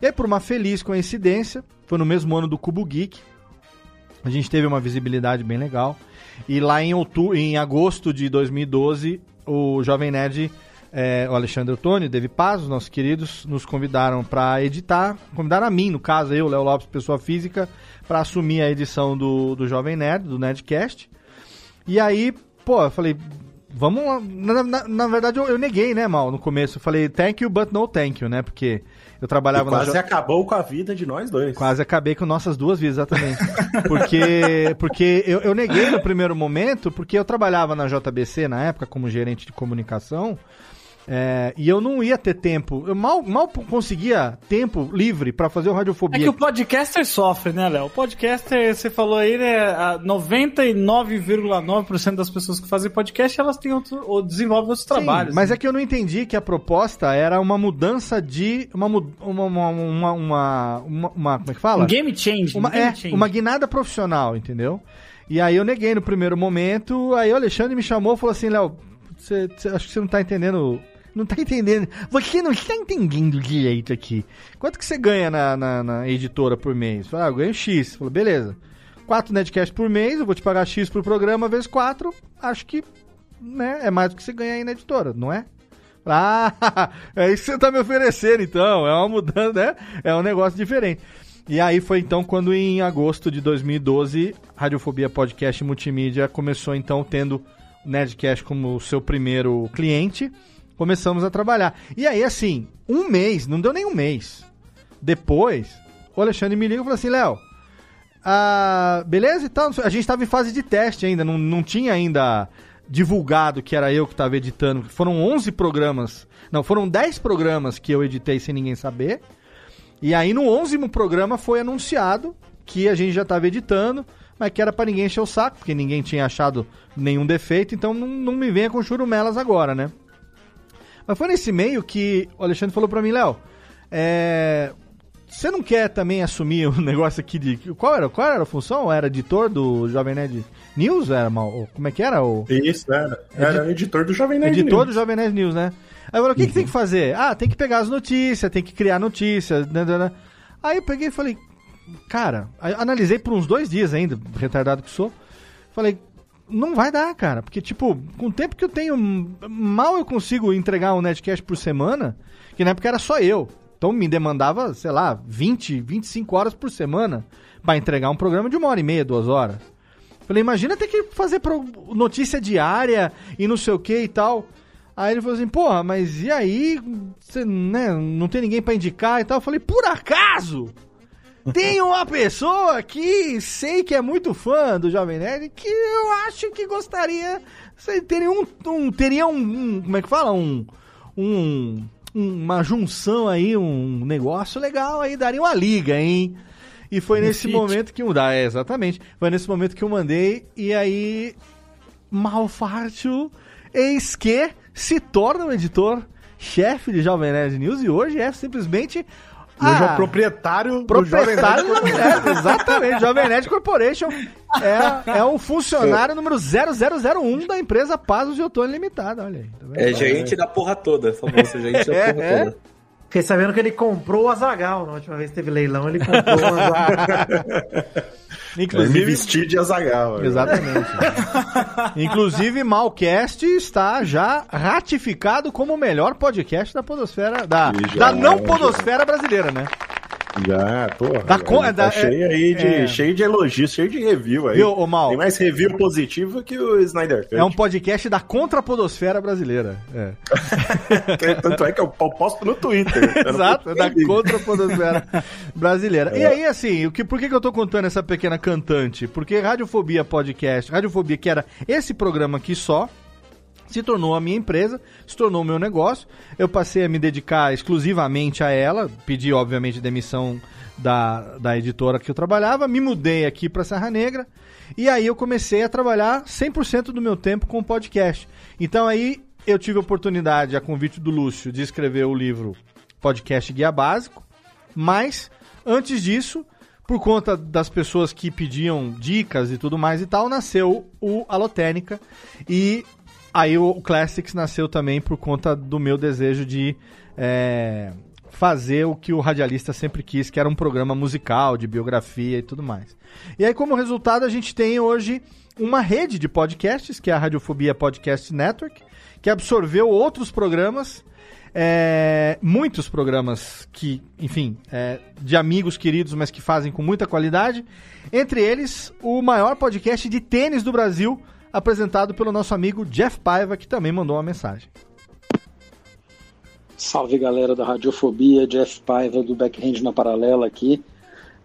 Speaker 1: E aí, por uma feliz coincidência, foi no mesmo ano do Cubo Geek. A gente teve uma visibilidade bem legal. E lá em, outubro, em agosto de 2012, o Jovem Nerd, é, o Alexandre Ottoni, Dave Paz, os nossos queridos, nos convidaram para editar. Convidaram a mim, no caso, eu, Léo Lopes, pessoa física, para assumir a edição do, do Jovem Nerd, do Nerdcast. E aí, pô, eu falei, vamos lá. Na, na- na verdade, eu, eu neguei, né, Mal, no começo. Eu falei, thank you, but no thank you, né? Porque eu trabalhava
Speaker 4: E
Speaker 1: na
Speaker 4: quase acabou com a vida de nós dois.
Speaker 1: Quase acabei com nossas duas vidas, exatamente. Porque, porque eu, eu neguei no primeiro momento, porque eu trabalhava na JBC na época como gerente de comunicação. É, e eu não ia ter tempo, eu mal, mal conseguia tempo livre pra fazer o
Speaker 9: É
Speaker 1: Radiofobia.
Speaker 9: que o podcaster sofre, né, Léo? O podcaster, você falou aí, né? a 99,9% das pessoas que fazem podcast, elas têm outro, ou desenvolvem outros
Speaker 1: Sim,
Speaker 9: trabalhos.
Speaker 1: mas
Speaker 9: né?
Speaker 1: é que eu não entendi que a proposta era uma mudança de. Uma, uma, uma, uma, uma, uma- Como é que fala?
Speaker 9: Um game change.
Speaker 1: Uma,
Speaker 9: um game
Speaker 1: é,
Speaker 9: change.
Speaker 1: uma guinada profissional, entendeu? E aí eu neguei no primeiro momento, aí o Alexandre me chamou e falou assim, Léo, acho que você não tá entendendo. Não tá entendendo. Você não está entendendo direito aqui. Quanto que você ganha na, na, na editora por mês? Falei, ah, eu ganho X. Falei, beleza. Quatro Netcast por mês, eu vou te pagar X por programa, vezes quatro. Acho que né, é mais do que você ganha aí na editora, não é? Ah, é isso que você tá me oferecendo, então. É uma mudança, né? É um negócio diferente. E aí foi então quando em agosto de 2012, Radiofobia Podcast Multimídia começou então tendo Nerdcast como seu primeiro cliente. Começamos a trabalhar. E aí, assim, um mês, não deu nem um mês. Depois, o Alexandre me liga e falou assim, Léo, ah, beleza e tal. A gente estava em fase de teste ainda, não, não tinha ainda divulgado que era eu que estava editando. Foram 11 programas, não, foram 10 programas que eu editei sem ninguém saber. E aí no 11 programa foi anunciado que a gente já estava editando, mas que era para ninguém encher o saco, porque ninguém tinha achado nenhum defeito, então não, não me venha com churumelas agora, né? Mas foi nesse meio que o Alexandre falou para mim, Léo, é, você não quer também assumir um negócio aqui de. Qual era, qual era a função? Era editor do Jovem Nerd News? Era mal, como é que era? O...
Speaker 4: Isso, era. Era editor do Jovem Nerd
Speaker 1: Editor
Speaker 4: News.
Speaker 1: do Jovem Nerd News, né? Aí eu falei, o que, que tem que fazer? Ah, tem que pegar as notícias, tem que criar notícias. né, né, né. Aí eu peguei e falei, cara, analisei por uns dois dias ainda, retardado que sou. Falei, não vai dar, cara. Porque, tipo, com o tempo que eu tenho, mal eu consigo entregar um Netcast por semana, que na época era só eu. Então me demandava, sei lá, 20, 25 horas por semana pra entregar um programa de uma hora e meia, duas horas. Falei, imagina ter que fazer notícia diária e não sei o que e tal. Aí ele falou assim, porra, mas e aí? Você, né, não tem ninguém pra indicar e tal. Eu falei, por acaso? Tem uma pessoa que sei que é muito fã do Jovem Nerd que eu acho que gostaria. Teria um. um- teria um, um- Como é que fala? Um. um uma junção aí, um negócio legal aí, daria uma liga, hein? E foi
Speaker 14: Um
Speaker 1: nesse
Speaker 14: feat.
Speaker 1: momento que mudar, é, exatamente. Foi nesse momento que eu mandei, e aí. Malfátio, eis que se torna um editor chefe de Jovem Nerd News e hoje é simplesmente.
Speaker 14: Hoje é
Speaker 1: ah,
Speaker 14: o proprietário,
Speaker 1: proprietário
Speaker 14: do Jovem Nerd.
Speaker 1: é, exatamente, Jovem Nerd Corporation é, é o funcionário número 0001 da empresa Pazos de Outono Limitada, olha aí. tá?
Speaker 10: É gerente da porra toda, famoso gerente da
Speaker 1: É,
Speaker 10: porra
Speaker 1: é.
Speaker 10: toda.
Speaker 5: Fiquei sabendo que ele comprou o Azagal. Na última vez que teve leilão, ele comprou o Azagal.
Speaker 1: Inclusive-
Speaker 4: me vestir de Azagal.
Speaker 1: Exatamente. Inclusive, Malcast está já ratificado como o melhor podcast da podosfera, da,
Speaker 4: já,
Speaker 1: da não
Speaker 4: já.
Speaker 1: podosfera brasileira, né?
Speaker 4: Já, porra. Tá
Speaker 1: da-
Speaker 4: cheio aí de,
Speaker 1: é.
Speaker 4: cheio de elogios, cheio de review aí.
Speaker 1: Viu, ô, Mal?
Speaker 4: Tem mais review positivo que o Snyder Cut.
Speaker 1: É um podcast da contrapodosfera brasileira. É.
Speaker 4: Tanto é que eu posto no Twitter.
Speaker 1: Exato, é da contrapodosfera brasileira. E
Speaker 4: É.
Speaker 1: aí, assim, o que, por que, que eu tô contando essa pequena cantante? Porque Radiofobia Podcast, Radiofobia, que era esse programa aqui só, se tornou a minha empresa, se tornou o meu negócio. Eu passei a me dedicar exclusivamente a ela, pedi, obviamente, demissão da, da editora que eu trabalhava, me mudei aqui para Serra Negra, e aí eu comecei a trabalhar 100% do meu tempo com podcast. Então aí eu tive a oportunidade, a convite do Lúcio, de escrever o livro Podcast Guia Básico, mas antes disso, por conta das pessoas que pediam dicas e tudo mais e tal, nasceu o Alotênica e aí o Classics nasceu também por conta do meu desejo de é, fazer o que o radialista sempre quis, que era um programa musical, de biografia e tudo mais. E aí, como resultado, a gente tem hoje uma rede de podcasts, que é a Radiofobia Podcast Network, que absorveu outros programas é, muitos programas que, enfim, é, de amigos queridos, mas que fazem com muita qualidade. Entre eles, o maior podcast de tênis do Brasil, apresentado pelo nosso amigo Jeff Paiva, que também mandou uma mensagem.
Speaker 23: Salve galera da Radiofobia, Jeff Paiva do Backhand na Paralela aqui,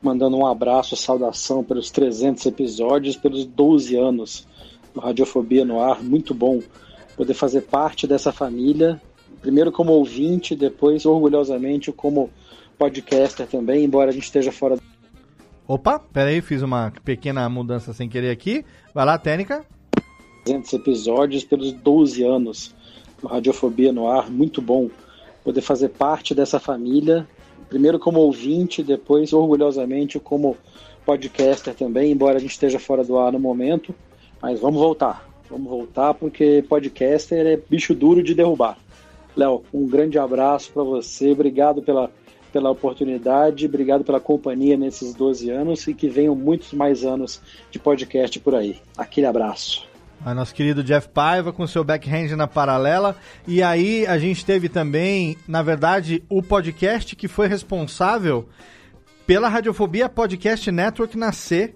Speaker 23: mandando um abraço, saudação pelos 300 episódios, pelos 12 anos do Radiofobia no ar, muito bom poder fazer parte dessa família, primeiro como ouvinte, depois orgulhosamente como podcaster também, embora a gente esteja fora
Speaker 1: Opa, peraí, fiz uma pequena mudança sem querer aqui. Vai lá, técnica.
Speaker 23: 300 episódios pelos 12 anos do Radiofobia no ar, muito bom poder fazer parte dessa família, primeiro como ouvinte, depois orgulhosamente como podcaster também, embora a gente esteja fora do ar no momento, mas vamos voltar, vamos voltar porque podcaster é bicho duro de derrubar. Léo, um grande abraço para você, obrigado pela, pela oportunidade, obrigado pela companhia nesses 12 anos e que venham muitos mais anos de podcast por aí. Aquele abraço.
Speaker 1: A nosso querido Jeff Paiva com seu backhand na paralela. E aí a gente teve também, na verdade, o podcast que foi responsável pela Radiofobia Podcast Network nascer,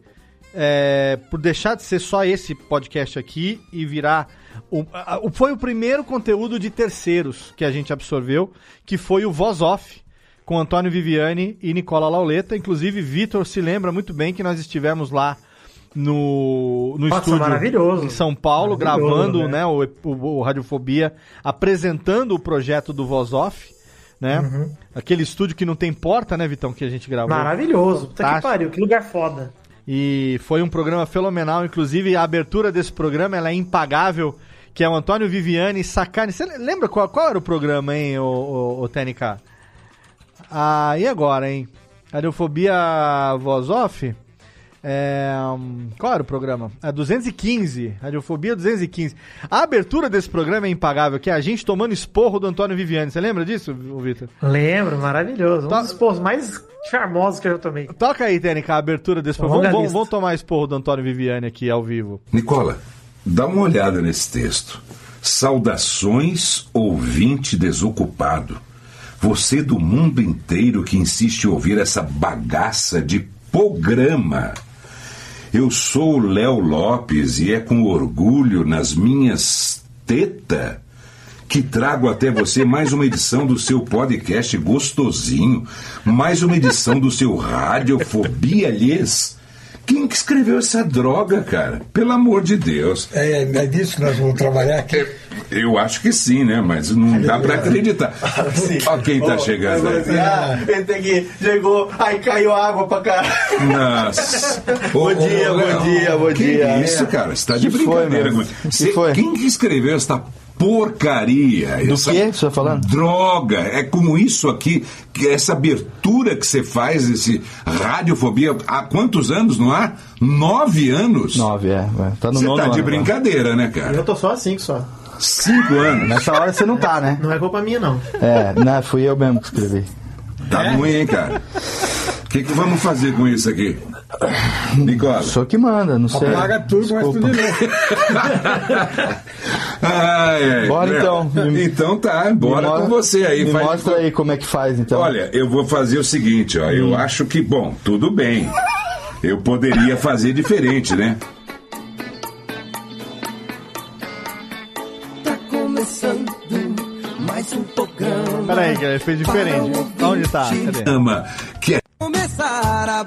Speaker 1: é, por deixar de ser só esse podcast aqui e virar. O, a- o- foi o primeiro conteúdo de terceiros que a gente absorveu, que foi o Voz Off, com Antônio Viviani e Nicola Lauleta. Inclusive, Vitor se lembra muito bem que nós estivemos lá no, no
Speaker 5: Nossa,
Speaker 1: estúdio
Speaker 5: maravilhoso.
Speaker 1: em São Paulo, gravando
Speaker 5: né?
Speaker 1: né, o, o- o Radiofobia, apresentando o projeto do Voz Off, né?
Speaker 5: Uhum.
Speaker 1: Aquele estúdio que não tem porta, né, Vitão, que a gente gravou.
Speaker 5: Maravilhoso. Puta que pariu, que lugar foda.
Speaker 1: E foi um programa fenomenal, inclusive a abertura desse programa ela é impagável, que é o Antônio Viviani Sacani. Você lembra qual, qual era o programa, hein, o, o, TNK? Ah, e agora, hein? Radiofobia Voz Off. É, qual era o programa? É 215. Radiofobia 215. A abertura desse programa é impagável, que é a gente tomando esporro do Antônio Viviani. Você lembra disso, Vitor?
Speaker 5: Lembro, maravilhoso. Um
Speaker 1: Tá.
Speaker 5: dos esporros mais charmosos que eu já tomei.
Speaker 1: Toca aí, Tênica, a abertura desse programa. Vamos, vamos tomar esporro do Antônio Viviani aqui ao vivo.
Speaker 24: Nicola, dá uma olhada nesse texto. Saudações, ouvinte desocupado. Você do mundo inteiro que insiste em ouvir essa bagaça de programa. Eu sou o Léo Lopes e é com orgulho nas minhas tetas que trago até você mais uma edição do seu podcast gostosinho, mais uma edição do seu Radiofobia Lhes. Quem que escreveu essa droga, cara? Pelo amor de Deus.
Speaker 25: É, é disso que nós vamos trabalhar aqui.
Speaker 24: Eu acho que sim, né? Mas não dá pra acreditar. Olha quem tá chegando aí.
Speaker 1: ah, tem que chegou, aí caiu água pra caralho.
Speaker 24: Nossa.
Speaker 1: Bom dia, bom dia, bom
Speaker 24: que
Speaker 1: dia.
Speaker 24: isso, cara? Você tá de
Speaker 1: Que foi,
Speaker 24: brincadeira.
Speaker 1: mano?
Speaker 24: comigo.
Speaker 1: Que
Speaker 24: Cê-
Speaker 1: foi?
Speaker 24: Quem que escreveu essa porcaria?
Speaker 26: Do
Speaker 24: essa
Speaker 26: que você tá falando?
Speaker 24: Droga. É como isso aqui, que essa abertura que você faz, esse radiofobia, há quantos anos, não há? Nove anos?
Speaker 26: Nove, é. vai. Tá no
Speaker 24: Você
Speaker 26: nono
Speaker 24: tá de
Speaker 26: ano,
Speaker 24: brincadeira, né, cara?
Speaker 5: Eu tô só assim só.
Speaker 24: Cinco anos.
Speaker 26: Nessa hora você não tá, né?
Speaker 5: Não é culpa minha, não.
Speaker 26: É, não, fui eu mesmo que escrevi.
Speaker 24: Tá ruim, hein, cara? O que, que vamos fazer com isso aqui? Nicola.
Speaker 26: Sou que manda, não sei.
Speaker 25: Apaga tudo, mas tudo de novo.
Speaker 24: Ai, ai.
Speaker 26: Bora
Speaker 24: É,
Speaker 26: então.
Speaker 24: Então tá, bora
Speaker 26: Me
Speaker 24: com você aí.
Speaker 26: Me
Speaker 24: faz-
Speaker 26: mostra aí como é que faz, então.
Speaker 24: Olha, eu vou fazer o seguinte, ó.
Speaker 26: Hum.
Speaker 24: Eu acho que, bom, tudo bem. Eu poderia fazer diferente, né?
Speaker 1: Peraí, que ele fez diferente. Onde tá? Cadê?
Speaker 24: Ama que é
Speaker 11: Começar a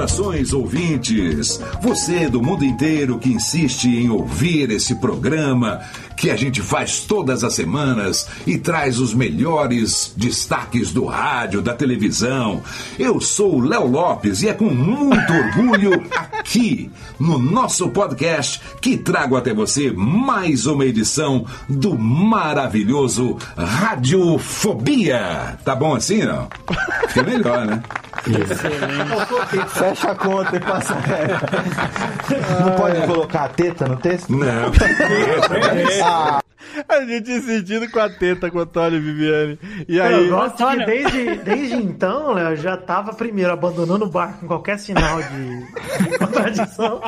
Speaker 24: Saudações, ouvintes! Você do mundo inteiro que insiste em ouvir esse programa que a gente faz todas as semanas e traz os melhores destaques do rádio, da televisão. Eu sou o Léo Lopes e é com muito orgulho aqui no nosso podcast que trago até você mais uma edição do maravilhoso Radiofobia. Tá bom assim, não? Fica melhor, né?
Speaker 26: Fecha a conta e passa reto. Não pode colocar a teta no texto?
Speaker 24: Não.
Speaker 1: A gente insistindo com a teta com o Antônio Viviane. E aí.
Speaker 5: Eu gosto que desde, desde então, Léo, já tava primeiro abandonando o barco com qualquer sinal de, contradição.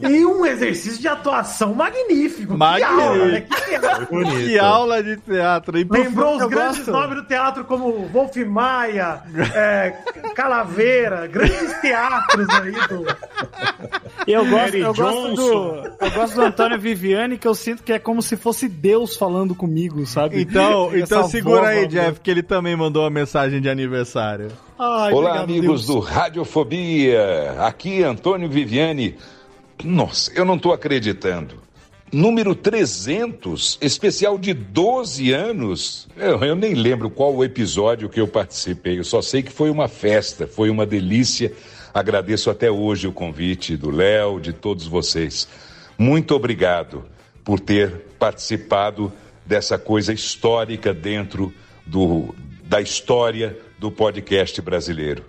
Speaker 5: E um exercício de atuação magnífico. Que
Speaker 1: Magnífico.
Speaker 5: aula, né? Que teatro.
Speaker 1: Que aula de teatro. E
Speaker 5: Lembrou os grandes
Speaker 1: gosto-
Speaker 5: nomes do teatro como Wolf Maia, é, Calaveira, grandes teatros aí do.
Speaker 9: Eu gosto, eu, gosto do, eu gosto do Antônio Viviane, que eu sinto que é como se fosse Deus falando comigo, sabe?
Speaker 1: Então, então segura aí, Jeff, que ele também mandou uma mensagem de aniversário.
Speaker 9: Ai,
Speaker 15: Olá,
Speaker 9: obrigado,
Speaker 15: amigos
Speaker 9: Deus.
Speaker 15: do Radiofobia. Aqui Antônio Viviane. Nossa, eu não estou acreditando. Número 300, especial de 12 anos. Eu, eu nem lembro qual o episódio que eu participei. Eu só sei que foi uma festa, foi uma delícia. Agradeço até hoje o convite do Léo, de todos vocês. Muito obrigado por ter participado dessa coisa histórica dentro do, da história do podcast brasileiro.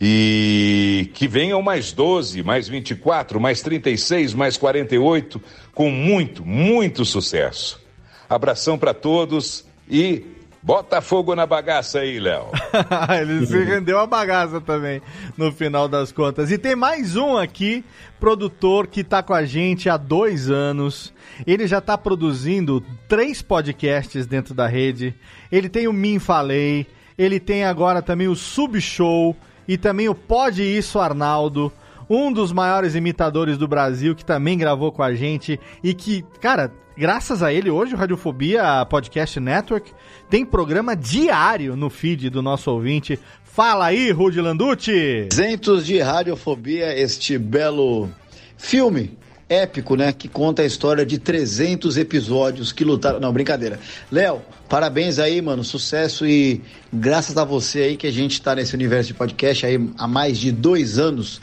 Speaker 15: E que venham mais 12, mais 24, mais 36, mais 48, com muito, muito sucesso. Abração para todos e bota fogo na bagaça aí, Léo.
Speaker 1: ele se rendeu a bagaça também, no final das contas. E tem mais um aqui, produtor que tá com a gente há dois anos. Ele já tá produzindo três podcasts dentro da rede. Ele tem o Min Falei, ele tem agora também o Subshow e também o Pode Isso Arnaldo. Um dos maiores imitadores do Brasil, que também gravou com a gente e que, cara, graças a ele, hoje o Radiofobia Podcast Network tem programa diário no feed do nosso ouvinte. Fala aí, Rudy Landucci!
Speaker 27: 300 de Radiofobia, este belo filme
Speaker 28: épico, né? Que conta a história de 300 episódios que lutaram. Não, brincadeira. Léo, parabéns aí, mano. Sucesso e graças a você aí que a gente tá nesse universo de podcast aí há mais de dois anos.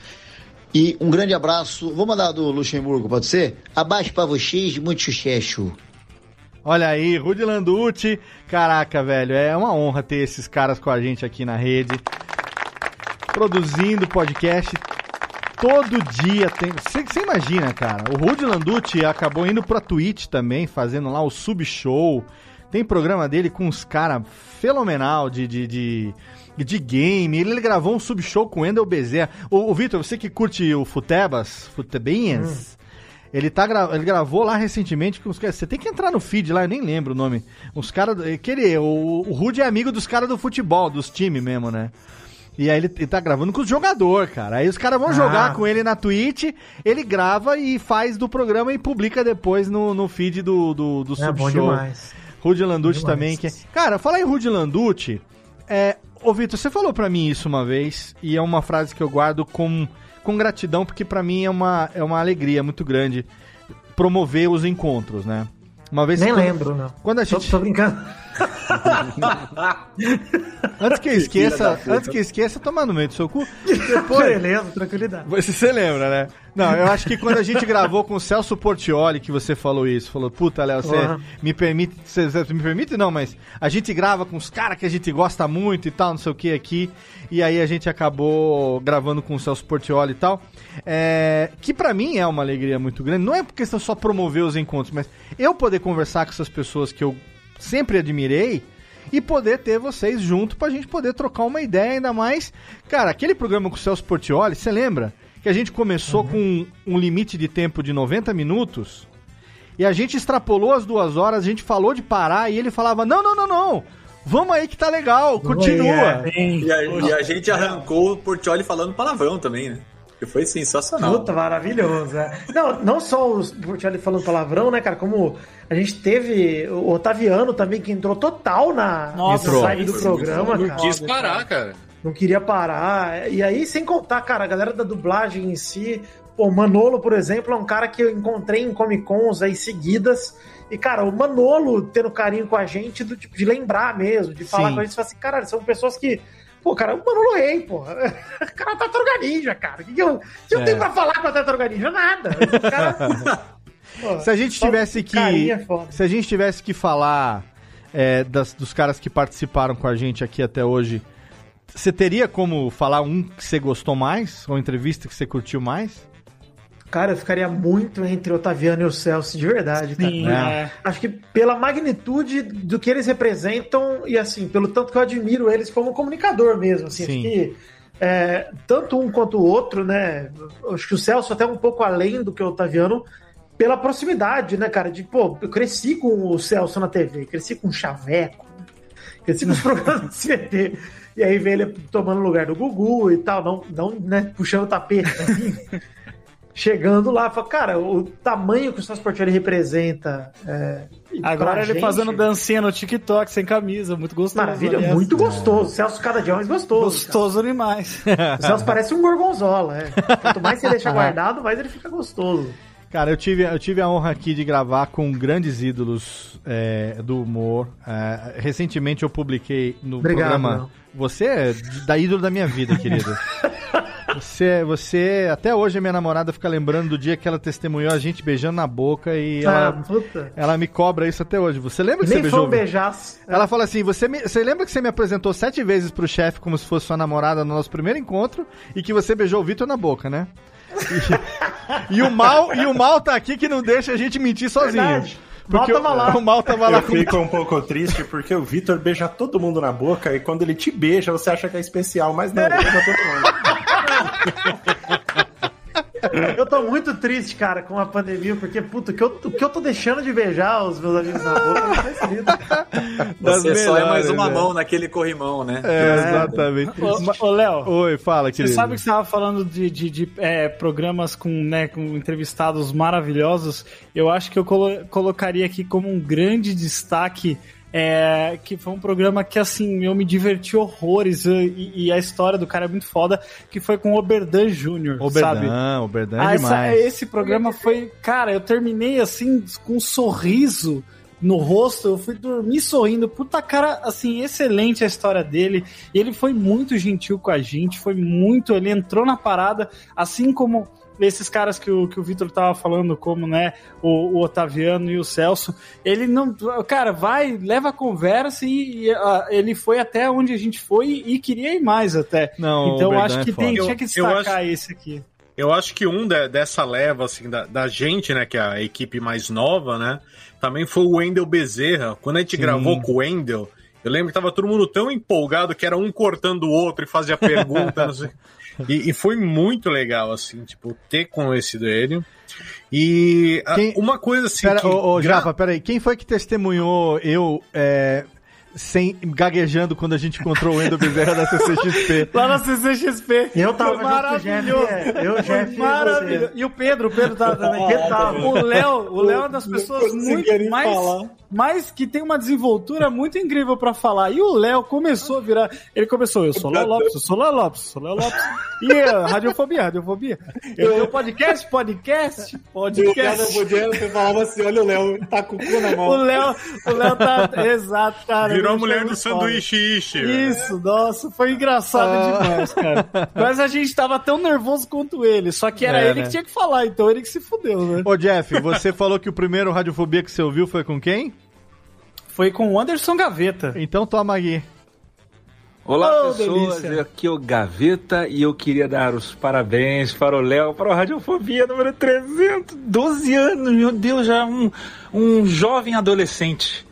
Speaker 28: E um grande abraço. Vou mandar do Luxemburgo, pode ser? Abaixo pra vocês, muito sucesso.
Speaker 1: Olha aí, Rudy Landucci. Caraca, velho, é uma honra ter esses caras com a gente aqui na rede. Produzindo podcast todo dia tem. Você imagina, cara? O Rudy Landucci acabou indo pra Twitch também, fazendo lá o sub-show. Tem programa dele com uns caras fenomenal de, de, de, de game. Ele gravou um sub-show com o Endel Bezerra. O, o Vitor, você que curte o Futebas, Futebinhas, ele, tá, gra- ele gravou lá recentemente com os caras. Você tem que entrar no feed lá, eu nem lembro o nome. Os caras. Aquele, o, o Rudy é amigo dos caras do futebol, dos times mesmo, né? E aí ele, ele tá gravando com os jogadores, cara. Aí os caras vão
Speaker 5: Ah.
Speaker 1: jogar com ele na Twitch, ele grava e faz do programa e publica depois no, no feed do, do, do
Speaker 5: É
Speaker 1: Subshow. Rudy Landucci também. Que... Cara, falar em Rudy Landucci, é... Ô Vitor, você falou pra mim isso uma vez, e é uma frase que eu guardo com, com gratidão, porque pra mim é uma, é uma alegria muito grande promover os encontros, né? Uma vez
Speaker 5: Nem
Speaker 1: quando-
Speaker 5: lembro, não.
Speaker 1: Quando a
Speaker 5: Tô-
Speaker 1: gente...
Speaker 5: tô brincando.
Speaker 1: Antes que eu esqueça, antes que eu esqueça, tomar no meio do seu cu. Depois,
Speaker 5: Beleza, tranquilidade.
Speaker 1: você, você lembra, né? Não, eu acho que quando a gente gravou com o Celso Portioli, que você falou isso, falou, puta, Léo, você
Speaker 5: Uhum.
Speaker 1: me permite. Você, você me permite, não, mas a gente grava com os caras que a gente gosta muito e tal, não sei o que aqui. E aí a gente acabou gravando com o Celso Portioli e tal. É, que pra mim é uma alegria muito grande. Não é por questão só promover os encontros, mas eu poder conversar com essas pessoas que eu sempre admirei e poder ter vocês junto pra gente poder trocar uma ideia ainda mais. Cara, aquele programa com o Celso Portioli, você lembra? Que a gente começou com um limite de tempo de 90 minutos e a gente extrapolou as duas horas, a gente falou de parar e ele falava: Não, não, não, não, vamos aí que tá legal, continua.
Speaker 10: E a, e a gente arrancou o Portioli falando palavrão também, né? Que foi sensacional.
Speaker 5: Puta, maravilhoso. é. Não, não só os Portioli falando palavrão, né, cara? Como a gente teve o Otaviano também, que entrou total na,
Speaker 8: Nossa,
Speaker 5: na saída do programa,
Speaker 8: Não quis parar, cara.
Speaker 5: Não queria parar. E aí, sem contar, cara, a galera da dublagem em si. Pô, o Manolo, por exemplo, é um cara que eu encontrei em Comic Cons aí seguidas. E, cara, o Manolo tendo carinho com a gente, do tipo, de lembrar mesmo, de falar
Speaker 1: Sim.
Speaker 5: com a gente, falar assim, cara, são pessoas que. Pô, cara, o Manolo Rei, pô. O cara é Tartaruga Ninja, cara. O que, que eu, que eu
Speaker 1: É.
Speaker 5: tenho pra falar com a Tartaruga Ninja? Nada. Cara- Pô,
Speaker 1: Se a gente tivesse que.
Speaker 5: carinha é.
Speaker 1: Se a gente tivesse que falar é, das- dos caras que participaram com a gente aqui até hoje, você teria como falar um que você gostou mais? Ou entrevista que você curtiu mais?
Speaker 5: Cara, eu ficaria muito entre o Otaviano e o Celso, de verdade, cara.
Speaker 1: Sim, é.
Speaker 5: Acho que pela magnitude do que eles representam e, assim, pelo tanto que eu admiro eles como comunicador mesmo, assim.
Speaker 1: Sim.
Speaker 5: Acho que é, tanto um quanto o outro, né? Acho que o Celso até um pouco além do que o Otaviano pela proximidade, né, cara? De, pô, eu cresci com o Celso na TV, cresci com o Chaveco, cresci com os programas do SBT. E aí veio ele tomando o lugar do Gugu e tal, não, não né, puxando o tapete, assim. Chegando lá, fala, cara, o tamanho que o Celso Portioli representa. é,
Speaker 9: Agora ele
Speaker 5: gente-
Speaker 9: fazendo dancinha no TikTok sem camisa, muito gostoso.
Speaker 5: Maravilha,
Speaker 9: aliás.
Speaker 5: muito gostoso. O Celso cada dia mais gostoso.
Speaker 9: Gostoso demais.
Speaker 5: O Celso parece um gorgonzola, é. Quanto mais você deixa guardado, mais ele fica gostoso.
Speaker 1: Cara, eu tive, eu tive a honra aqui de gravar com grandes ídolos é, do humor. É, recentemente eu publiquei no
Speaker 5: Obrigado,
Speaker 1: programa.
Speaker 5: Léo.
Speaker 1: Você é da ídolo da minha vida, querido. Você, você, até hoje a minha namorada fica lembrando do dia que ela testemunhou a gente beijando na boca e
Speaker 5: Ah,
Speaker 1: ela,
Speaker 5: puta.
Speaker 1: ela me cobra isso até hoje. Você lembra que
Speaker 5: Nem
Speaker 1: você beijou?
Speaker 5: foi um beijaço.
Speaker 1: Ela fala assim: você, me- você lembra que você me apresentou sete vezes pro chefe como se fosse sua namorada no nosso primeiro encontro e que você beijou o Vitor na boca, né? E, e o mal, e o mal tá aqui que não deixa a gente mentir sozinho.
Speaker 5: Verdade. O Mal
Speaker 1: Porque
Speaker 5: tava lá.
Speaker 1: O mal tava lá
Speaker 4: Eu fico um pouco triste porque o Vitor beija todo mundo na boca e quando ele te beija você acha que é especial, mas não, ele beija todo mundo.
Speaker 5: Eu tô muito triste, cara, com a pandemia, porque, puta, o que eu, o que eu tô deixando de beijar os meus amigos na boca não faz sentido.
Speaker 1: Das
Speaker 10: Você só é mais
Speaker 1: melhores,
Speaker 10: uma
Speaker 1: né?
Speaker 10: mão naquele corrimão, né?
Speaker 1: É, exatamente.
Speaker 9: Ô, ô, Léo.
Speaker 1: Oi, fala,
Speaker 9: Você
Speaker 1: querido.
Speaker 9: sabe que você estava falando de, de, de, é, programas com, né, com entrevistados maravilhosos. Eu acho que eu colo- colocaria aqui como um grande destaque É, que foi um programa que, assim, eu me diverti horrores e, e a história do cara é muito foda, que foi com o Oberdan Jr., sabe?
Speaker 1: Oberdan, Oberdan é
Speaker 9: Ah, essa-
Speaker 1: demais.
Speaker 9: esse programa foi. Cara, eu terminei assim, com um sorriso no rosto. Eu fui dormir sorrindo. Puta cara, assim, excelente a história dele. E ele foi muito gentil com a gente. Foi muito. Ele entrou na parada, assim como. Esses caras que o, que o Vitor tava falando, como, né, o, o Otaviano e o Celso, ele não. Cara, vai, leva a conversa e, e, ah, ele foi até onde a gente foi e queria ir mais até.
Speaker 1: Não,
Speaker 9: então acho
Speaker 1: é
Speaker 9: que
Speaker 1: foda.
Speaker 9: tem, tinha que
Speaker 8: eu
Speaker 9: destacar
Speaker 8: acho-
Speaker 9: esse aqui.
Speaker 8: Eu acho que um de- dessa leva, assim, da, da gente, né, que é a equipe mais nova, né, também foi o Wendel Bezerra. Quando a gente
Speaker 1: Sim.
Speaker 8: gravou com o Wendel, eu lembro que tava todo mundo tão empolgado que era um cortando o outro e fazia pergunta, não sei. E, e foi muito legal, assim, tipo, ter conhecido ele. E a- uma coisa assim.
Speaker 1: Pera,
Speaker 8: que
Speaker 1: ô, ô, Japa, peraí. Quem foi que testemunhou eu é, sem gaguejando quando a gente encontrou o Wendel Bezerra da CCXP?
Speaker 9: Lá na CCXP.
Speaker 5: Eu tava
Speaker 9: Foi
Speaker 5: junto com o
Speaker 9: maravilhoso.
Speaker 5: Jeff, é. Eu, Jeff e
Speaker 9: maravilhoso.
Speaker 5: você.
Speaker 9: E o Pedro, o Pedro tava também.
Speaker 5: Tava.
Speaker 9: O Léo, o Léo é uma das pessoas muito mais,
Speaker 5: falar.
Speaker 9: mais que tem uma desenvoltura muito incrível pra falar. E o Léo começou a virar. Ele começou, eu sou Léo Lopes, eu sou Léo Lopes, eu sou Léo Lopes. E uh, radiofobia, radiofobia. Eu tenho podcast, podcast, podcast.
Speaker 10: você falava assim, olha o Léo, tá com o cu na
Speaker 9: O Léo, o Léo tá. Exato, cara.
Speaker 8: Virou a mulher do sanduíche ishi, velho.
Speaker 9: Isso, nossa, foi engraçado
Speaker 1: Ah.
Speaker 9: demais, cara. Mas a gente tava tão nervoso quanto ele. Só que era
Speaker 1: É,
Speaker 9: ele
Speaker 1: né?
Speaker 9: que tinha que falar, então ele que se fudeu, né?
Speaker 1: Ô, Jeff, você falou que o primeiro Radiofobia que você ouviu foi com quem?
Speaker 9: Foi com o Anderson Gaveta.
Speaker 1: Então toma aqui.
Speaker 29: Olá,
Speaker 9: Oh,
Speaker 29: pessoas.
Speaker 9: delícia.
Speaker 29: Aqui é o Gaveta e eu queria dar os parabéns para o Léo, para o Radiofobia número 300. 12 anos, meu Deus, já um, um jovem adolescente,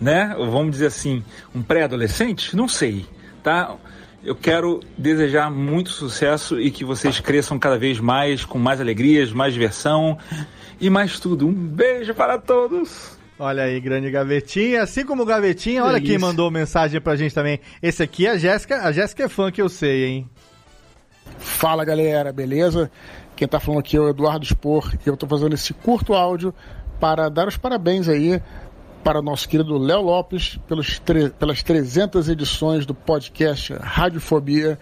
Speaker 29: né? Ou Vamos dizer assim, um pré-adolescente? Não sei, tá? Eu quero desejar muito sucesso e que vocês cresçam cada vez mais, com mais alegrias, mais diversão e mais tudo. Um beijo para todos.
Speaker 1: Olha aí, grande Gavetinha. Assim como o Gavetinha, olha quem mandou mensagem pra gente também. Esse aqui é a Jéssica. A Jéssica é fã que eu sei, hein?
Speaker 30: Fala galera, beleza? Quem tá falando aqui é o Eduardo Spor e eu tô fazendo esse curto áudio para dar os parabéns aí para o nosso querido Léo Lopes pelos pelas 300 edições do podcast Radiofobia.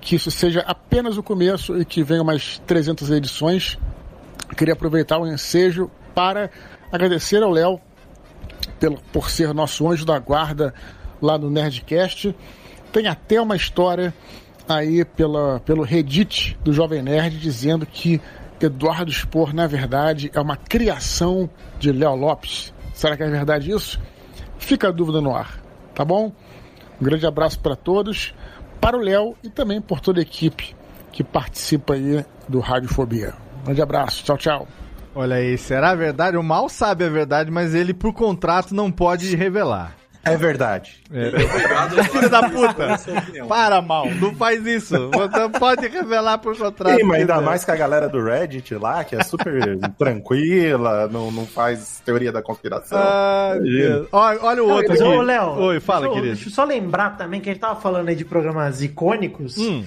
Speaker 30: Que isso seja apenas o começo e que venham mais 300 edições. Queria aproveitar o ensejo para agradecer ao Léo por ser nosso anjo da guarda lá no Nerdcast. Tem até uma história aí pela, pelo Reddit do Jovem Nerd dizendo que Eduardo Spor, na verdade, é uma criação de Léo Lopes. Será que é verdade isso? Fica a dúvida no ar, tá bom? Um grande abraço para todos, para o Léo e também por toda a equipe que participa aí do Radiofobia. Um grande abraço, tchau, tchau.
Speaker 1: Olha aí, será verdade? O mal sabe a verdade, mas ele, por contrato, não pode revelar.
Speaker 4: É verdade.
Speaker 1: É. Filho da puta! Para, mal, não faz isso. Você não pode revelar por contrato.
Speaker 4: Sim, mas ainda
Speaker 1: quiser.
Speaker 4: mais que a galera do Reddit lá, que é super tranquila, não, não faz teoria da conspiração.
Speaker 1: Deus. Olha, olha o outro
Speaker 5: Mas,
Speaker 1: aqui.
Speaker 5: ô, Léo,
Speaker 1: Oi, fala,
Speaker 5: deixa eu-
Speaker 1: querido.
Speaker 5: Deixa eu só lembrar também que a gente tava falando aí de programas icônicos.
Speaker 1: Hum.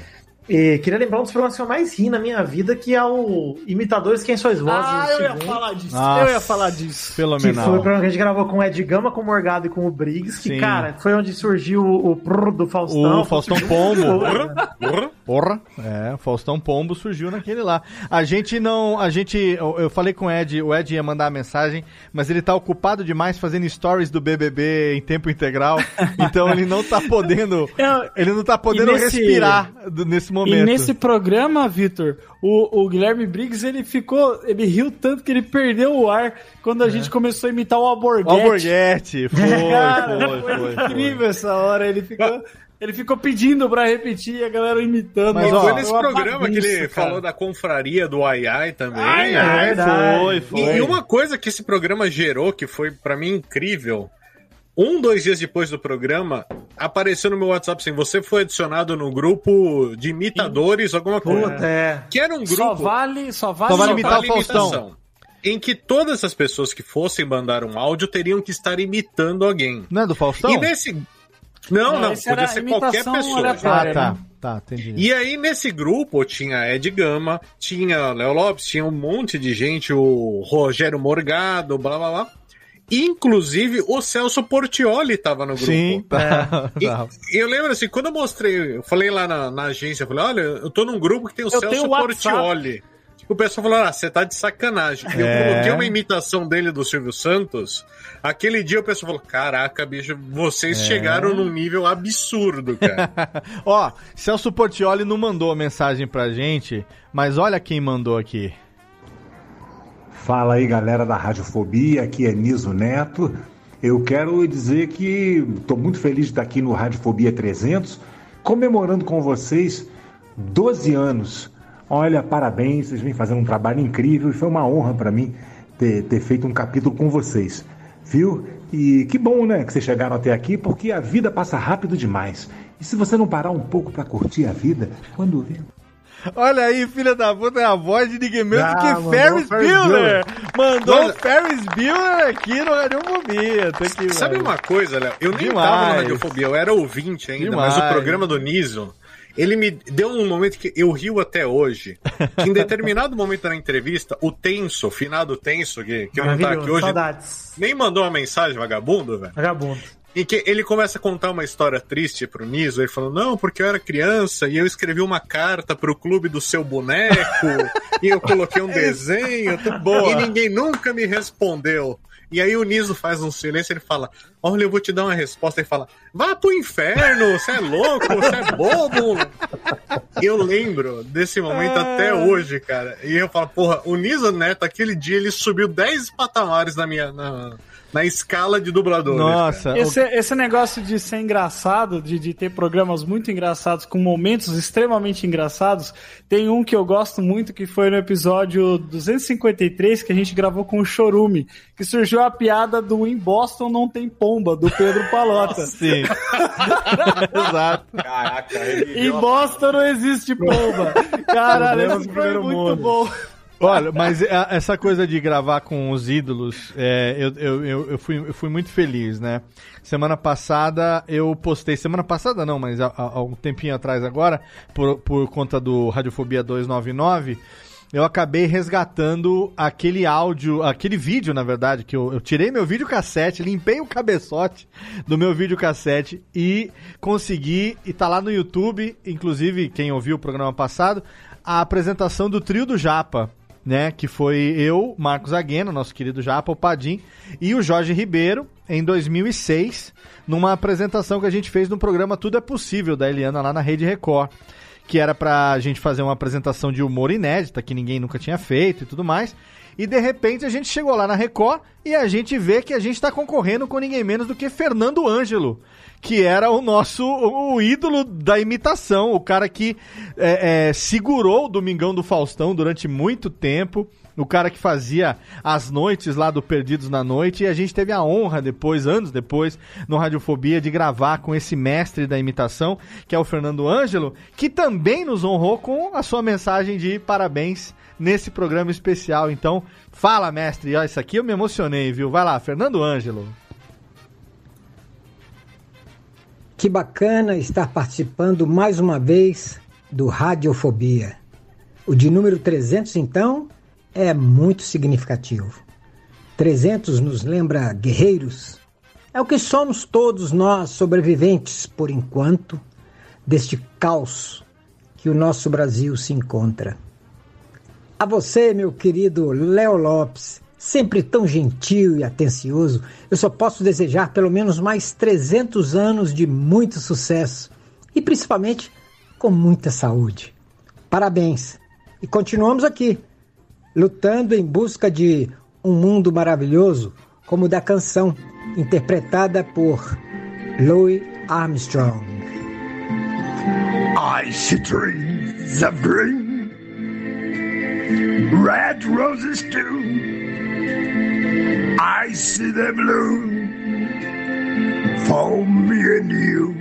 Speaker 5: E queria lembrar um dos programas que eu mais ri na minha vida, que é o Imitadores Quem Sois Vozes.
Speaker 9: Ah, eu ia
Speaker 5: segundo.
Speaker 9: falar disso.
Speaker 1: Nossa.
Speaker 9: Eu ia falar disso.
Speaker 5: Que
Speaker 1: Fenomenal.
Speaker 5: foi o programa que a gente gravou com o Ed Gama, com o Morgado e com o Briggs. Que,
Speaker 1: Sim.
Speaker 5: cara, foi onde surgiu o, o prrr do Faustão.
Speaker 1: O Faustão Pombo.
Speaker 5: Porra.
Speaker 1: Porra. É, o Faustão Pombo surgiu naquele lá. A gente não. A gente. Eu, eu falei com o Ed, o Ed ia mandar a mensagem, mas ele tá ocupado demais fazendo stories do BBB em tempo integral. então ele não tá podendo. Ele não tá podendo
Speaker 9: nesse-
Speaker 1: respirar nesse momento.
Speaker 9: E nesse programa, Vitor, o, o Guilherme Briggs, ele ficou. Ele riu tanto que ele perdeu o ar quando a gente começou a imitar o Alborguete.
Speaker 1: É. Alborguete, foi,
Speaker 9: Cara,
Speaker 1: foi,
Speaker 9: foi,
Speaker 1: foi,
Speaker 9: incrível essa hora. Ele ficou, ele ficou pedindo pra repetir e a galera imitando.
Speaker 8: Mas
Speaker 9: Ó,
Speaker 8: foi nesse programa que ele
Speaker 9: cara.
Speaker 8: falou da confraria do Ai Ai também.
Speaker 9: Ai, ai,
Speaker 8: É
Speaker 9: verdade.
Speaker 1: foi, foi.
Speaker 8: E, e uma coisa que esse programa gerou, que foi pra mim incrível, um, dois dias depois do programa, apareceu no meu WhatsApp assim, você foi adicionado no grupo de imitadores, alguma coisa.
Speaker 5: Puta, é.
Speaker 8: Que era um grupo...
Speaker 9: Só vale, só vale,
Speaker 1: Só vale imitar o Faustão.
Speaker 8: imitação, Em que todas as pessoas que fossem mandar um áudio teriam que estar imitando alguém.
Speaker 1: Não é do Faustão?
Speaker 8: E nesse... Não,
Speaker 9: Não,
Speaker 8: não, podia ser qualquer pessoa.
Speaker 9: aleatória.
Speaker 1: Ah, tá.
Speaker 9: né?
Speaker 1: Tá, entendi.
Speaker 8: E aí, nesse grupo, tinha Ed Gama, tinha Léo Lopes, tinha um monte de gente, o Rogério Morgado, blá blá blá. Inclusive, o Celso Portioli tava no grupo.
Speaker 1: Sim, tá.
Speaker 8: E, e eu lembro assim, quando eu mostrei, eu falei lá na, na agência, eu falei, olha, eu tô num grupo que tem o
Speaker 9: Eu
Speaker 8: Celso
Speaker 9: tenho o WhatsApp.
Speaker 8: Portioli. O pessoal falou, ah, você tá de sacanagem. Eu
Speaker 1: É.
Speaker 8: coloquei uma imitação dele do Silvio Santos. Aquele dia o pessoal falou, caraca, bicho, vocês
Speaker 1: É.
Speaker 8: chegaram num nível absurdo, cara.
Speaker 1: Ó, Celso Portioli não mandou mensagem pra gente, mas olha quem mandou aqui.
Speaker 31: Fala aí, galera da Radiofobia, aqui é Niso Neto. Eu quero dizer que estou muito feliz de estar aqui no Radiofobia 300, comemorando com vocês 12 anos. Olha, parabéns, vocês vêm fazendo um trabalho incrível e foi uma honra para mim ter, ter feito um capítulo com vocês, viu? E que bom, né, que vocês chegaram até aqui, porque a vida passa rápido demais. E se você não parar um pouco para curtir a vida, quando vê
Speaker 1: Olha aí, filha da puta, é a voz de ninguém menos
Speaker 31: Ah,
Speaker 1: que Ferris Bueller. Mandou
Speaker 8: Mas-
Speaker 1: o Ferris Bueller aqui no Radiofobia. Que,
Speaker 8: Sabe uma coisa, Léo? Eu nem
Speaker 1: Demais.
Speaker 8: tava no Radiofobia, eu era ouvinte ainda, mas o
Speaker 1: Demais.
Speaker 8: programa do Niso, ele me deu um momento que eu rio até hoje. Que em determinado momento da entrevista, o Tenso, o finado Tenso, que, que não tá aqui hoje,
Speaker 5: saudades.
Speaker 8: nem mandou uma mensagem, vagabundo, velho.
Speaker 5: Vagabundo.
Speaker 8: E que ele começa a contar uma história triste pro Niso, ele falou, não, porque eu era criança e eu escrevi uma carta pro clube do seu boneco, e eu coloquei um desenho, tudo
Speaker 1: Boa.
Speaker 8: e ninguém nunca me respondeu. E aí o Niso faz um silêncio, ele fala, olha, eu vou te dar uma resposta, ele fala, vá pro inferno, você é louco, você é bobo. Eu lembro desse momento até hoje, cara. E eu falo, porra, o Niso Neto, aquele dia, ele subiu 10 patamares na minha... Na, na escala de dubladores. cara.
Speaker 9: Esse, esse negócio de ser engraçado, de, de ter programas muito engraçados, com momentos extremamente engraçados, tem um que eu gosto muito, que foi no episódio 253, que a gente gravou com o Chorume, que surgiu a piada do Em Boston não tem pomba, do Pedro Palota.
Speaker 1: Sim. Exato.
Speaker 10: Caraca, ele
Speaker 9: Em Boston não existe pomba. Caralho, esse foi muito
Speaker 1: mundo.
Speaker 9: bom.
Speaker 1: Olha, mas a- essa coisa de gravar com os ídolos, é, eu, eu, eu, fui, eu fui muito feliz, né? Semana passada eu postei, semana passada não, mas há- há um tempinho atrás agora, por, por conta do Radiofobia 299, eu acabei resgatando aquele áudio, aquele vídeo, na verdade, que eu, eu tirei meu vídeo cassete, limpei o cabeçote do meu vídeo cassete e consegui, e tá lá no YouTube, inclusive quem ouviu o programa passado, a apresentação do trio do Japa, né? Que foi eu, Marcos Agueno, nosso querido Japa, o Padim, e o Jorge Ribeiro, em 2006, numa apresentação que a gente fez no programa Tudo é Possível, da Eliana, lá na Rede Record que era pra gente fazer uma apresentação de humor inédita, que ninguém nunca tinha feito e tudo mais. E de repente a gente chegou lá na Record e a gente vê que a gente tá concorrendo com ninguém menos do que Fernando Ângelo, que era o nosso o, ídolo da imitação, o cara que é, é, segurou o Domingão do Faustão durante muito tempo. O cara que fazia as noites lá do Perdidos na Noite, e a gente teve a honra depois, anos depois, no Radiofobia, de gravar com esse mestre da imitação, que é o Fernando Ângelo, que também nos honrou com a sua mensagem de parabéns nesse programa especial. Então, fala, mestre. Ó, isso aqui eu me emocionei, viu? Vai lá, Fernando Ângelo.
Speaker 32: Que bacana estar participando mais uma vez do Radiofobia. O de número 300, então, é muito significativo. 300 nos lembra guerreiros. É o que somos todos nós sobreviventes, por enquanto, deste caos que o nosso Brasil se encontra. A você, meu querido Léo Lopes, sempre tão gentil e atencioso, eu só posso desejar pelo menos mais 300 anos de muito sucesso e principalmente com muita saúde. Parabéns! E continuamos aqui, lutando em busca de um mundo maravilhoso, como o da canção interpretada por Louis Armstrong.
Speaker 33: I see trees of green, red roses too. I see them bloom for me and you,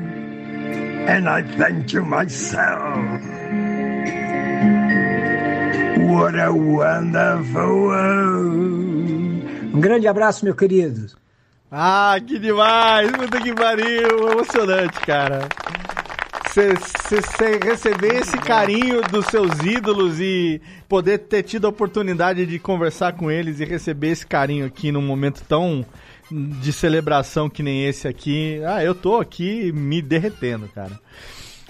Speaker 33: and I thank you myself. What a wonderful world.
Speaker 32: Um grande abraço, meu querido.
Speaker 1: Ah, que demais! Puta que pariu! Emocionante, cara. Você receber esse carinho dos seus ídolos e poder ter tido a oportunidade de conversar com eles e receber esse carinho aqui num momento tão de celebração que nem esse aqui. Ah, eu tô aqui me derretendo, cara.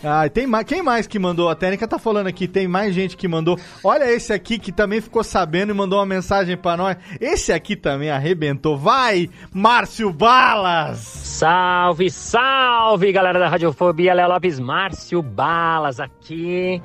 Speaker 1: Ah, tem mais, quem mais que mandou? A técnica tá falando aqui, tem mais gente que mandou. Olha esse aqui que também ficou sabendo e mandou uma mensagem pra nós. Esse aqui também arrebentou. Vai, Márcio Balas!
Speaker 34: Salve, salve, galera da Radiofobia. Léo Lopes, Márcio Balas aqui.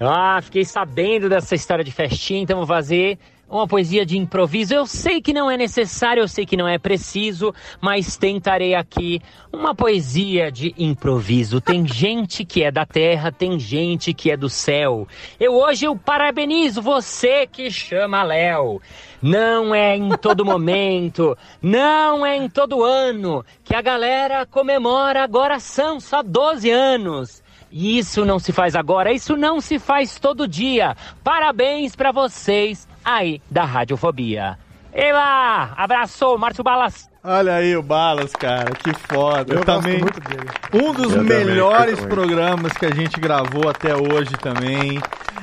Speaker 34: Ah, fiquei sabendo dessa história de festinha, então vou fazer uma poesia de improviso. Eu sei que não é necessário, eu sei que não é preciso, mas tentarei aqui uma poesia de improviso. Tem gente que é da terra, tem gente que é do céu. Eu hoje eu parabenizo você que chama Léo. Não é em todo momento, não é em todo ano que a galera comemora, agora são só 12 anos. E isso não se faz agora, isso não se faz todo dia. Parabéns pra vocês aí da Radiofobia. Eba! Abraço, Márcio Balas.
Speaker 1: Olha aí o Balas, cara, que foda.
Speaker 14: Eu gosto
Speaker 1: também.
Speaker 14: muito dele.
Speaker 1: Um dos
Speaker 14: Eu
Speaker 1: melhores
Speaker 14: eu também.
Speaker 1: programas que a gente gravou até hoje também.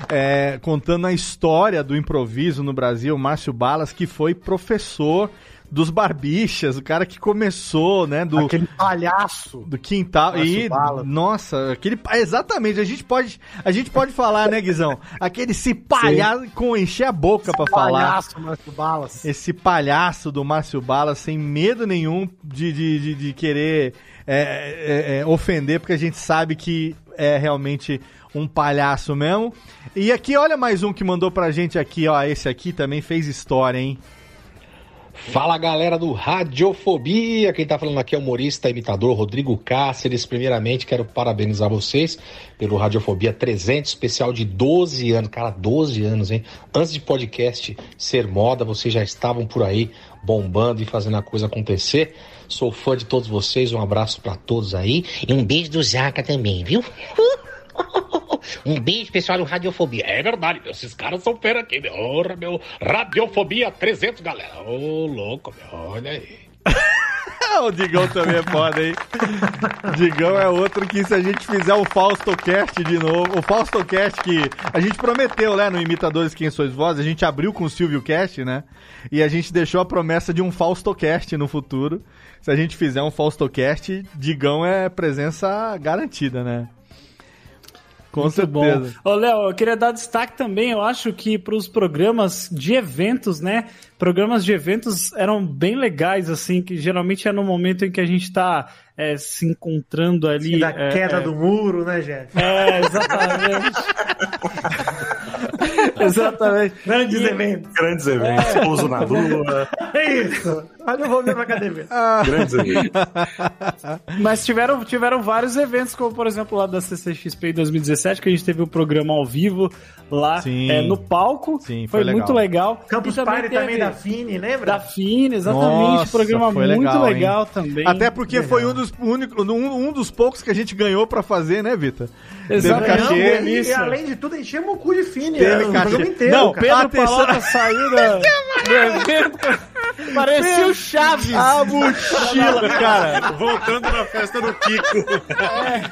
Speaker 1: é, contando a história do improviso no Brasil, Márcio Balas, que foi professor dos barbichas, o cara que começou, né, do
Speaker 14: Aquele palhaço.
Speaker 1: do quintal e nossa, aquele exatamente, a gente pode a gente pode falar, né, Guizão? Aquele se palhaço com encher a boca pra falar.
Speaker 14: Palhaço, Márcio Balas.
Speaker 1: Esse palhaço do Márcio Balas, sem medo nenhum de, de, de, de querer é, é, é, ofender, porque a gente sabe que é realmente um palhaço mesmo. E aqui, olha mais um que mandou pra gente aqui, ó. Esse aqui também fez história, hein?
Speaker 35: Fala galera do Radiofobia, quem tá falando aqui é o humorista imitador Rodrigo Cáceres. Primeiramente, quero parabenizar vocês pelo Radiofobia 300, especial de 12 anos. Cara, 12 anos, hein? Antes de podcast ser moda, vocês já estavam por aí bombando e fazendo a coisa acontecer. Sou fã de todos vocês, um abraço pra todos aí. E um beijo do Zaca também, viu? Um beijo, pessoal do Radiofobia. É verdade, meu, esses caras são fera aqui, meu. Ora, meu. Radiofobia 300, galera. Ô, louco, meu. Olha aí.
Speaker 1: o Digão também é foda, hein? Digão é outro que se a gente fizer o Faustocast de novo, o Faustocast que a gente prometeu, né, no Imitadores Quem Sois Vós, a gente abriu com o Silvio Cast, né? E a gente deixou a promessa de um Faustocast no futuro. Se a gente fizer um Faustocast, Digão é presença garantida, né? Com
Speaker 9: Muito
Speaker 1: certeza.
Speaker 9: bom. Ô, Léo, eu queria dar destaque também, eu acho que para os programas de eventos, né? Programas de eventos eram bem legais, assim, que geralmente é no momento em que a gente está se encontrando ali.
Speaker 5: da
Speaker 9: é,
Speaker 5: queda
Speaker 9: é,
Speaker 5: do muro, né, Jeff?
Speaker 9: É, exatamente. exatamente.
Speaker 5: Grandes
Speaker 9: E-
Speaker 5: eventos.
Speaker 4: Grandes eventos, pouso na lua.
Speaker 5: É isso. Olha, eu vou ver pra academia.
Speaker 4: Grandes eventos.
Speaker 9: Mas tiveram, tiveram vários eventos, como por exemplo lá da CCXP em 2017, que a gente teve o programa ao vivo lá
Speaker 1: Sim.
Speaker 9: é, no palco.
Speaker 1: Sim,
Speaker 9: foi,
Speaker 1: foi legal.
Speaker 9: muito legal.
Speaker 5: Campus Party também
Speaker 9: teve-
Speaker 5: da Fini, lembra?
Speaker 9: Da Fini, exatamente.
Speaker 1: Nossa,
Speaker 9: programa
Speaker 1: foi
Speaker 9: muito
Speaker 1: legal,
Speaker 9: legal, também.
Speaker 1: Até porque foi um dos, único, um, um dos poucos que a gente ganhou pra fazer, né, Vitor?
Speaker 9: Exatamente.
Speaker 5: E, e além de tudo, enchemos o cu de Fini. É, o programa inteiro,
Speaker 1: Não,
Speaker 5: cara.
Speaker 9: Pedro
Speaker 1: Atenção.
Speaker 9: Palota saiu da, do evento. Parecia o Chaves.
Speaker 1: A mochila, cara.
Speaker 8: Voltando na festa do Kiko.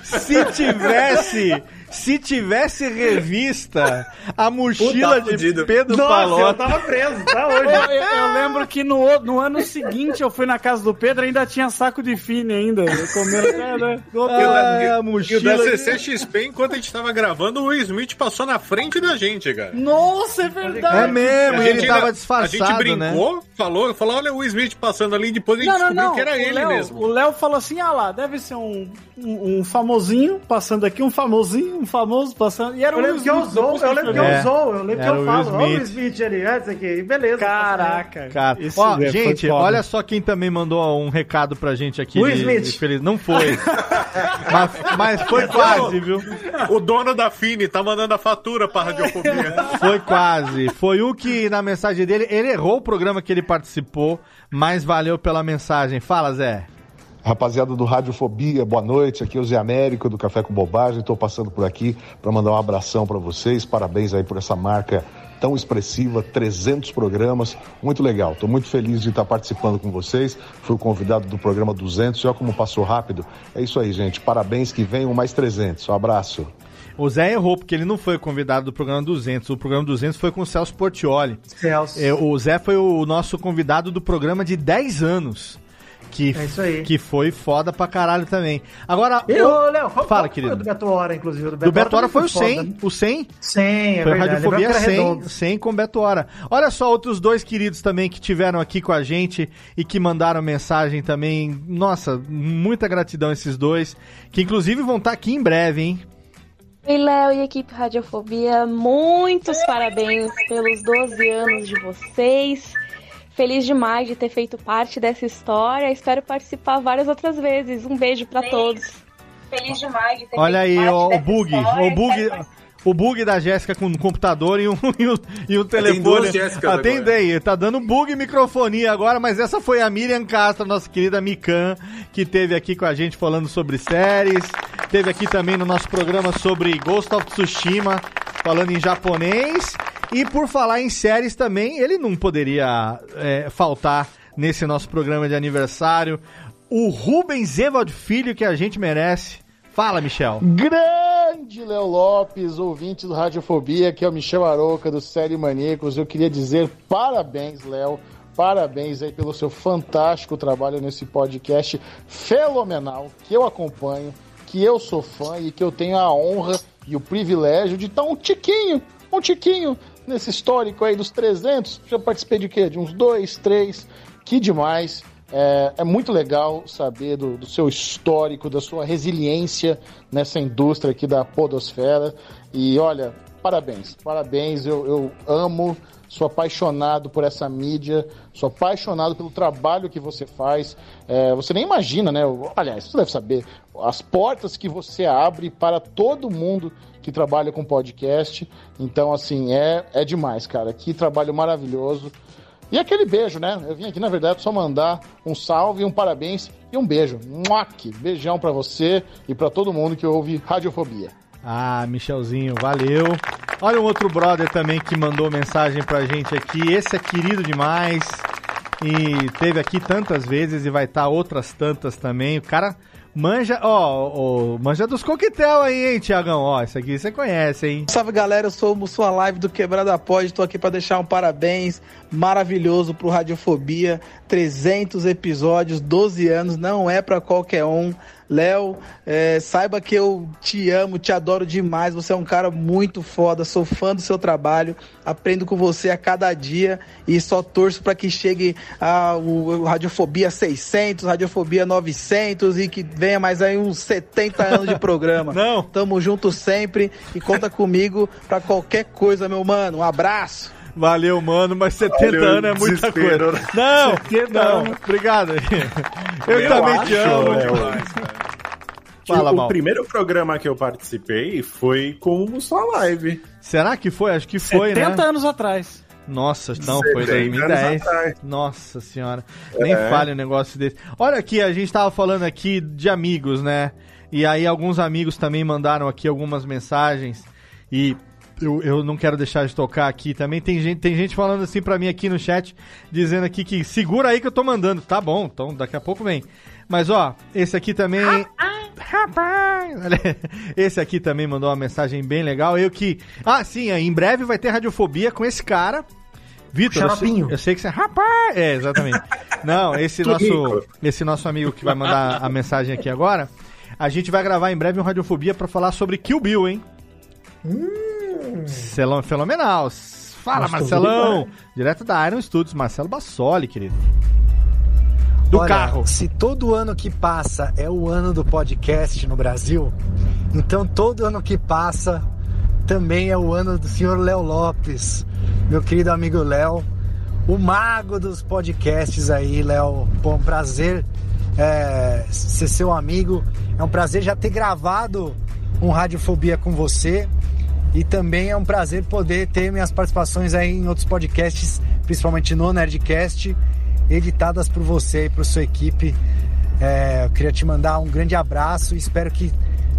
Speaker 1: Se tivesse, se tivesse revista, a mochila
Speaker 10: Puta,
Speaker 1: de
Speaker 10: fudido.
Speaker 1: Pedro
Speaker 5: Nossa, eu
Speaker 1: Palota.
Speaker 5: tava preso, tá
Speaker 9: Eu,
Speaker 5: hoje.
Speaker 9: eu- eu lembro que no, no ano seguinte eu fui na casa do Pedro ainda tinha saco de fine ainda. Eu comendo até, né?
Speaker 1: Ah,
Speaker 8: E o da
Speaker 1: mochila.
Speaker 8: CCXP, enquanto a gente tava gravando, o Will Smith passou na frente da gente, cara.
Speaker 9: Nossa, é verdade.
Speaker 1: É mesmo,
Speaker 8: A
Speaker 1: ele
Speaker 8: gente
Speaker 1: tava
Speaker 8: ainda-
Speaker 1: disfarçado,
Speaker 8: A gente
Speaker 1: né?
Speaker 8: brincou, falou, falou, olha o Will Smith passando ali, depois a gente
Speaker 9: Não, não,
Speaker 8: descobriu
Speaker 9: não.
Speaker 8: que era
Speaker 9: o
Speaker 8: ele
Speaker 9: Léo,
Speaker 8: mesmo.
Speaker 9: O Léo falou assim: ah lá, deve ser um, um, um famosinho passando aqui, um famosinho, um famoso passando. E era
Speaker 5: Eu
Speaker 9: o Will
Speaker 5: lembro que eu usou, eu lembro que eu
Speaker 1: É,
Speaker 5: usou, eu lembro que
Speaker 1: era o
Speaker 5: eu falo. Olha o Will
Speaker 1: Smith.
Speaker 5: Ali, essa aqui, e beleza.
Speaker 9: Caraca.
Speaker 1: Cara, ó,
Speaker 9: é,
Speaker 1: gente, olha só quem também mandou um recado pra gente aqui.
Speaker 5: Will
Speaker 1: de-
Speaker 5: Smith.
Speaker 1: de feliz. Não foi. mas, mas foi quase, viu?
Speaker 8: O dono da Fini tá mandando a fatura pra radiofobia.
Speaker 1: Foi quase. Foi um que, na mensagem dele, ele errou o programa que ele participou, mas valeu pela mensagem. Fala, Zé.
Speaker 36: Rapaziada do Radiofobia, boa noite. Aqui é o Zé Américo do Café com Bobagem. Estou passando por aqui para mandar um abração para vocês. Parabéns aí por essa marca tão expressiva, 300 programas, muito legal. Estou muito feliz de estar participando com vocês. Fui o convidado do programa 200. Olha como passou rápido. É isso aí, gente. Parabéns que venham mais 300. Um abraço.
Speaker 1: O Zé errou, porque ele não foi convidado do programa 200. O programa 200 foi com o Celso Portioli.
Speaker 5: Celso.
Speaker 1: É, o Zé foi o nosso convidado do programa de 10 anos. Que,
Speaker 5: É isso aí.
Speaker 1: que foi foda pra caralho também. Agora,
Speaker 5: E,
Speaker 1: ô-
Speaker 5: ô, Léo,
Speaker 1: fala,
Speaker 5: foi
Speaker 1: querido.
Speaker 5: o do Beto Hora, inclusive. O
Speaker 1: Do Beto Hora foi o
Speaker 5: também
Speaker 1: 100.
Speaker 5: foda.
Speaker 1: O 100?
Speaker 5: 100, é
Speaker 1: Foi
Speaker 5: verdade.
Speaker 1: Radiofobia
Speaker 5: Lembrava que era
Speaker 1: 100,
Speaker 5: redondo.
Speaker 1: 100 com Beto Hora. Olha só, outros dois queridos também que tiveram aqui com a gente e que mandaram mensagem também. Nossa, muita gratidão esses dois. Que inclusive vão estar aqui em breve, hein?
Speaker 37: Oi, Léo e equipe Radiofobia, muitos parabéns pelos 12 anos de vocês. Feliz demais de ter feito parte dessa história. Espero participar várias outras vezes. Um beijo pra todos. Feliz demais de ter
Speaker 1: Olha aí,
Speaker 37: feito parte
Speaker 1: ó, o
Speaker 37: dessa
Speaker 1: bug.
Speaker 37: história.
Speaker 1: O bug. O bug da Jéssica com o computador e um, e um, e um telefone.
Speaker 10: duas Jéssicas agora.
Speaker 1: Atendei, tá dando bug microfonia agora, mas essa foi a Miriam Castro, nossa querida Mikan, que teve aqui com a gente falando sobre séries. Teve aqui também no nosso programa sobre Ghost of Tsushima, falando em japonês. E por falar em séries também, ele não poderia é, faltar nesse nosso programa de aniversário. O Rubens Evald Filho que a gente merece. Fala, Michel.
Speaker 30: Grande Léo Lopes, ouvinte do Radiofobia, que é o Michel Aroca do Série Maníacos. Eu queria dizer parabéns, Léo. Parabéns aí pelo seu fantástico trabalho nesse podcast fenomenal que eu acompanho, que eu sou fã e que eu tenho a honra e o privilégio de estar um tiquinho, um tiquinho nesse histórico aí dos 300. Já participei de quê? De uns dois, três. Que demais. É, é muito legal saber do, do seu histórico, da sua resiliência nessa indústria aqui da podosfera. E olha, parabéns, parabéns. Eu, eu amo, sou apaixonado por essa mídia, sou apaixonado pelo trabalho que você faz. É, você nem imagina, né? Aliás, você deve saber as portas que você abre para todo mundo que trabalha com podcast. Então, assim, é, é demais, cara. Que trabalho maravilhoso. E aquele beijo, né? Eu vim aqui, na verdade, só mandar um salve, um parabéns e um beijo. Muac! Beijão pra você e pra todo mundo que ouve Radiofobia.
Speaker 1: Ah, Michelzinho, valeu. Olha um outro brother também que mandou mensagem pra gente aqui. Esse é querido demais. E teve aqui tantas vezes e vai estar outras tantas também. O cara manja, ó, manja dos coquetel aí, hein, Tiagão? Ó, esse aqui você conhece, hein?
Speaker 38: Salve galera, eu sou o Sua Live do Quebrada Pod, tô aqui pra deixar um parabéns maravilhoso pro Radiofobia, 300 episódios, 12 anos, não é pra qualquer um. Léo, é, saiba que eu te amo, te adoro demais, você é um cara muito foda, sou fã do seu trabalho, aprendo com você a cada dia e só torço pra que chegue a, o, Radiofobia 600, Radiofobia 900 e que venha mais aí uns 70 anos de programa.
Speaker 1: Não.
Speaker 38: Tamo junto sempre e conta comigo pra qualquer coisa, meu mano. Um abraço.
Speaker 1: Valeu, mano, mas 70
Speaker 4: Olha o
Speaker 1: anos é muita
Speaker 4: desespero,
Speaker 1: coisa.
Speaker 4: né?
Speaker 1: Não,
Speaker 4: 70
Speaker 1: não,
Speaker 4: anos.
Speaker 1: obrigado. Eu,
Speaker 4: Eu
Speaker 1: também
Speaker 4: acho,
Speaker 1: te amo.
Speaker 4: Léo,
Speaker 1: Fala,
Speaker 4: o
Speaker 1: Mal.
Speaker 4: primeiro programa que eu participei foi com o Sua Live.
Speaker 1: Será que foi? Acho que foi,
Speaker 9: 70
Speaker 1: né?
Speaker 9: anos atrás.
Speaker 1: Nossa, não, foi
Speaker 4: 70 anos
Speaker 1: 2010.
Speaker 4: atrás.
Speaker 1: Nossa senhora. Nem
Speaker 4: É.
Speaker 1: fale um negócio desse. Olha aqui, a gente tava falando aqui de amigos, né? E aí alguns amigos também mandaram aqui algumas mensagens. E eu, eu não quero deixar de tocar aqui também. Tem gente, tem gente falando assim pra mim aqui no chat, dizendo aqui que segura aí que eu tô mandando. Tá bom, então daqui a pouco vem. Mas ó, esse aqui também. Rapaz! Esse aqui também mandou uma mensagem bem legal. Eu que. Ah, sim, em breve vai ter radiofobia com esse cara. Vitor, eu eu sei que você. Rapaz! É, exatamente. Não, esse nosso, esse nosso amigo que vai mandar a mensagem aqui agora. A gente vai gravar em breve um Radiofobia pra falar sobre Kill Bill, hein? Celão fenomenal. Fala,
Speaker 5: Nossa,
Speaker 1: Marcelão!
Speaker 5: ouvindo
Speaker 1: Direto da Iron Studios, Marcelo Bassoli, querido. Do
Speaker 39: Olha,
Speaker 1: carro.
Speaker 39: Se todo ano que passa é o ano do podcast no Brasil, então todo ano que passa também é o ano do senhor Léo Lopes, meu querido amigo Léo, o mago dos podcasts aí, Léo. Bom, prazer é, ser seu amigo. É um prazer já ter gravado um Radiofobia com você. E também é um prazer poder ter minhas participações aí em outros podcasts, principalmente no Nerdcast, editadas por você e por sua equipe. É, eu queria te mandar um grande abraço e espero que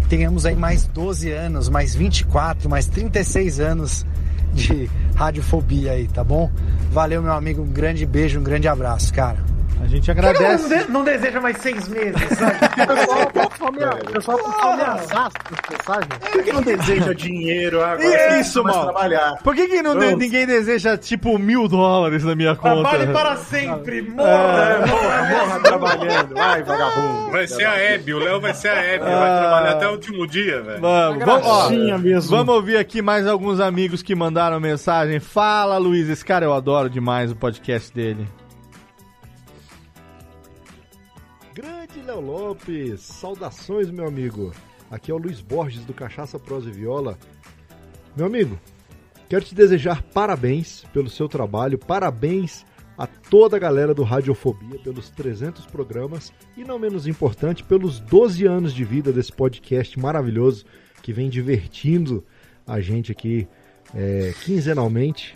Speaker 39: tenhamos aí mais 12 anos, mais 24, mais 36 anos de radiofobia aí, tá bom? Valeu, meu amigo, um grande beijo, um grande abraço, cara.
Speaker 1: A gente
Speaker 5: que não,
Speaker 1: agradece.
Speaker 5: de- não deseja mais seis meses, sabe?
Speaker 14: O pessoal só ameaçar as mensagens.
Speaker 4: Por que não deseja dinheiro agora? Você
Speaker 1: isso, mal.
Speaker 4: trabalhar.
Speaker 1: Por que, que não de- ninguém deseja, tipo, mil dólares na minha conta?
Speaker 5: Trabalhe para sempre,
Speaker 1: É.
Speaker 5: morra!
Speaker 4: Morra, morra trabalhando. Vai, vagabundo.
Speaker 8: Vai ser a Hebe, o Léo vai ser a Hebe.
Speaker 1: Ah.
Speaker 8: Vai trabalhar até o último dia, velho.
Speaker 1: Vamos, vamos, ó,
Speaker 9: mesmo.
Speaker 1: vamos ouvir aqui mais alguns amigos que mandaram mensagem. Fala, Luiz. Esse cara eu adoro demais o podcast dele.
Speaker 40: Léo Lopes, saudações, meu amigo. Aqui é o Luiz Borges do Cachaça Prosa e Viola. Meu amigo, quero te desejar parabéns pelo seu trabalho, parabéns a toda a galera do Radiofobia pelos 300 programas e, não menos importante, pelos 12 anos de vida desse podcast maravilhoso que vem divertindo a gente aqui é, quinzenalmente.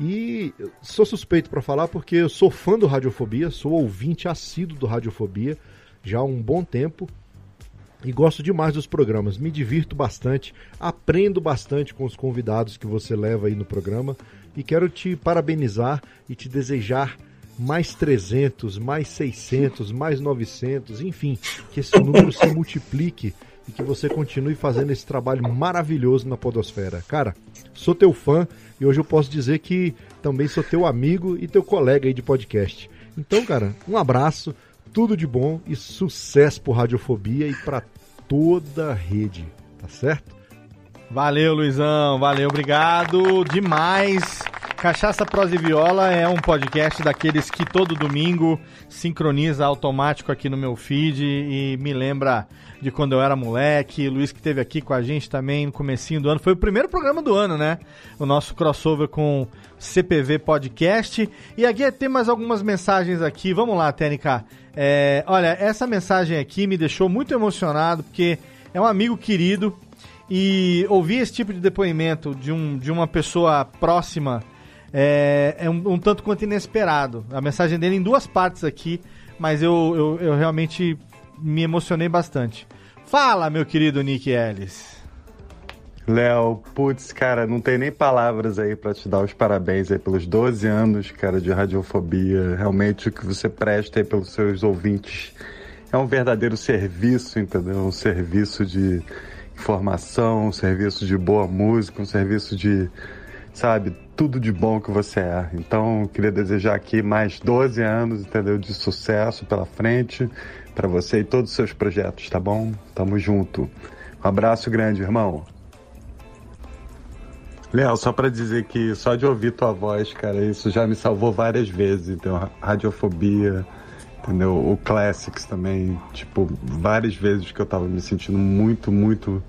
Speaker 40: E sou suspeito para falar porque eu sou fã do Radiofobia, sou ouvinte assíduo do Radiofobia já há um bom tempo e gosto demais dos programas. Me divirto bastante, aprendo bastante com os convidados que você leva aí no programa e quero te parabenizar e te desejar mais 300, mais 600, mais 900, enfim, que esse número se multiplique e que você continue fazendo esse trabalho maravilhoso na Podosfera. Cara, sou teu fã e hoje eu posso dizer que também sou teu amigo e teu colega aí de podcast. Então, cara, um abraço, tudo de bom e sucesso pro Radiofobia e para toda a rede, tá certo?
Speaker 1: Valeu, Luizão. Valeu, obrigado demais. Cachaça, Prosa e Viola é um podcast daqueles que todo domingo sincroniza automático aqui no meu feed e me lembra de quando eu era moleque. Luiz que esteve aqui com a gente também no comecinho do ano. Foi o primeiro programa do ano, né? O nosso crossover com CPV Podcast. E aqui tem mais algumas mensagens aqui. Vamos lá, TNK. É, olha, essa mensagem aqui me deixou muito emocionado porque é um amigo querido e ouvir esse tipo de depoimento de, um, de uma pessoa próxima é, é um, um tanto quanto inesperado. A mensagem dele em duas partes aqui, mas eu, eu, eu realmente me emocionei bastante. Fala, meu querido Nick Ellis.
Speaker 4: Léo, putz, cara, não tem nem palavras aí pra te dar os parabéns aí pelos 12 anos, cara, de radiofobia. Realmente o que você presta aí pelos seus ouvintes é um verdadeiro serviço, entendeu? Um serviço de informação, um serviço de boa música, um serviço de, sabe, tudo de bom que você é. Então, queria desejar aqui mais 12 anos, entendeu, de sucesso pela frente para você e todos os seus projetos, tá bom? Tamo junto. Um abraço grande, irmão. Léo, só pra dizer que só de ouvir tua voz, cara, isso já me salvou várias vezes. Então, radiofobia, entendeu? O Classics também, tipo, várias vezes que eu tava me sentindo muito, muito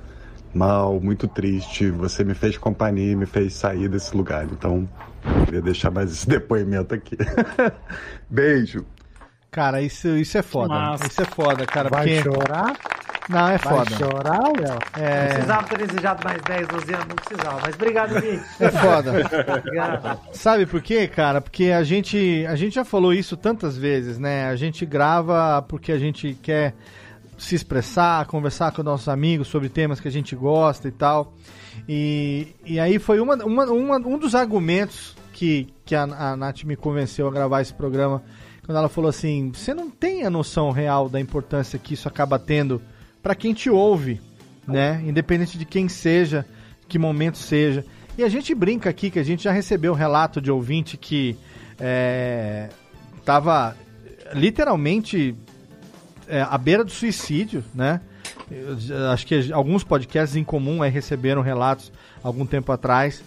Speaker 4: mal, muito triste. Você me fez companhia e me fez sair desse lugar. Então, queria deixar mais esse depoimento aqui. Beijo.
Speaker 1: Cara, isso, isso é foda.
Speaker 5: Massa.
Speaker 1: Isso é foda, cara.
Speaker 39: Vai
Speaker 1: porque...
Speaker 39: chorar?
Speaker 1: Não, é
Speaker 39: Vai
Speaker 1: foda.
Speaker 39: chorar, Léo?
Speaker 1: É...
Speaker 5: Não precisava ter desejado mais 10, 12 anos, não precisava. Mas obrigado, Nick.
Speaker 1: É foda.
Speaker 5: Obrigado.
Speaker 1: Sabe por quê, cara? Porque a gente, a gente já falou isso tantas vezes, né? A gente grava porque a gente quer se expressar, conversar com nossos amigos sobre temas que a gente gosta e tal. E, e aí foi uma, uma, uma- um dos argumentos que, que a, a Nath me convenceu a gravar esse programa, quando ela falou assim: você não tem a noção real da importância que isso acaba tendo para quem te ouve, né? Independente de quem seja, que momento seja. E a gente brinca aqui que a gente já recebeu relato de ouvinte que é, tava literalmente é, à beira do suicídio, né? Eu acho que alguns podcasts em comum aí receberam relatos algum tempo atrás,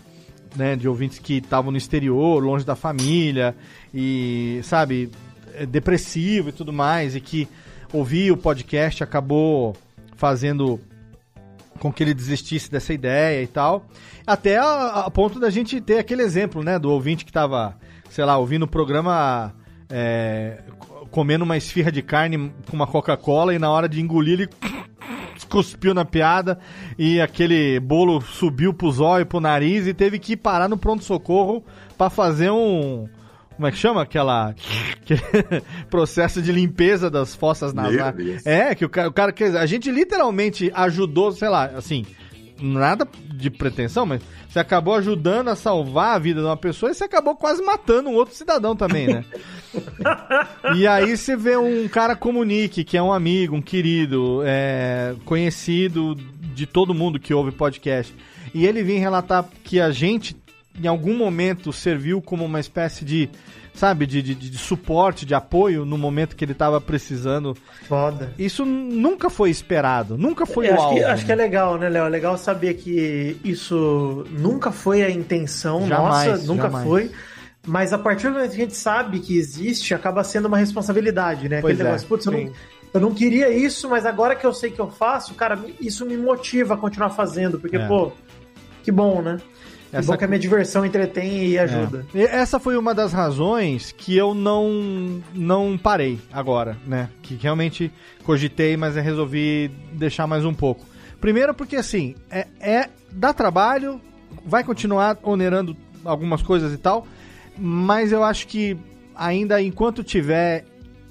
Speaker 1: né, de ouvintes que estavam no exterior, longe da família e, sabe, é, depressivo e tudo mais e que ouvir o podcast acabou fazendo com que ele desistisse dessa ideia e tal. Até a, a ponto da gente ter aquele exemplo, né, do ouvinte que tava, sei lá, ouvindo o programa é, co- comendo uma esfirra de carne com uma Coca-Cola e na hora de engolir ele cuspiu na piada e aquele bolo subiu pro zóio, pro nariz e teve que parar no pronto-socorro pra fazer um... Como é que chama? Aquela... processo de limpeza das fossas nasais. É, que o cara, o cara quer dizer, a gente literalmente ajudou, sei lá, assim, nada de pretensão, mas você acabou ajudando a salvar a vida de uma pessoa e você acabou quase matando um outro cidadão também, né? E aí você vê um cara como o Nick, que é um amigo, um querido, é, conhecido de todo mundo que ouve podcast. E ele vem relatar que a gente em algum momento serviu como uma espécie de, sabe, de, de, de suporte, de apoio no momento que ele tava precisando.
Speaker 5: Foda.
Speaker 1: Isso nunca foi esperado, nunca foi
Speaker 5: É,
Speaker 1: o
Speaker 5: acho, que,
Speaker 1: alvo.
Speaker 5: acho que é legal, né, Léo? É legal saber que isso nunca foi a intenção
Speaker 1: Jamais,
Speaker 5: nossa, nunca
Speaker 1: jamais.
Speaker 5: foi. Mas a partir do momento que a gente sabe que existe, acaba sendo uma responsabilidade, né?
Speaker 1: Pois
Speaker 5: Aquele
Speaker 1: é,
Speaker 5: negócio, putz, eu não, eu não queria isso, mas agora que eu sei que eu faço, cara, isso me motiva a continuar fazendo, porque,
Speaker 1: É.
Speaker 5: pô, que bom, né? Que
Speaker 1: Essa-
Speaker 5: bom que a minha diversão entretém e ajuda.
Speaker 1: É. E Essa foi uma das razões que eu não não parei agora, né? Que realmente cogitei, mas resolvi deixar mais um pouco. Primeiro porque assim, é, é dá trabalho, vai continuar onerando algumas coisas e tal, mas eu acho que ainda enquanto tiver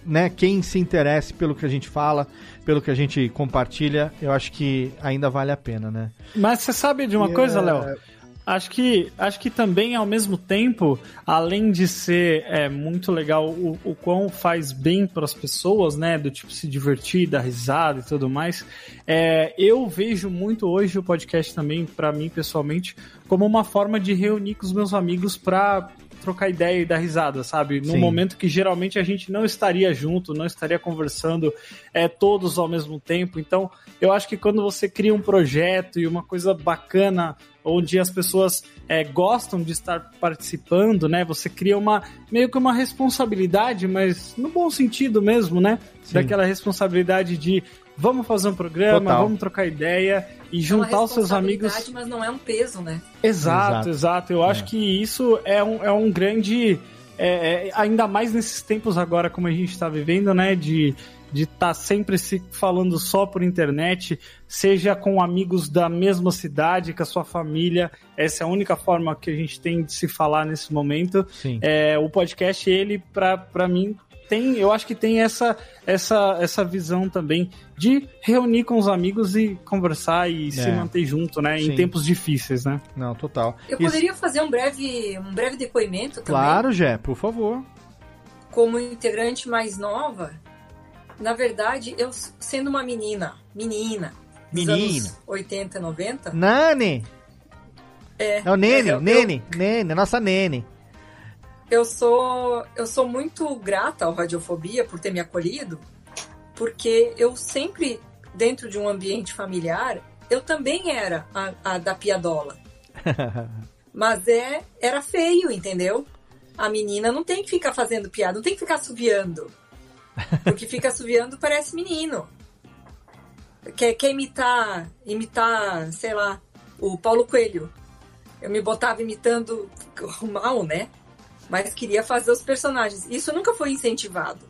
Speaker 1: né, quem se interesse pelo que a gente fala, pelo que a gente compartilha, eu acho que ainda vale a pena, né?
Speaker 9: Mas você sabe de uma
Speaker 1: E,
Speaker 9: coisa,
Speaker 1: é,
Speaker 9: Léo? Acho que, acho que também, ao mesmo tempo, além de ser é, muito legal o, o quão faz bem para as pessoas, né? Do tipo se divertir, dar risada e tudo mais, é, eu vejo muito hoje o podcast também, para mim pessoalmente, como uma forma de reunir com os meus amigos para trocar ideia e dar risada, sabe? Num
Speaker 1: Sim.
Speaker 9: momento que geralmente a gente não estaria junto, não estaria conversando é, todos ao mesmo tempo. Então, eu acho que quando você cria um projeto e uma coisa bacana, onde as pessoas é, gostam de estar participando, né? Você cria uma meio que uma responsabilidade, mas no bom sentido mesmo, né?
Speaker 7: Sim.
Speaker 9: Daquela responsabilidade de vamos fazer um programa,
Speaker 1: Total.
Speaker 9: vamos trocar ideia e
Speaker 7: É uma
Speaker 9: juntar os seus amigos.
Speaker 7: responsabilidade, Mas não é um peso, né?
Speaker 9: Exato,
Speaker 1: Exato.
Speaker 9: exato. Eu acho que isso é um, é um grande. é, é, ainda mais nesses tempos agora, como a gente está vivendo, né? De de estar sempre se falando só por internet, seja com amigos da mesma cidade, com a sua família. Essa é a única forma que a gente tem de se falar nesse momento.
Speaker 1: Sim.
Speaker 9: É, o podcast, ele, pra mim, tem, eu acho que tem essa, essa, essa visão também de reunir com os amigos e conversar e se
Speaker 1: É.
Speaker 9: manter junto, né?
Speaker 1: Sim.
Speaker 9: Em tempos difíceis, né?
Speaker 1: Não, total.
Speaker 7: Eu
Speaker 1: Isso-
Speaker 7: poderia fazer um breve, um breve depoimento também.
Speaker 1: Claro, Jé, por favor.
Speaker 7: Como integrante mais nova, na verdade, eu sendo uma menina, menina,
Speaker 1: Menina.
Speaker 7: anos 80, 90,
Speaker 1: Nani!
Speaker 7: é,
Speaker 1: É o Nene,
Speaker 7: eu-
Speaker 1: Nene, Nene, nossa Nene.
Speaker 7: Eu sou, eu sou muito grata ao Radiofobia por ter me acolhido, porque eu sempre, dentro de um ambiente familiar, eu também era a, a da piadola. Mas é, era feio, entendeu? A menina não tem que ficar fazendo piada, não tem que ficar assoviando. Porque fica assoviando parece menino. Quer, quer imitar, imitar, sei lá, o Paulo Coelho. Eu me botava imitando mal, né? Mas queria fazer os personagens. Isso nunca foi incentivado.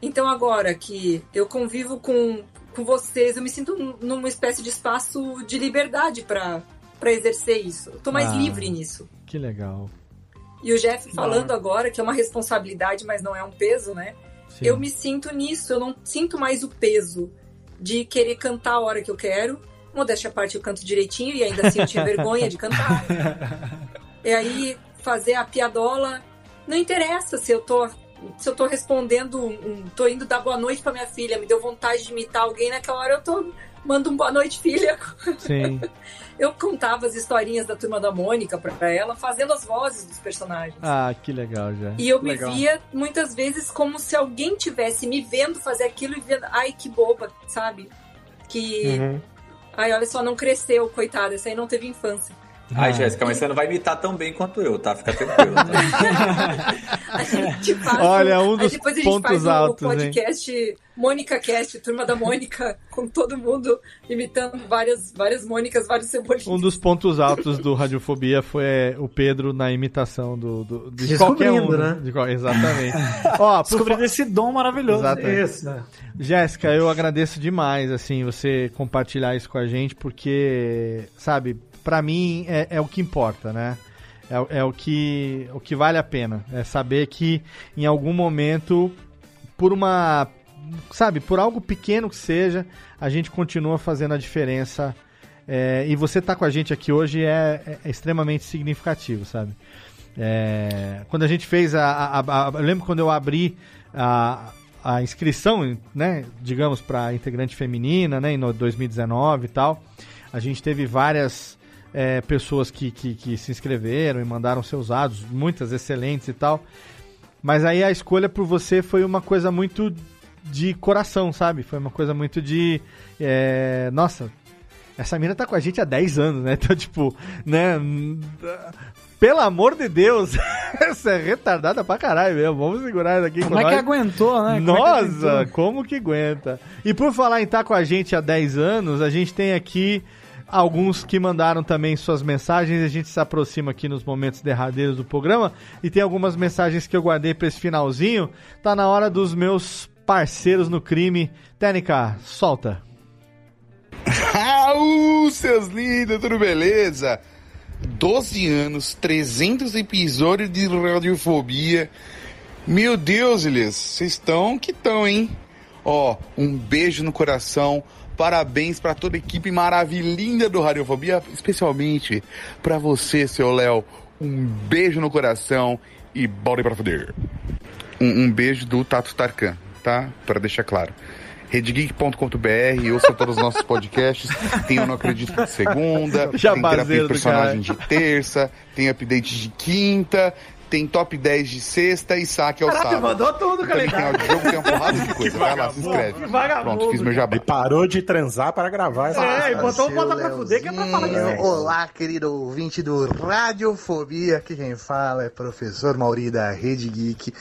Speaker 7: Então agora que eu convivo com, com vocês, eu me sinto num- numa espécie de espaço de liberdade para exercer isso. Eu tô mais
Speaker 1: Ah.
Speaker 7: livre nisso.
Speaker 1: Que legal.
Speaker 7: E o Jeff falando agora que é uma responsabilidade, mas não é um peso, né?
Speaker 1: Sim.
Speaker 7: Eu me sinto nisso, eu não sinto mais o peso de querer cantar a hora que eu quero. Modéstia à parte, eu canto direitinho e ainda assim eu tinha vergonha de cantar. E aí fazer a piadola. Não interessa se eu tô. Se eu tô respondendo, um, tô indo dar boa noite pra minha filha, me deu vontade de imitar alguém, naquela hora eu tô. Mando um boa noite, filha.
Speaker 1: Sim.
Speaker 7: Eu contava as historinhas da turma da Mônica pra ela, fazendo as vozes dos personagens.
Speaker 1: Ah, que legal, já.
Speaker 7: E eu me
Speaker 1: Legal.
Speaker 7: via muitas vezes como se alguém tivesse me vendo fazer aquilo e vendo, ai que boba, sabe? Que,
Speaker 10: Uhum.
Speaker 7: ai, olha só, não cresceu, coitada, essa aí não teve infância.
Speaker 10: Ai, Jéssica, mas você não vai imitar tão bem quanto eu, tá? Fica tranquilo.
Speaker 7: A gente faz
Speaker 1: Olha, um
Speaker 7: aí
Speaker 1: dos
Speaker 7: depois a gente
Speaker 1: pontos
Speaker 7: faz o-
Speaker 1: altos,
Speaker 7: o podcast Mônica Cast, turma da Mônica, com todo mundo imitando várias, várias Mônicas, vários cebolinhos.
Speaker 1: Um dos pontos altos do Radiofobia foi o Pedro na imitação do, do- de qualquer um.
Speaker 9: Né?
Speaker 1: De qual- exatamente. Ó,
Speaker 9: Descobrindo esse dom maravilhoso.
Speaker 1: Exatamente.
Speaker 9: Isso, né?
Speaker 1: Jéssica, eu agradeço demais, assim, você compartilhar isso com a gente, porque, sabe, pra mim é, é o que importa, né? É, é o, que, o que vale a pena. É saber que em algum momento, por uma. Sabe, por algo pequeno que seja, a gente continua fazendo a diferença. é, e você tá com a gente aqui hoje é, é- é extremamente significativo, sabe? É, quando a gente fez a, a- a- Eu lembro quando eu abri a, a inscrição, né, digamos, para integrante feminina, né, em no- 2019 e tal. A gente teve várias é, pessoas que, que, que se inscreveram e mandaram seus dados, muitas excelentes e tal. Mas aí a escolha por você foi uma coisa muito de coração, sabe? Foi uma coisa muito de. é, nossa, essa mina tá com a gente há 10 anos, né? Então, tipo, né? Pelo amor de Deus, essa é retardada pra caralho mesmo. Vamos segurar isso aqui
Speaker 9: Como
Speaker 1: com
Speaker 9: é que
Speaker 1: nós.
Speaker 9: aguentou, né? Como é que
Speaker 1: Nossa,
Speaker 9: aguentou?
Speaker 1: como que aguenta? E por falar em estar com a gente há 10 anos, a gente tem aqui alguns que mandaram também suas mensagens. A gente se aproxima aqui nos momentos derradeiros do programa. E tem algumas mensagens que eu guardei pra esse finalzinho. Tá na hora dos meus parceiros no crime. Técnica, solta.
Speaker 41: Raul, seus lindos, tudo beleza? 12 anos, 300 episódios de radiofobia. Meu Deus, Elias, vocês estão que estão, hein? Ó, um beijo no coração. Parabéns pra toda a equipe maravilhinda do Radiofobia, especialmente pra você, seu Léo. Um beijo no coração e bora pra foder. Um, um beijo do Tato Tarkan, tá? Pra deixar claro. redgeek.com.br, ouça todos os nossos podcasts. Tem Eu Não Acredito de segunda, tem
Speaker 1: Jabazeiro
Speaker 41: terapia de personagem
Speaker 1: caralho.
Speaker 41: de terça, tem update de quinta, tem top 10 de sexta e saque ao
Speaker 5: Caraca,
Speaker 41: sábado.
Speaker 5: mandou tudo,
Speaker 41: tem
Speaker 5: calendário.
Speaker 41: audiojogo, tem uma porrada de coisa. Vai lá, se inscreve. Pronto, fiz meu jabá.
Speaker 4: Parou de transar para gravar essa
Speaker 5: É, e botou o bota pra fuder que é pra falar de sexo.
Speaker 39: Olá, querido ouvinte do Radiofobia. Aqui quem fala é professor Mauri da Rede Geek.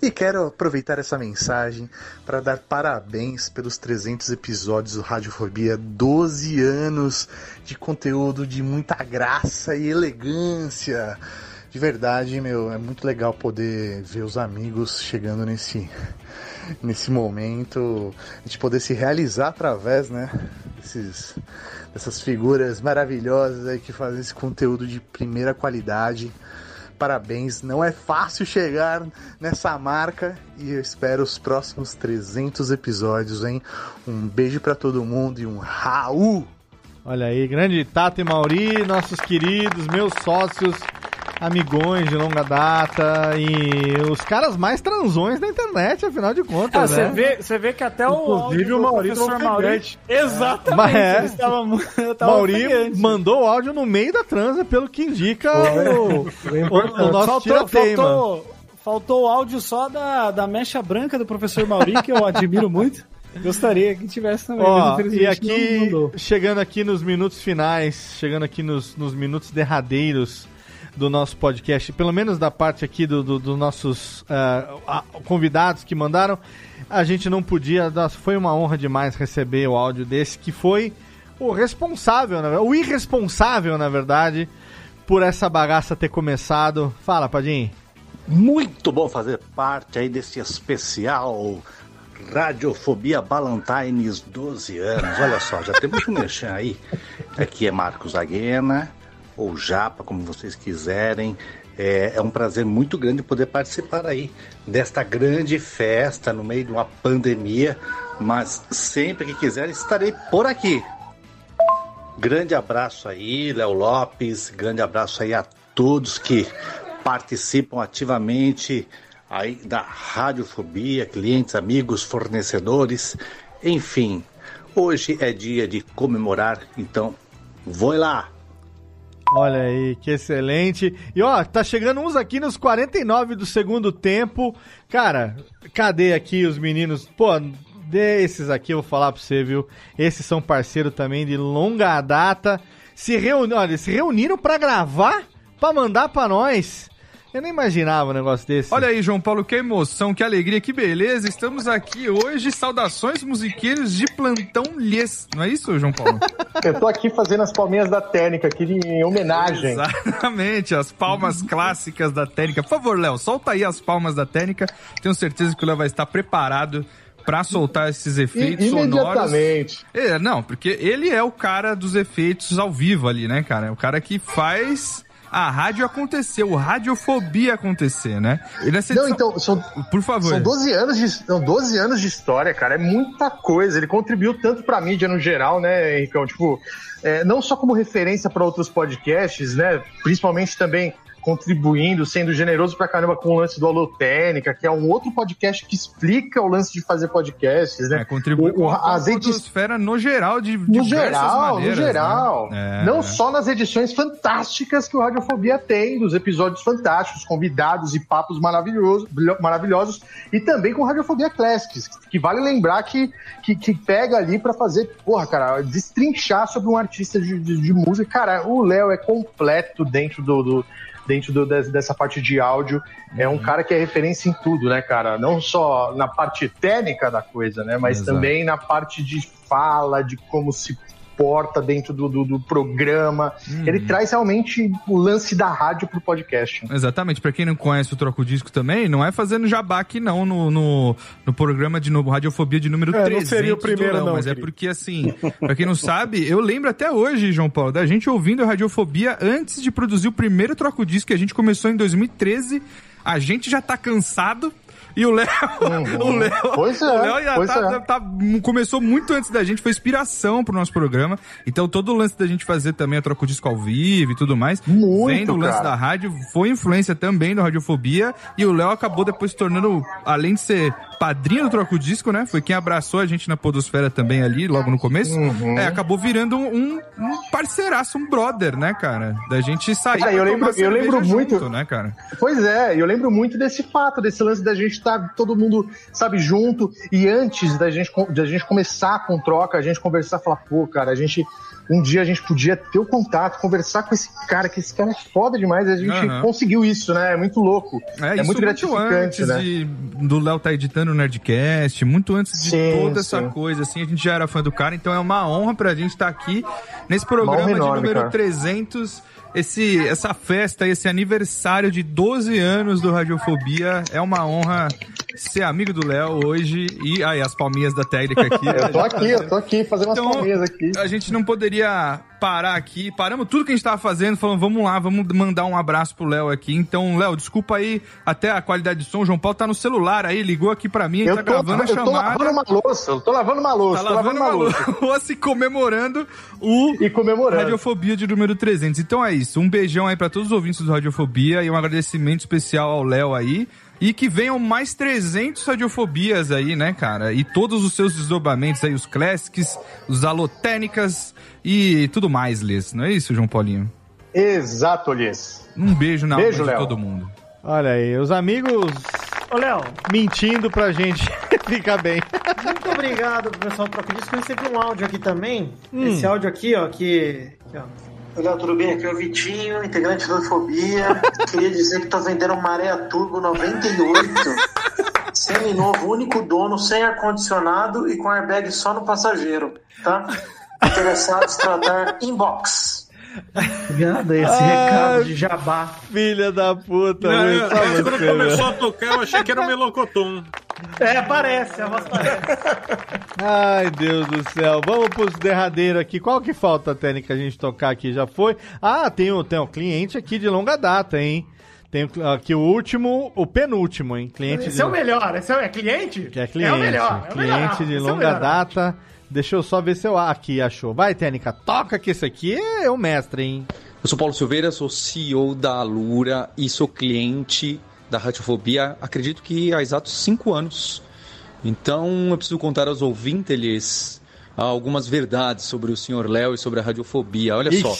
Speaker 39: E quero aproveitar essa mensagem para dar parabéns pelos 300 episódios do Radiofobia. 12 anos de conteúdo de muita graça e elegância. De verdade, meu, é muito legal poder ver os amigos chegando nesse nesse momento, a gente poder se realizar através, né, desses, dessas figuras maravilhosas aí que fazem esse conteúdo de primeira qualidade. Parabéns, não é fácil chegar nessa marca e eu espero os próximos 300 episódios, hein? Um beijo pra todo mundo e um Raul!
Speaker 1: Olha aí, grande Tato e Mauri, nossos queridos, meus sócios, amigões de longa data e os caras mais transões da internet, afinal de
Speaker 9: Ah,
Speaker 1: contas,
Speaker 9: você
Speaker 1: né?
Speaker 9: vê, vê que até o
Speaker 1: Inclusive,
Speaker 9: áudio
Speaker 1: o Mauri
Speaker 9: professor
Speaker 1: ofegante.
Speaker 9: Exatamente,
Speaker 1: Mas é.
Speaker 9: ele estava, tava ofegante.
Speaker 1: mandou o áudio no meio da transa, pelo que indica o, o- o nosso
Speaker 9: faltou,
Speaker 1: tirateima.
Speaker 9: faltou, faltou o áudio só da, da mecha branca do professor Mauri, que eu admiro muito. Gostaria que tivesse também,
Speaker 1: Ó, e aqui, chegando aqui nos minutos finais, chegando aqui nos, nos minutos derradeiros do nosso podcast, pelo menos da parte aqui dos do, dos nossos ah, convidados que mandaram, a gente não podia, foi uma honra demais receber o áudio desse, que foi o responsável, o irresponsável, na verdade, por essa bagaça ter começado. Fala, Padim.
Speaker 42: Muito bom fazer parte aí desse especial Radiofobia Ballantines 12 anos. Olha só, já temos um merchan aí. Aqui é Marcos Aguena, ou Japa, como vocês quiserem. É, é um prazer muito grande poder participar aí desta grande festa no meio de uma pandemia. Mas sempre que quiser estarei por aqui. Grande abraço aí, Léo Lopes. Grande abraço aí a todos que participam ativamente aí da radiofobia, clientes, amigos, fornecedores, enfim. Hoje é dia de comemorar, então vou lá.
Speaker 1: Olha aí, que excelente. E ó, tá chegando uns aqui nos 49 do segundo tempo. Cara, cadê aqui os meninos? Pô, desses aqui eu vou falar pra você, viu? Esses são parceiro também de longa data. Se reuniram, olha, se reuniram pra gravar, pra mandar pra nós. Eu nem imaginava um negócio desse.
Speaker 43: Olha aí, João Paulo, que emoção, que alegria, que beleza. Estamos aqui hoje, saudações musiqueiros de plantão lhes. Não é isso, João Paulo?
Speaker 14: Eu tô aqui fazendo as palminhas da técnica aqui em homenagem.
Speaker 43: Exatamente, as palmas clássicas da técnica. Por favor, Léo, solta aí as palmas da técnica. Tenho certeza que o Léo vai estar preparado pra soltar esses efeitos
Speaker 14: I-
Speaker 43: sonoros.
Speaker 14: imediatamente.
Speaker 43: É, não, porque ele é o cara dos efeitos ao vivo ali, né, cara? É o cara que faz a rádio acontecer, o radiofobia acontecer, né? E nessa
Speaker 14: Não,
Speaker 43: edição-
Speaker 14: então, são,
Speaker 43: Por favor.
Speaker 14: São 12 anos de, são 12 anos de história, cara. É muita coisa. Ele contribuiu tanto pra mídia no geral, né, Henricão? Tipo, é, não só como referência para outros podcasts, né? Principalmente também
Speaker 4: contribuindo, sendo generoso pra caramba com o lance do Holotênica, que é um outro podcast que explica o lance de fazer podcasts, né?
Speaker 43: É, contribui
Speaker 4: O-
Speaker 43: a
Speaker 4: as
Speaker 43: podosfera no geral, de
Speaker 4: no geral,
Speaker 43: maneiras,
Speaker 4: no geral.
Speaker 43: né? É.
Speaker 4: Não só nas edições fantásticas que o Radiofobia tem, dos episódios fantásticos, convidados e papos maravilhosos, maravilhosos e também com Radiofobia Classics, que vale lembrar que, que, que pega ali pra fazer, porra, cara, destrinchar sobre um artista de, de, de música. Cara, o Léo é completo dentro do. do- Dentro do- des- dessa parte de áudio, é
Speaker 43: Uhum.
Speaker 4: um cara que é referência em tudo, né, cara? Não só na parte técnica da coisa, né? Mas
Speaker 43: Exato.
Speaker 4: também na parte de fala, de como se porta dentro do, do, do programa.
Speaker 43: Uhum.
Speaker 4: Ele traz realmente o lance da rádio pro podcast.
Speaker 43: Exatamente, pra quem não conhece o Troco Disco também, não é fazendo jabá aqui não no, no, no programa de novo, Radiofobia de número
Speaker 14: É, não
Speaker 43: 300
Speaker 14: seria o primeiro,
Speaker 43: Léo,
Speaker 14: não,
Speaker 43: mas é
Speaker 14: querido.
Speaker 43: porque assim, pra quem não sabe, eu lembro até hoje, João Paulo, da gente ouvindo a Radiofobia antes de produzir o primeiro Troco Disco que a gente começou em 2013, a gente já tá cansado e o Léo, o Léo,
Speaker 4: Pois é,
Speaker 43: o Léo já tá,
Speaker 4: é.
Speaker 43: tá- começou muito antes da gente, foi inspiração pro nosso programa. Então todo o lance da gente fazer também a troca disco ao vivo e tudo mais, vem do lance
Speaker 4: cara.
Speaker 43: da rádio, foi influência também do Radiofobia e o Léo acabou depois se tornando, além de ser padrinho do Troco Disco, né? Foi quem abraçou a gente na Podosfera também ali, logo no começo.
Speaker 4: Uhum.
Speaker 43: É, acabou virando um, um parceiraço, um brother, né, cara? Da gente sair
Speaker 4: Cara, eu lembro- eu lembro muito-
Speaker 43: junto, né, cara?
Speaker 4: Pois é, eu lembro muito desse fato, desse lance da gente estar todo mundo, sabe, junto. E antes da gente, da gente começar com troca, a gente conversar, falar, pô, cara, a gente. Um dia a gente podia ter o contato, conversar com esse cara, que esse cara é foda demais. e A gente
Speaker 43: Aham.
Speaker 4: conseguiu isso, né? É muito louco.
Speaker 43: É,
Speaker 4: É,
Speaker 43: isso
Speaker 4: muito gratificante,
Speaker 43: antes
Speaker 4: né?
Speaker 43: de, do Léo tá editando o Nerdcast, muito antes de
Speaker 4: Sim,
Speaker 43: toda essa
Speaker 4: sim.
Speaker 43: coisa, assim, a gente já era fã do cara, então é uma honra pra gente estar aqui nesse programa
Speaker 4: honra
Speaker 43: de
Speaker 4: enorme,
Speaker 43: número
Speaker 4: cara.
Speaker 43: 300. Esse, essa festa, esse aniversário de 12 anos do Radiofobia, é uma honra ser amigo do Léo hoje. E aí, as palminhas da técnica aqui.
Speaker 4: Eu tô aqui, eu tô aqui fazendo umas
Speaker 43: Então,
Speaker 4: palminhas aqui.
Speaker 43: A gente não poderia parar aqui. Paramos tudo que a gente tava fazendo, falando, vamos lá, vamos mandar um abraço pro Léo aqui. Então, Léo, desculpa aí até a qualidade de som. O João Paulo tá no celular aí, ligou aqui pra mim,
Speaker 4: Eu
Speaker 43: tá
Speaker 4: tô,
Speaker 43: gravando a
Speaker 4: eu tô
Speaker 43: chamada.
Speaker 4: lavando uma louça, eu tô lavando uma louça,
Speaker 43: Tá
Speaker 4: tô
Speaker 43: lavando uma
Speaker 4: louça.
Speaker 43: louça e comemorando o
Speaker 4: e comemorando.
Speaker 43: Radiofobia de número 300. Então é isso. Um beijão aí pra todos os ouvintes do Radiofobia e um agradecimento especial ao Léo aí. E que venham mais 300 radiofobias aí, né, cara? E todos os seus desdobramentos aí, os classics, os alotênicas e tudo mais, Liz. Não é isso, João Paulinho?
Speaker 4: Exato, Liz.
Speaker 43: Um beijo na
Speaker 4: Beijo,
Speaker 43: alma de
Speaker 4: Léo.
Speaker 43: todo mundo.
Speaker 1: Olha aí, os amigos
Speaker 44: Ô, Léo,
Speaker 1: mentindo pra gente ficar bem.
Speaker 44: muito obrigado pro pessoal do Troca Disco. Eu recebi um áudio aqui também.
Speaker 1: Hum.
Speaker 44: Esse áudio aqui, ó, que... aqui, ó.
Speaker 5: Léo, tudo bem? Aqui é o Vitinho, integrante da Fobia. Queria dizer que tô vendendo um Maré Turbo 98, semi-novo, único dono, sem ar-condicionado e com airbag só no passageiro, tá? Interessados, tratar inbox.
Speaker 44: Obrigado aí, esse
Speaker 1: Ah,
Speaker 44: recado de jabá.
Speaker 1: Filha da puta,
Speaker 8: Não,
Speaker 1: Luiz,
Speaker 8: eu- eu- quando começou a tocar, eu achei que era um melocotão.
Speaker 44: É, parece, a voz parece.
Speaker 1: Ai, Deus do céu. Vamos pros derradeiros aqui. Qual que falta, que a gente tocar aqui? Já foi? Ah, tem um, tem um cliente aqui de longa data, hein? Tem aqui o último, o penúltimo, hein? Cliente
Speaker 44: Esse
Speaker 1: de...
Speaker 44: é o melhor, esse é, é cliente?
Speaker 1: Que é cliente.
Speaker 44: É o melhor, é o melhor.
Speaker 1: cliente de
Speaker 44: é o
Speaker 1: longa
Speaker 44: melhor.
Speaker 1: data. Deixa eu só ver se eu aqui achou. Vai, Tênica, toca que esse aqui é o mestre, hein?
Speaker 45: Eu sou Paulo Silveira, sou CEO da Alura e sou cliente da Radiofobia, acredito que há exatos cinco anos. Então eu preciso contar aos ouvintes algumas verdades sobre o Sr. Léo e sobre a Radiofobia. Olha só,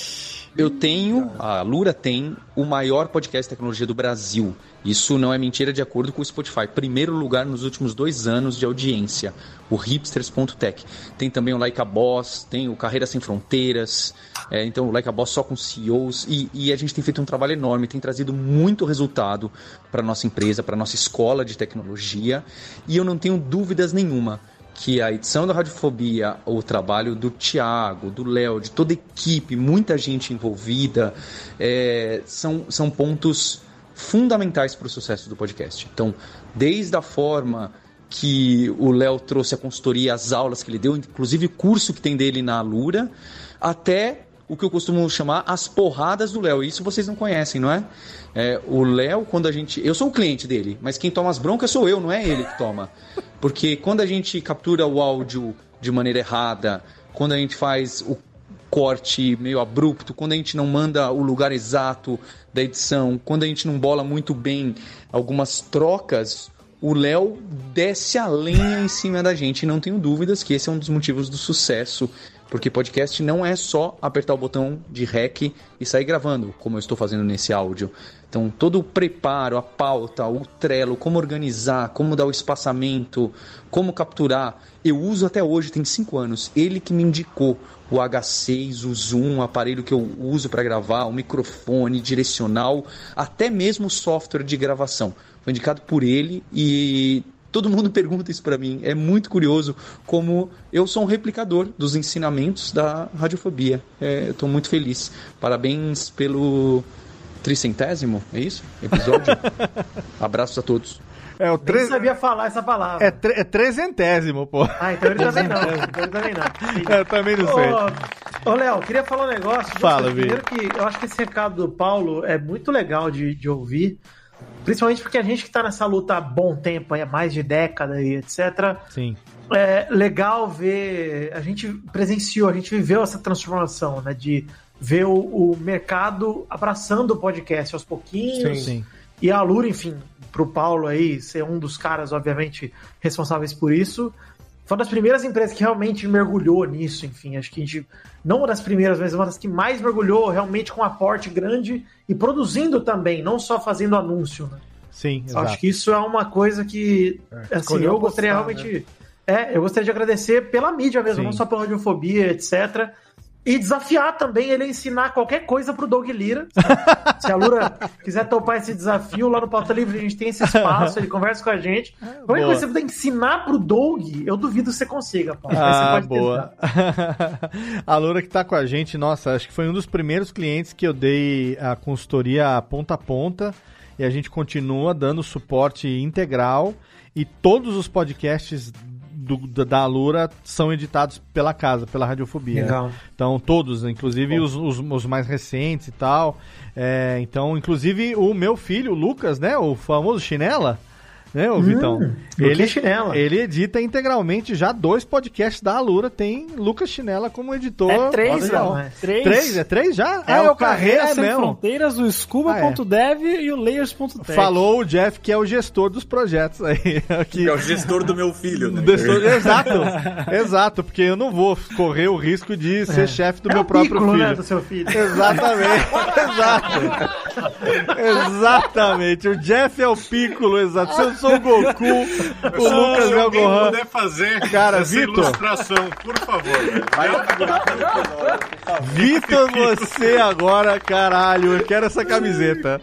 Speaker 45: eu tenho, a Alura tem, o maior podcast de tecnologia do Brasil. Isso não é mentira de acordo com o Spotify. Primeiro lugar nos últimos dois anos de audiência, o hipsters.tech. Tem também o Like a Boss, tem o Carreira Sem Fronteiras, é, então o Like a Boss só com CEOs. E, e a gente tem feito um trabalho enorme, tem trazido muito resultado para nossa empresa, para nossa escola de tecnologia. E eu não tenho dúvidas nenhuma que a edição da Radiofobia, o trabalho do Thiago, do Léo, de toda a equipe, muita gente envolvida, é, são, são pontos fundamentais para o sucesso do podcast. Então, desde a forma que o Léo trouxe a consultoria, as aulas que ele deu, inclusive o curso que tem dele na Alura, até o que eu costumo chamar as porradas do Léo. Isso vocês não conhecem, não é? É, o Léo, quando a gente. Eu sou o cliente dele, mas quem toma as broncas sou eu, não é ele que toma. Porque quando a gente captura o áudio de maneira errada, quando a gente faz o corte meio abrupto, quando a gente não manda o lugar exato da edição, quando a gente não bola muito bem algumas trocas, o Léo desce a lenha em cima da gente. E não tenho dúvidas que esse é um dos motivos do sucesso. Porque podcast não é só apertar o botão de REC e sair gravando, como eu estou fazendo nesse áudio. Então, todo o preparo, a pauta, o trelo, como organizar, como dar o espaçamento, como capturar, eu uso até hoje, tem cinco anos. Ele que me indicou o H6, o Zoom, o aparelho que eu uso para gravar, o microfone, direcional, até mesmo o software de gravação. Foi indicado por ele e todo mundo pergunta isso para mim. É muito curioso como eu sou um replicador dos ensinamentos da radiofobia. É, eu estou muito feliz. Parabéns pelo tricentésimo, é isso? Episódio. Abraços a todos.
Speaker 1: É o
Speaker 5: Nem sabia falar essa palavra.
Speaker 1: É, tre é trezentésimo, pô.
Speaker 5: Ah, então ele também não. Então ele também não.
Speaker 1: Eu também não sei.
Speaker 5: Ô, ô, Léo, queria falar um negócio.
Speaker 1: Fala,
Speaker 5: Primeiro que eu acho que esse recado do Paulo é muito legal de, de ouvir. Principalmente porque a gente que tá nessa luta há bom tempo, há mais de década e etc.
Speaker 1: Sim.
Speaker 5: É legal ver. A gente presenciou, a gente viveu essa transformação, né? De ver o, o mercado abraçando o podcast aos pouquinhos.
Speaker 1: Sim, sim.
Speaker 5: E a Lura, enfim, pro Paulo aí ser um dos caras, obviamente, responsáveis por isso. Foi uma das primeiras empresas que realmente mergulhou nisso, enfim. Acho que a gente. Não uma das primeiras, mas uma das que mais mergulhou realmente com um aporte grande e produzindo também, não só fazendo anúncio, né?
Speaker 1: Sim, exato.
Speaker 5: Acho que isso é uma coisa que. assim,
Speaker 1: escolheu
Speaker 5: eu gostaria realmente. É, eu gostaria de agradecer pela mídia mesmo,
Speaker 1: Sim.
Speaker 5: não só pela radiofobia, etc. E desafiar também ele a ensinar qualquer coisa pro Doug Lira. Se a Lura quiser topar esse desafio, lá no Pauta Livre a gente tem esse espaço, ele conversa com a gente. Qualquer
Speaker 1: boa.
Speaker 5: coisa que você puder ensinar pro Doug, eu duvido que você consiga, Paulo.
Speaker 1: Ah,
Speaker 5: pode
Speaker 1: boa. a Loura que tá com a gente, nossa, acho que foi um dos primeiros clientes que eu dei a consultoria ponta a ponta e a gente continua dando suporte integral e todos os podcasts do- da- Alura são editados pela casa, pela Radiofobia. né?
Speaker 5: Legal.
Speaker 1: Então, todos, inclusive os, os- os mais recentes e tal. É, então, inclusive o meu filho, o Lucas, né? O famoso Chinela, né, ô
Speaker 5: Hum,
Speaker 1: Vitão?
Speaker 5: Lucas
Speaker 1: Ele,
Speaker 5: Chinela.
Speaker 1: ele edita integralmente já dois podcasts da Alura. Tem Lucas Chinela como editor.
Speaker 9: É três, Léo.
Speaker 1: aí.
Speaker 9: Três.
Speaker 1: Três? É três já?
Speaker 9: É, o Carreira Sem
Speaker 1: mesmo.
Speaker 9: Fronteiras, o Scuba.dev e o Layers.tech.
Speaker 1: Falou o Jeff, que é o gestor dos projetos aí. Aqui.
Speaker 10: É o gestor do meu filho, né?
Speaker 1: Gestor- exato, exato, porque eu não vou correr o risco de ser chefe do
Speaker 5: É
Speaker 1: meu
Speaker 5: o
Speaker 1: próprio
Speaker 5: Piccolo,
Speaker 1: filho.
Speaker 5: né, do seu filho.
Speaker 1: Exatamente, exato. Exatamente, o Jeff é o Piccolo, exato. Se eu sou o Goku, o Lucas é o Gohan.
Speaker 8: puder fazer
Speaker 1: Cara,
Speaker 8: essa
Speaker 1: Vitor.
Speaker 8: ilustração, por favor.
Speaker 1: Vitor, você agora, caralho, eu quero essa camiseta.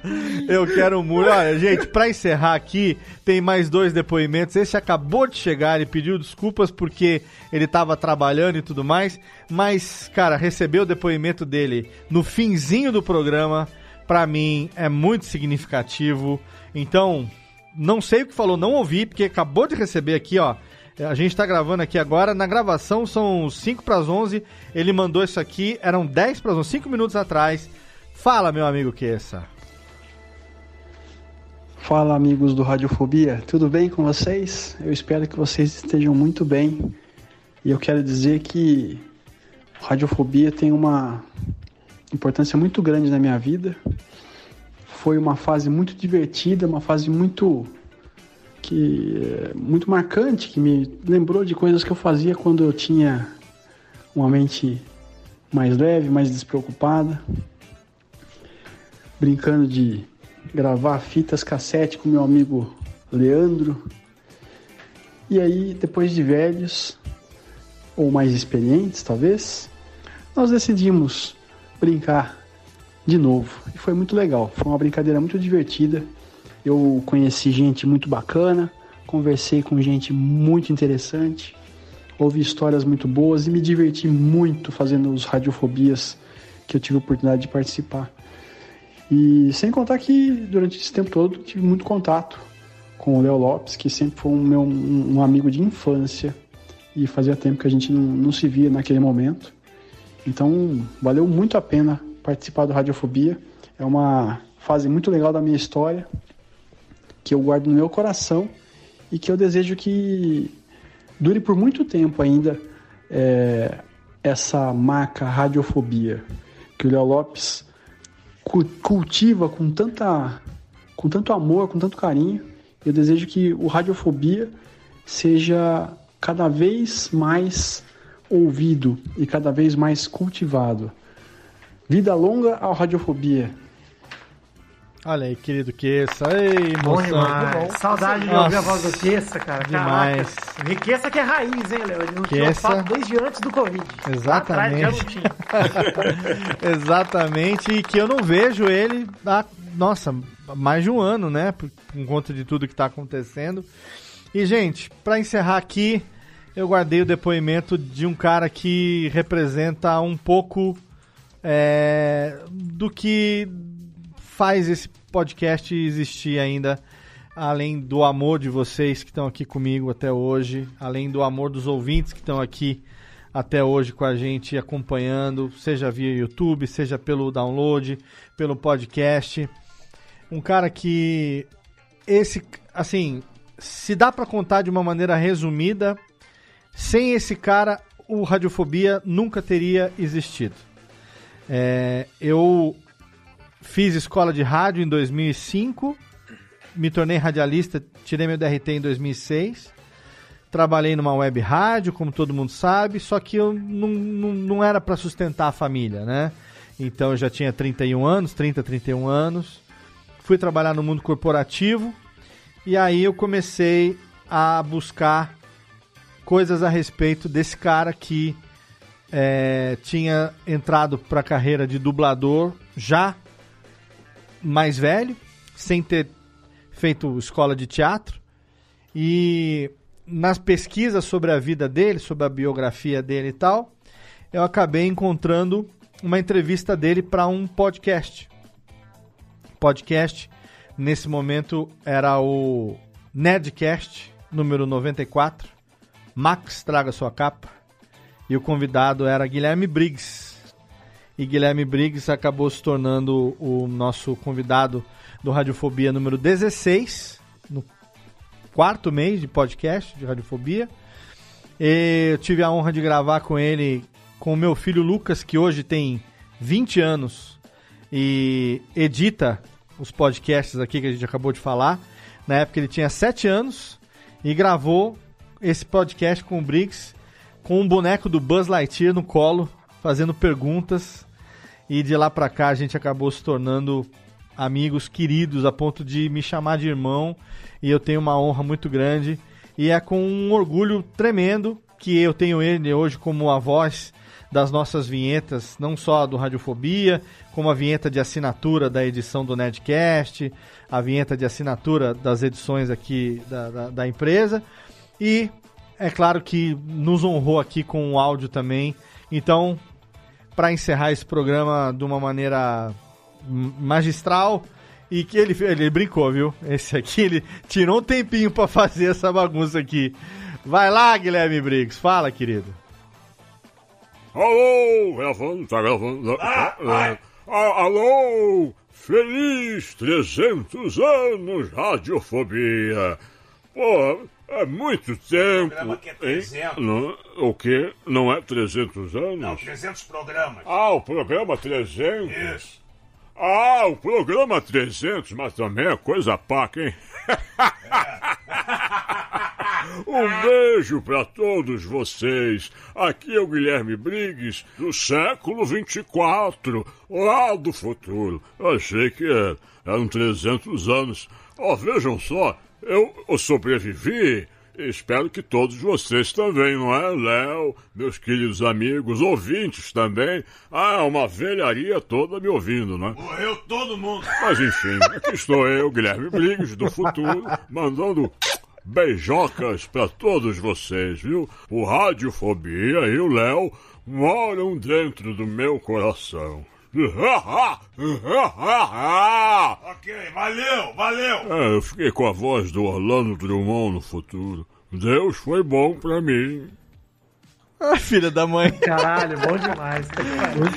Speaker 1: Eu quero um muro. Olha, gente, pra encerrar aqui, tem mais dois depoimentos. Esse acabou de chegar, ele pediu desculpas porque ele tava trabalhando e tudo mais. Mas, cara, receber o depoimento dele no finzinho do programa, pra mim, é muito significativo. Então, não sei o que falou, não ouvi, porque acabou de receber aqui, ó. A gente tá gravando aqui agora. Na gravação são 5 para as 11. Ele mandou isso aqui, eram 10 para as 11, 5 minutos atrás. Fala, meu amigo Kessa.
Speaker 46: Fala amigos do Radiofobia, tudo bem com vocês? Eu espero que vocês estejam muito bem. E eu quero dizer que Radiofobia tem uma importância muito grande na minha vida. Foi uma fase muito divertida, uma fase muito que muito marcante, que me lembrou de coisas que eu fazia quando eu tinha uma mente mais leve, mais despreocupada, brincando de gravar fitas cassete com meu amigo Leandro. E aí, depois de velhos, ou mais experientes talvez, nós decidimos brincar de novo. E foi muito legal, foi uma brincadeira muito divertida. Eu conheci gente muito bacana, conversei com gente muito interessante, ouvi histórias muito boas e me diverti muito fazendo os radiofobias que eu tive a oportunidade de participar. E sem contar que durante esse tempo todo tive muito contato com o Léo Lopes, que sempre foi um meu um, amigo de infância e fazia tempo que a gente não, não se via naquele momento. Então valeu muito a pena participar do Radiofobia. É uma fase muito legal da minha história que eu guardo no meu coração e que eu desejo que dure por muito tempo ainda é, essa marca radiofobia que o Léo Lopes cu- cultiva com tanta com tanto amor, com tanto carinho. Eu desejo que o Radiofobia seja cada vez mais ouvido e cada vez mais cultivado. Vida longa ao Radiofobia.
Speaker 1: Olha aí, querido Queça. Ei,
Speaker 5: Bom demais. Saudade de
Speaker 1: Nossa,
Speaker 5: ouvir a voz do Queça, cara.
Speaker 1: Demais.
Speaker 5: Riqueza que é raiz, hein, Léo? Ele não tinha
Speaker 1: Queça.
Speaker 5: fato desde antes do Covid.
Speaker 1: Exatamente.
Speaker 5: Lá atrás já não tinha.
Speaker 1: Exatamente, e que eu não vejo ele há, nossa, mais de um ano, né? Por, por conta de tudo que tá acontecendo. E, gente, para encerrar aqui, eu guardei o depoimento de um cara que representa um pouco é, do que faz esse podcast existir ainda, além do amor de vocês que estão aqui comigo até hoje, além do amor dos ouvintes que estão aqui até hoje com a gente acompanhando, seja via YouTube, seja pelo download, pelo podcast. Um cara que esse, assim, se dá para contar de uma maneira resumida, sem esse cara o Radiofobia nunca teria existido. É, eu fiz escola de rádio em 2005, me tornei radialista, tirei meu DRT em 2006. Trabalhei numa web rádio, como todo mundo sabe, só que eu não, não, não era para sustentar a família, né? Então eu já tinha 31 anos, 30, 31 anos. Fui trabalhar no mundo corporativo e aí eu comecei a buscar coisas a respeito desse cara que é, tinha entrado para a carreira de dublador já mais velho, sem ter feito escola de teatro. E nas pesquisas sobre a vida dele, sobre a biografia dele e tal, eu acabei encontrando uma entrevista dele para um podcast. Podcast, nesse momento, era o Nerdcast, número 94. Max Traga Sua Capa. E o convidado era Guilherme Briggs. E Guilherme Briggs acabou se tornando o nosso convidado do Radiofobia número 16, no quarto mês de podcast de Radiofobia. E eu tive a honra de gravar com ele, com o meu filho Lucas, que hoje tem 20 anos e edita os podcasts aqui que a gente acabou de falar. Na época ele tinha 7 anos e gravou esse podcast com o Briggs com um boneco do Buzz Lightyear no colo, fazendo perguntas. E de lá pra cá a gente acabou se tornando amigos queridos a ponto de me chamar de irmão. E eu tenho uma honra muito grande. E é com um orgulho tremendo que eu tenho ele hoje como a voz das nossas vinhetas, não só do Radiofobia, como a vinheta de assinatura da edição do Nerdcast, a vinheta de assinatura das edições aqui da, da, da empresa. E é claro que nos honrou aqui com o áudio também. Então, para encerrar esse programa de uma maneira magistral e que ele, ele brincou, viu? Esse aqui ele tirou um tempinho para fazer essa bagunça aqui. Vai lá, Guilherme Briggs, fala, querido.
Speaker 47: Alô, gravando, tá gravando. Ah, alô, feliz 300 anos, Radiofobia. Pô, é muito tempo.
Speaker 48: programa que é
Speaker 47: hein?
Speaker 48: 300.
Speaker 47: Não, o quê? Não é 300 anos?
Speaker 48: Não, 300 programas.
Speaker 47: Ah, o programa 300?
Speaker 48: Isso.
Speaker 47: Ah, o programa 300, mas também é coisa paca, hein? Um beijo pra todos vocês. Aqui é o Guilherme Briggs, do século 24, lá do futuro. Eu achei que era, eram 300 anos. Ó, vejam só, eu, eu sobrevivi. Espero que todos vocês também, não é, Léo? Meus queridos amigos, ouvintes também. Ah, uma velharia toda me ouvindo, né?
Speaker 48: Morreu todo mundo.
Speaker 47: Mas enfim, aqui estou eu, Guilherme Briggs, do futuro, mandando beijocas pra todos vocês, viu? O Radiofobia e o Léo moram dentro do meu coração.
Speaker 48: Ok, valeu, valeu.
Speaker 47: É, eu fiquei com a voz do Orlando Drummond no futuro. Deus foi bom pra mim.
Speaker 1: Ah, filha da mãe.
Speaker 5: Caralho, bom demais.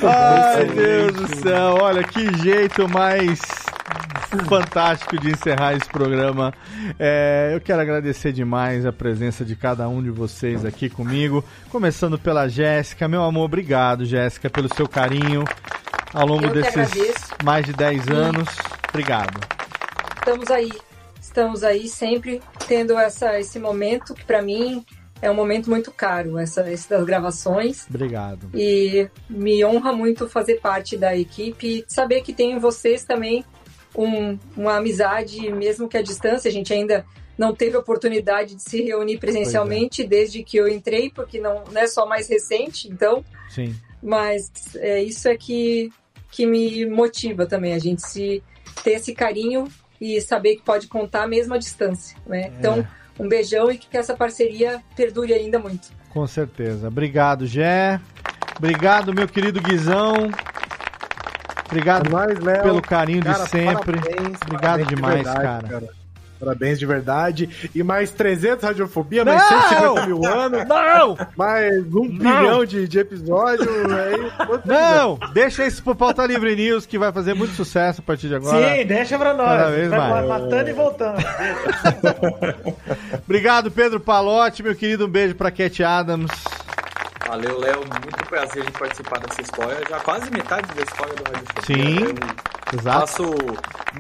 Speaker 1: Ai, Deus do céu, olha que jeito mais fantástico de encerrar esse programa. É, eu quero agradecer demais a presença de cada um de vocês aqui comigo. Começando pela Jéssica. Meu amor, obrigado, Jéssica, pelo seu carinho ao longo
Speaker 7: Eu
Speaker 1: desses mais de 10 anos. Obrigado.
Speaker 7: Estamos aí, estamos aí sempre tendo essa, esse momento que para mim é um momento muito caro, essa, esse das gravações.
Speaker 1: Obrigado.
Speaker 7: E me honra muito fazer parte da equipe e saber que tem em vocês também um- uma amizade, mesmo que à distância. A gente ainda não teve oportunidade de se reunir presencialmente desde que eu entrei, porque não, não é só mais recente, então.
Speaker 1: Sim.
Speaker 7: Mas é, isso é que, que me motiva também, a gente se ter esse carinho e saber que pode contar mesmo à distância. Né? Então, um beijão e que essa parceria perdure ainda muito.
Speaker 1: Com certeza. Obrigado, Gé. Obrigado, meu querido Guizão. Obrigado
Speaker 14: Léo.
Speaker 1: pelo carinho
Speaker 14: Cara,
Speaker 1: de sempre.
Speaker 14: parabéns,
Speaker 1: Obrigado
Speaker 14: parabéns de
Speaker 1: demais,
Speaker 14: verdade,
Speaker 1: cara.
Speaker 14: Parabéns de verdade. E mais 300 radiofobia, mais
Speaker 1: Não!
Speaker 14: 150 mil anos.
Speaker 1: Não!
Speaker 14: Mais um bilhão de, de episódios. Aí,
Speaker 1: Não! Deixa isso pro Pauta Livre News, que vai fazer muito sucesso a partir de agora.
Speaker 5: Sim, deixa pra nós.
Speaker 1: Cada vez
Speaker 5: Vai
Speaker 1: mais.
Speaker 5: matando e voltando.
Speaker 1: Obrigado, Pedro Palotti, meu querido. Um beijo pra Cat Adams.
Speaker 10: Valeu, Léo. Muito prazer em participar dessa história. Já quase metade da história do Rádio
Speaker 1: Sim,
Speaker 10: Eu
Speaker 1: exato.
Speaker 10: faço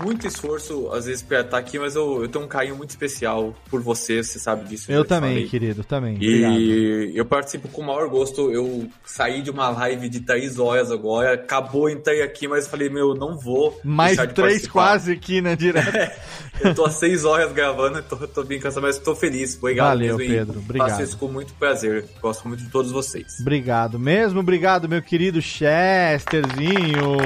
Speaker 10: muito esforço, às vezes, pra estar aqui, mas eu, eu tenho um carinho muito especial por você, você sabe disso.
Speaker 1: Eu
Speaker 10: te
Speaker 1: também, querido, também. Obrigado.
Speaker 10: E eu participo com o maior gosto. Eu saí de uma live de três horas agora, acabou, entrei aqui, mas falei, meu, não vou.
Speaker 1: Mais
Speaker 10: de
Speaker 1: três
Speaker 10: participar.
Speaker 1: quase aqui, né, direto.
Speaker 10: Eu tô há seis horas gravando, tô, tô bem cansado, mas tô feliz. Obrigado
Speaker 1: Valeu,
Speaker 10: mesmo.
Speaker 1: Pedro, obrigado.
Speaker 10: Faço isso com muito prazer. Gosto muito de todos vocês.
Speaker 1: Obrigado mesmo, obrigado, meu querido Chesterzinho.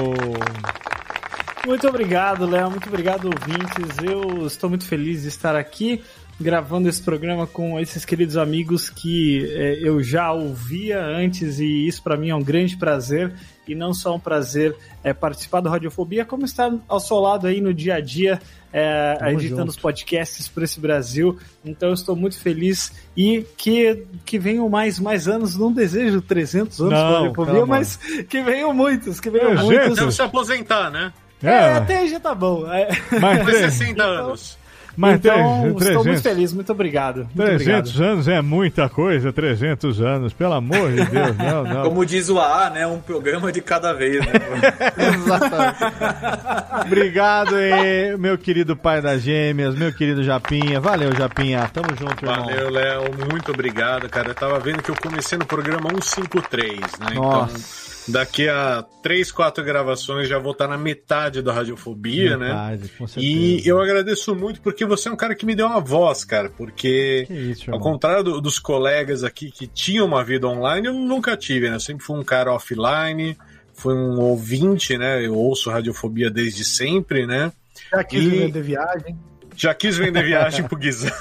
Speaker 9: Muito obrigado, Léo. Muito obrigado, ouvintes. Eu estou muito feliz de estar aqui gravando esse programa com esses queridos amigos que eh, eu já ouvia antes e isso para mim é um grande prazer e não só um prazer é, participar do Radiofobia, como estar ao seu lado aí no dia a dia,
Speaker 1: Tamo
Speaker 9: editando
Speaker 1: junto.
Speaker 9: os podcasts por esse Brasil. Então eu estou muito feliz e que, que venham mais, mais anos. Não desejo 300 anos
Speaker 8: Não,
Speaker 9: para Radiofobia,
Speaker 8: calma.
Speaker 9: mas que venham muitos, que venham
Speaker 8: Não
Speaker 9: muitos.
Speaker 8: Deve se aposentar, né?
Speaker 9: É, até aí já tá bom. É.
Speaker 8: Mais 60 anos.
Speaker 9: Mas então,
Speaker 46: três-
Speaker 9: estou
Speaker 46: 300.
Speaker 9: muito feliz, muito obrado. Muito
Speaker 46: 300
Speaker 9: obrigado.
Speaker 46: anos é muita coisa, 300 anos, pelo amor de Deus, não, não.
Speaker 10: Como diz o AA, né? Um programa de cada vez, né?
Speaker 1: Obrigado, e meu querido pai das gêmeas, meu querido Japinha. Valeu, Japinha. Tamo junto, irmão.
Speaker 8: Valeu, Léo. Muito obrigado, cara. Eu tava vendo que eu comecei no programa 153, né?
Speaker 1: Nossa.
Speaker 8: Então, daqui a 3, 4 gravações já vou estar na metade da Radiofobia,
Speaker 1: Metade,
Speaker 8: né?
Speaker 1: com certeza.
Speaker 8: E eu agradeço muito porque você é um cara que me deu uma voz, cara. Porque,
Speaker 1: Que isso,
Speaker 8: ao
Speaker 1: irmão.
Speaker 8: contrário do- dos colegas aqui que tinham uma vida online, eu nunca tive, né? Eu sempre fui um cara offline, fui um ouvinte, né? Eu ouço Radiofobia desde sempre, né?
Speaker 14: Já quis
Speaker 8: E-
Speaker 14: vender viagem.
Speaker 8: Já quis vender viagem pro Guizão.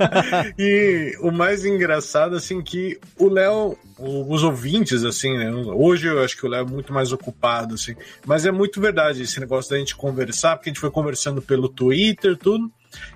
Speaker 8: e o mais engraçado, assim, que o Léo, os ouvintes, assim, né? Hoje eu acho que o Léo é muito mais ocupado, assim. Mas é muito verdade esse negócio da gente conversar, porque a gente foi conversando pelo Twitter, tudo.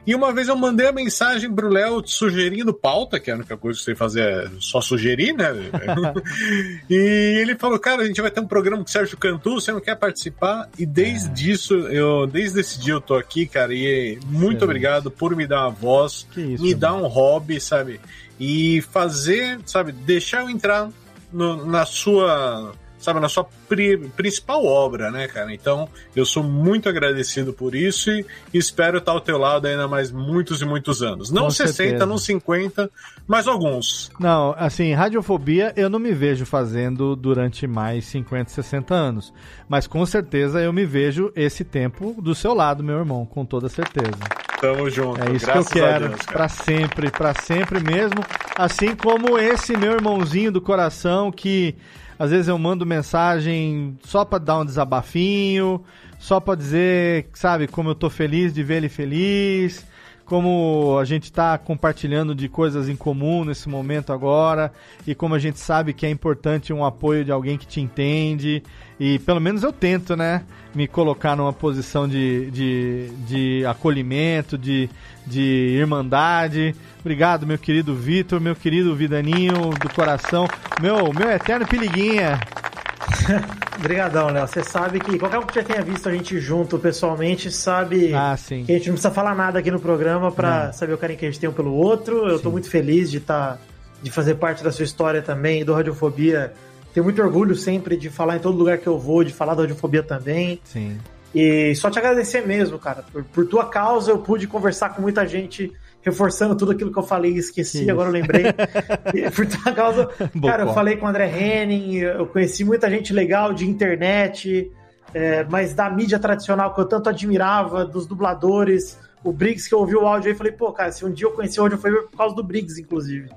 Speaker 8: E uma vez eu mandei a mensagem pro Léo sugerindo pauta, que é a única coisa que você fazer é só sugerir, né? e ele falou, cara, a gente vai ter um programa com o Sérgio Cantu, você não quer participar? E desde isso, eu, desde esse dia eu tô aqui, cara, e muito obrigado por me dar uma voz,
Speaker 1: isso,
Speaker 8: me dar um hobby, sabe? E fazer, sabe, deixar eu entrar no- na sua, sabe, na sua pri- principal obra, né, cara? Então, eu sou muito agradecido por isso e espero estar ao teu lado ainda mais muitos e muitos anos. Não
Speaker 1: Com
Speaker 8: 60,
Speaker 1: certeza.
Speaker 8: não 50, mas alguns.
Speaker 1: Não, assim, radiofobia eu não me vejo fazendo durante mais 50, 60 anos. Mas com certeza eu me vejo esse tempo do seu lado, meu irmão, com toda certeza.
Speaker 8: Tamo junto.
Speaker 1: É isso
Speaker 8: graças
Speaker 1: que eu quero, pra sempre, pra sempre mesmo. Assim como esse meu irmãozinho do coração que às vezes eu mando mensagem só pra dar um desabafinho, só pra dizer, sabe, como eu tô feliz de ver ele feliz, como a gente tá compartilhando de coisas em comum nesse momento agora e como a gente sabe que é importante um apoio de alguém que te entende e pelo menos eu tento, né, me colocar numa posição de, de, de acolhimento, de, de irmandade. Obrigado, meu querido Vitor, meu querido Vidaninho do coração, meu, meu eterno Piliguinha.
Speaker 5: Obrigadão, Léo. Você sabe que qualquer um que já tenha visto a gente junto pessoalmente sabe
Speaker 1: Ah, sim.
Speaker 5: que a gente não precisa falar nada aqui no programa
Speaker 1: Não.
Speaker 5: saber o carinho que a gente tem um pelo outro. Eu tô muito feliz de estar de fazer parte da sua história também do Radiofobia. Tenho muito orgulho sempre de falar em todo lugar que eu vou, de falar da Radiofobia também.
Speaker 1: Sim.
Speaker 5: E só te agradecer mesmo, cara. Por, por tua causa, eu pude conversar com muita gente, reforçando tudo aquilo que eu falei e esqueci,
Speaker 1: Que
Speaker 5: agora eu
Speaker 1: isso.
Speaker 5: lembrei. E por tua causa, cara, eu falei com o André Henning, eu conheci muita gente legal de internet, é, mas da mídia tradicional que eu tanto admirava, dos dubladores. O Briggs, que eu ouvi o áudio aí, falei, pô, cara, se um dia eu conheci o áudio foi por causa do Briggs, inclusive.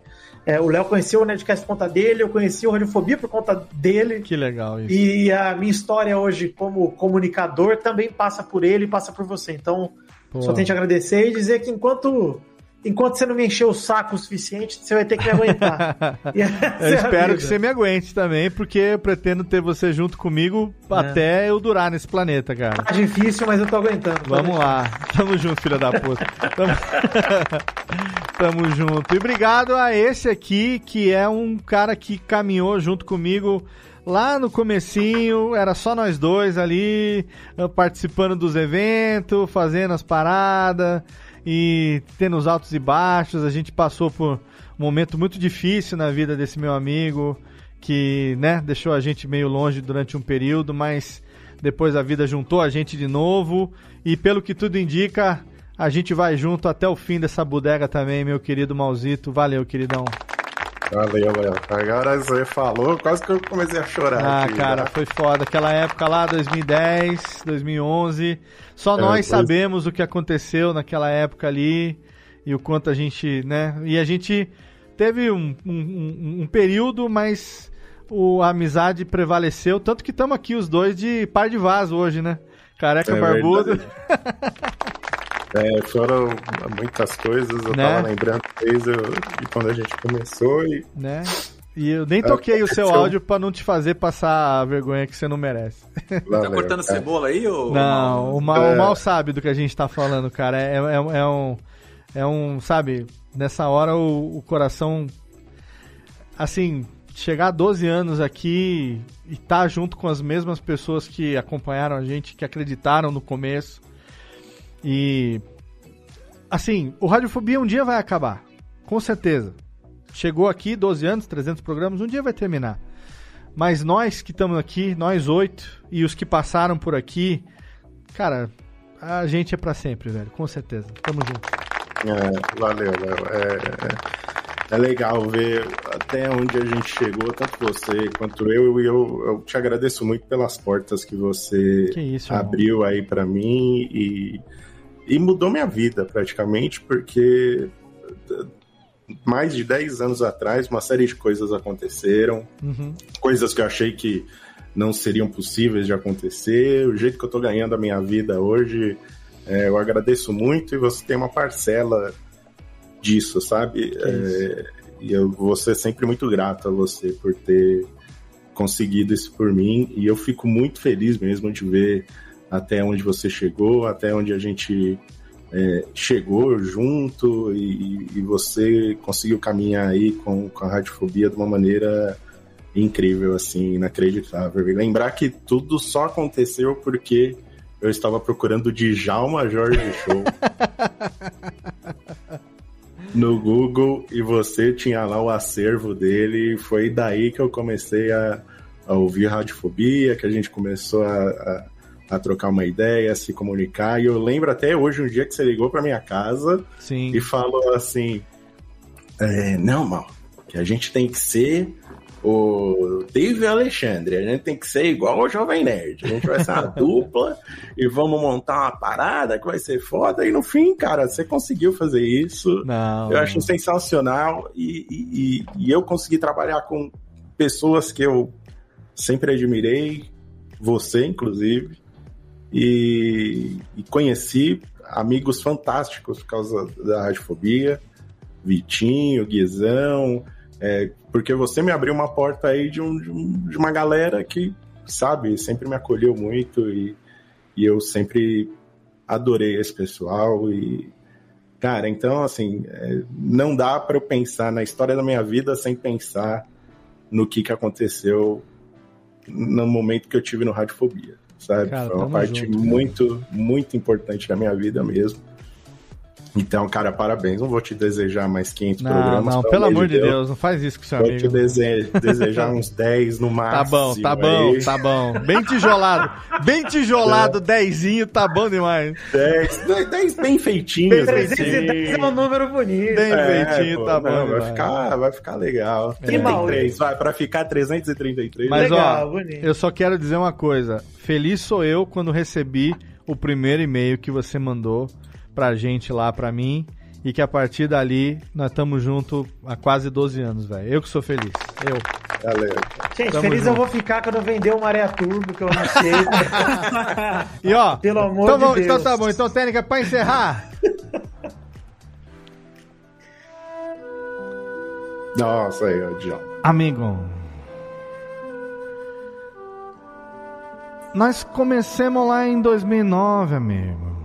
Speaker 5: É, o Léo conheceu o Nerdcast por conta dele, eu conheci o Radiofobia por conta dele.
Speaker 1: Que legal isso.
Speaker 5: E a minha história hoje como comunicador também passa por ele e passa por você. Então,
Speaker 1: Pô.
Speaker 5: só tenho que te agradecer e dizer que enquanto, enquanto você não me encheu o saco o suficiente, você vai ter que me aguentar.
Speaker 1: Eu
Speaker 5: é a
Speaker 1: espero
Speaker 5: vida.
Speaker 1: que você me aguente também, porque eu pretendo ter você junto comigo
Speaker 5: É.
Speaker 1: até eu durar nesse planeta, cara.
Speaker 5: Tá difícil, mas eu tô aguentando.
Speaker 1: Vamos lá. Tamo junto, filha da puta. Tamo... Tamo junto. E obrigado a esse aqui, que é um cara que caminhou junto comigo lá no comecinho, era só nós dois ali, eh, participando dos eventos, fazendo as paradas e tendo os altos e baixos. A gente passou por um momento muito difícil na vida desse meu amigo, que, né, deixou a gente meio longe durante um período, mas depois a vida juntou a gente de novo e pelo que tudo indica, a gente vai junto até o fim dessa bodega também, meu querido Mauzito. Valeu, queridão.
Speaker 4: Valeu, Léo. Agora você falou, quase que eu comecei a chorar.
Speaker 1: Ah,
Speaker 4: aqui,
Speaker 1: cara,
Speaker 4: né?
Speaker 1: foi foda. Aquela época lá, 2010, 2011. Só
Speaker 4: É,
Speaker 1: nós
Speaker 4: pois-
Speaker 1: sabemos o que aconteceu naquela época ali e o quanto a gente, né? E a gente teve um, um, um- um período, mas o, a amizade prevaleceu. Tanto que estamos aqui os dois de par de vaso hoje, né? Careca
Speaker 4: É
Speaker 1: barbudo.
Speaker 4: É, foram muitas coisas, eu
Speaker 1: Né?
Speaker 4: tava lembrando desde quando a gente começou e.
Speaker 1: né? E eu nem toquei o seu áudio pra não te fazer passar a vergonha que você não merece.
Speaker 10: Tá cortando cebola aí, ô?
Speaker 1: Não, o mal,
Speaker 4: É.
Speaker 1: o mal sabe do que a gente tá falando, cara. É, é, é um. É um. Sabe, nessa hora o, o coração. Assim, chegar a 12 anos aqui e estar tá junto com as mesmas pessoas que acompanharam a gente, que acreditaram no começo. E. Assim, o Radiofobia um dia vai acabar. Com certeza. Chegou aqui, 12 anos, 300 programas, um dia vai terminar. Mas nós que estamos aqui, nós oito, e os que passaram por aqui, cara, a gente é pra sempre, velho, com certeza. Tamo junto.
Speaker 4: É, valeu, Léo. É, é, é legal ver até onde a gente chegou, tanto você quanto eu, e eu, eu te agradeço muito pelas portas que você
Speaker 1: Que isso, irmão.
Speaker 4: abriu aí pra mim e, e mudou minha vida praticamente, porque mais de 10 anos atrás uma série de coisas aconteceram,
Speaker 1: Uhum.
Speaker 4: coisas que eu achei que não seriam possíveis de acontecer. O jeito que eu tô ganhando a minha vida hoje, é, eu agradeço muito e você tem uma parcela disso, sabe? É, e eu vou ser sempre muito grato a você por ter conseguido isso por mim. E eu fico muito feliz mesmo de ver até onde você chegou, até onde a gente é, chegou junto e, e você conseguiu caminhar aí com, com a radiofobia de uma maneira incrível, assim, inacreditável. E lembrar que tudo só aconteceu porque eu estava procurando Djalma Jorge Show no Google e você tinha lá o acervo dele. E foi daí que eu comecei a, a ouvir radiofobia, que a gente começou a, a, a trocar uma ideia, a se comunicar. E eu lembro até hoje um dia que você ligou para minha casa
Speaker 1: Sim.
Speaker 4: e falou assim: é, Não, mal, que a gente tem que ser o Dave Alexandre, a gente tem que ser igual o Jovem Nerd. A gente vai ser uma dupla e vamos montar uma parada que vai ser foda. E no fim, cara, você conseguiu fazer isso.
Speaker 1: Não.
Speaker 4: Eu acho sensacional e, e- e eu consegui trabalhar com pessoas que eu sempre admirei, você inclusive, e, e conheci amigos fantásticos por causa da radiofobia, Vitinho, Guizão, é, porque você me abriu uma porta aí de, um- de um- de uma galera que, sabe, sempre me acolheu muito e, e eu sempre adorei esse pessoal e Cara, então, assim, é, não dá para eu pensar na história da minha vida sem pensar no que, que aconteceu no momento que eu tive no Radiofobia, sabe?
Speaker 1: Cara,
Speaker 4: Foi uma parte
Speaker 1: junto.
Speaker 4: muito, muito importante da minha vida mesmo. Então, cara, parabéns. Não vou te desejar mais 500
Speaker 1: Não,
Speaker 4: programas.
Speaker 1: não, pelo amor de Deus, não faz isso com seu
Speaker 4: Vou
Speaker 1: amigo.
Speaker 4: te dese- desejar uns 10 no
Speaker 1: Tá
Speaker 4: máximo.
Speaker 1: bom, tá bom,
Speaker 4: aí.
Speaker 1: tá bom. Bem tijolado. Bem tijolado, dezinho, tá bom demais.
Speaker 4: 10, 10 bem feitinhos.
Speaker 5: 310 é um número bonito.
Speaker 1: Bem
Speaker 4: É,
Speaker 1: feitinho,
Speaker 4: pô,
Speaker 1: tá bom.
Speaker 4: não, vai,
Speaker 1: demais.
Speaker 4: ficar, vai ficar legal.
Speaker 1: Que
Speaker 4: 33, vai pra ficar 333.
Speaker 1: Mas
Speaker 5: Legal,
Speaker 1: ó,
Speaker 5: bonito.
Speaker 1: eu só quero dizer uma coisa. Feliz sou eu quando recebi o primeiro e-mail que você mandou pra gente lá, pra mim. E que a partir dali nós estamos juntos há quase 12 anos, velho. Eu que sou feliz. Eu.
Speaker 4: Valeu.
Speaker 5: Gente,
Speaker 1: Tamo
Speaker 5: feliz
Speaker 1: junto.
Speaker 5: eu vou ficar quando vender o Maré Turbo, que eu não sei.
Speaker 1: E ó,
Speaker 5: Pelo amor
Speaker 1: então,
Speaker 5: de
Speaker 1: vamos-
Speaker 5: Deus.
Speaker 1: então tá bom. Então, técnica, pra encerrar.
Speaker 4: Nossa, aí, ó, John.
Speaker 1: Amigo. Nós comecemos lá em 2009, amigo.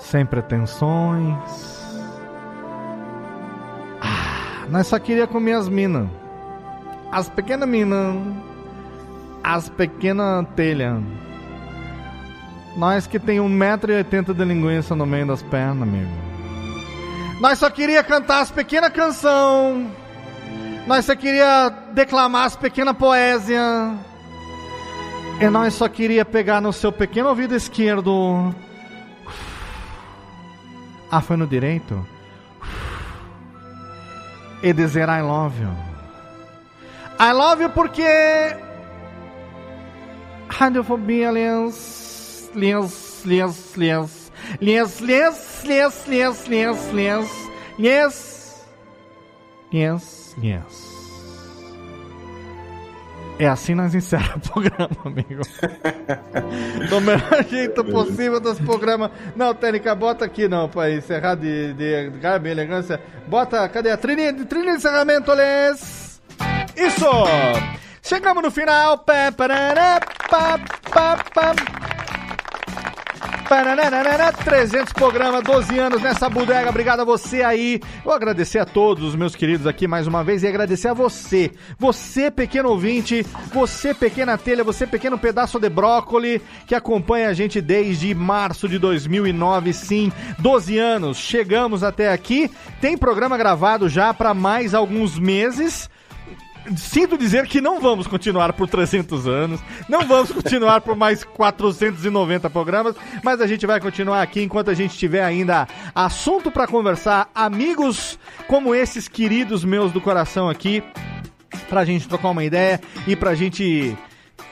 Speaker 1: Sem pretensões. Ah, nós só queria comer as minas. As pequenas minas. As pequenas telhas. Nós que tem 1,80m de linguiça no meio das pernas, amigo. Nós só queria cantar as pequenas canção. Nós só queria declamar as pequenas poésias. E nós só queria pegar no seu pequeno ouvido esquerdo. Ah, foi no direito? E dizer I love you. I love you porque. Radiofobia, aliás. Lias, lias, lias. Lias, lias, lias, lias, lias, lias. Lias. Lias, lias. É assim nós encerramos o programa, amigo. Do melhor jeito possível dos programas. Não, Técnica, bota aqui não, pra encerrar de, de garbo e elegância. Bota, cadê a trilha, trilha de encerramento, Les? Isso! Chegamos no final. Pá, pá, pá, 300 programas, 12 anos nessa bodega. Obrigado a você aí. Vou agradecer a todos os meus queridos aqui mais uma vez e agradecer a você. Você, pequeno ouvinte, você, pequena telha, você, pequeno pedaço de brócoli, que acompanha a gente desde março de 2009. Sim, 12 anos. Chegamos até aqui. Tem programa gravado já para mais alguns meses. Sinto dizer que não vamos continuar por 300 anos, não vamos continuar por mais 490 programas, mas a gente vai continuar aqui enquanto a gente tiver ainda assunto para conversar, amigos como esses queridos meus do coração aqui, pra gente trocar uma ideia e pra gente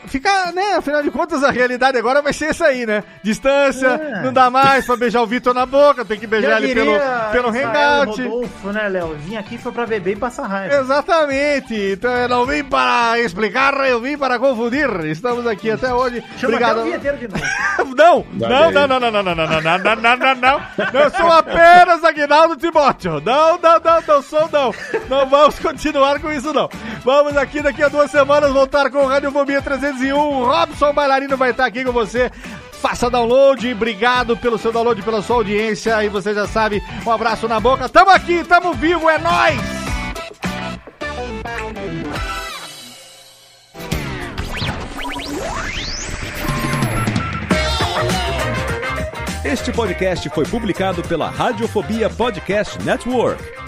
Speaker 1: fica, né? Afinal de contas, a realidade agora vai ser essa aí, né? Distância,
Speaker 5: é.
Speaker 1: não dá mais pra beijar o Vitor na boca, tem que beijar ele pelo, pelo hangout.
Speaker 5: Rodolfo, né, Léo? Vim aqui foi pra beber e passar raiva.
Speaker 1: Exatamente. Então eu não vim para explicar, eu vim para confundir. Estamos aqui até hoje.
Speaker 5: Chama
Speaker 1: Obrigado.
Speaker 5: Até o de novo.
Speaker 1: não, não, não, não, não, não, não, não, não, não, não, não, não. Eu sou apenas Aguinaldo Timóteo. Não, não, não, não sou, não. Não vamos continuar com isso, não. Vamos aqui daqui a duas semanas voltar com o Rádio Vomia 300 e 1. Robson Bailarino vai estar aqui com você. Faça download, obrigado pelo seu download, pela sua audiência. E você já sabe, um abraço na boca. Tamo aqui, tamo vivo, é nós.
Speaker 49: Este podcast foi publicado pela Radiofobia Podcast Network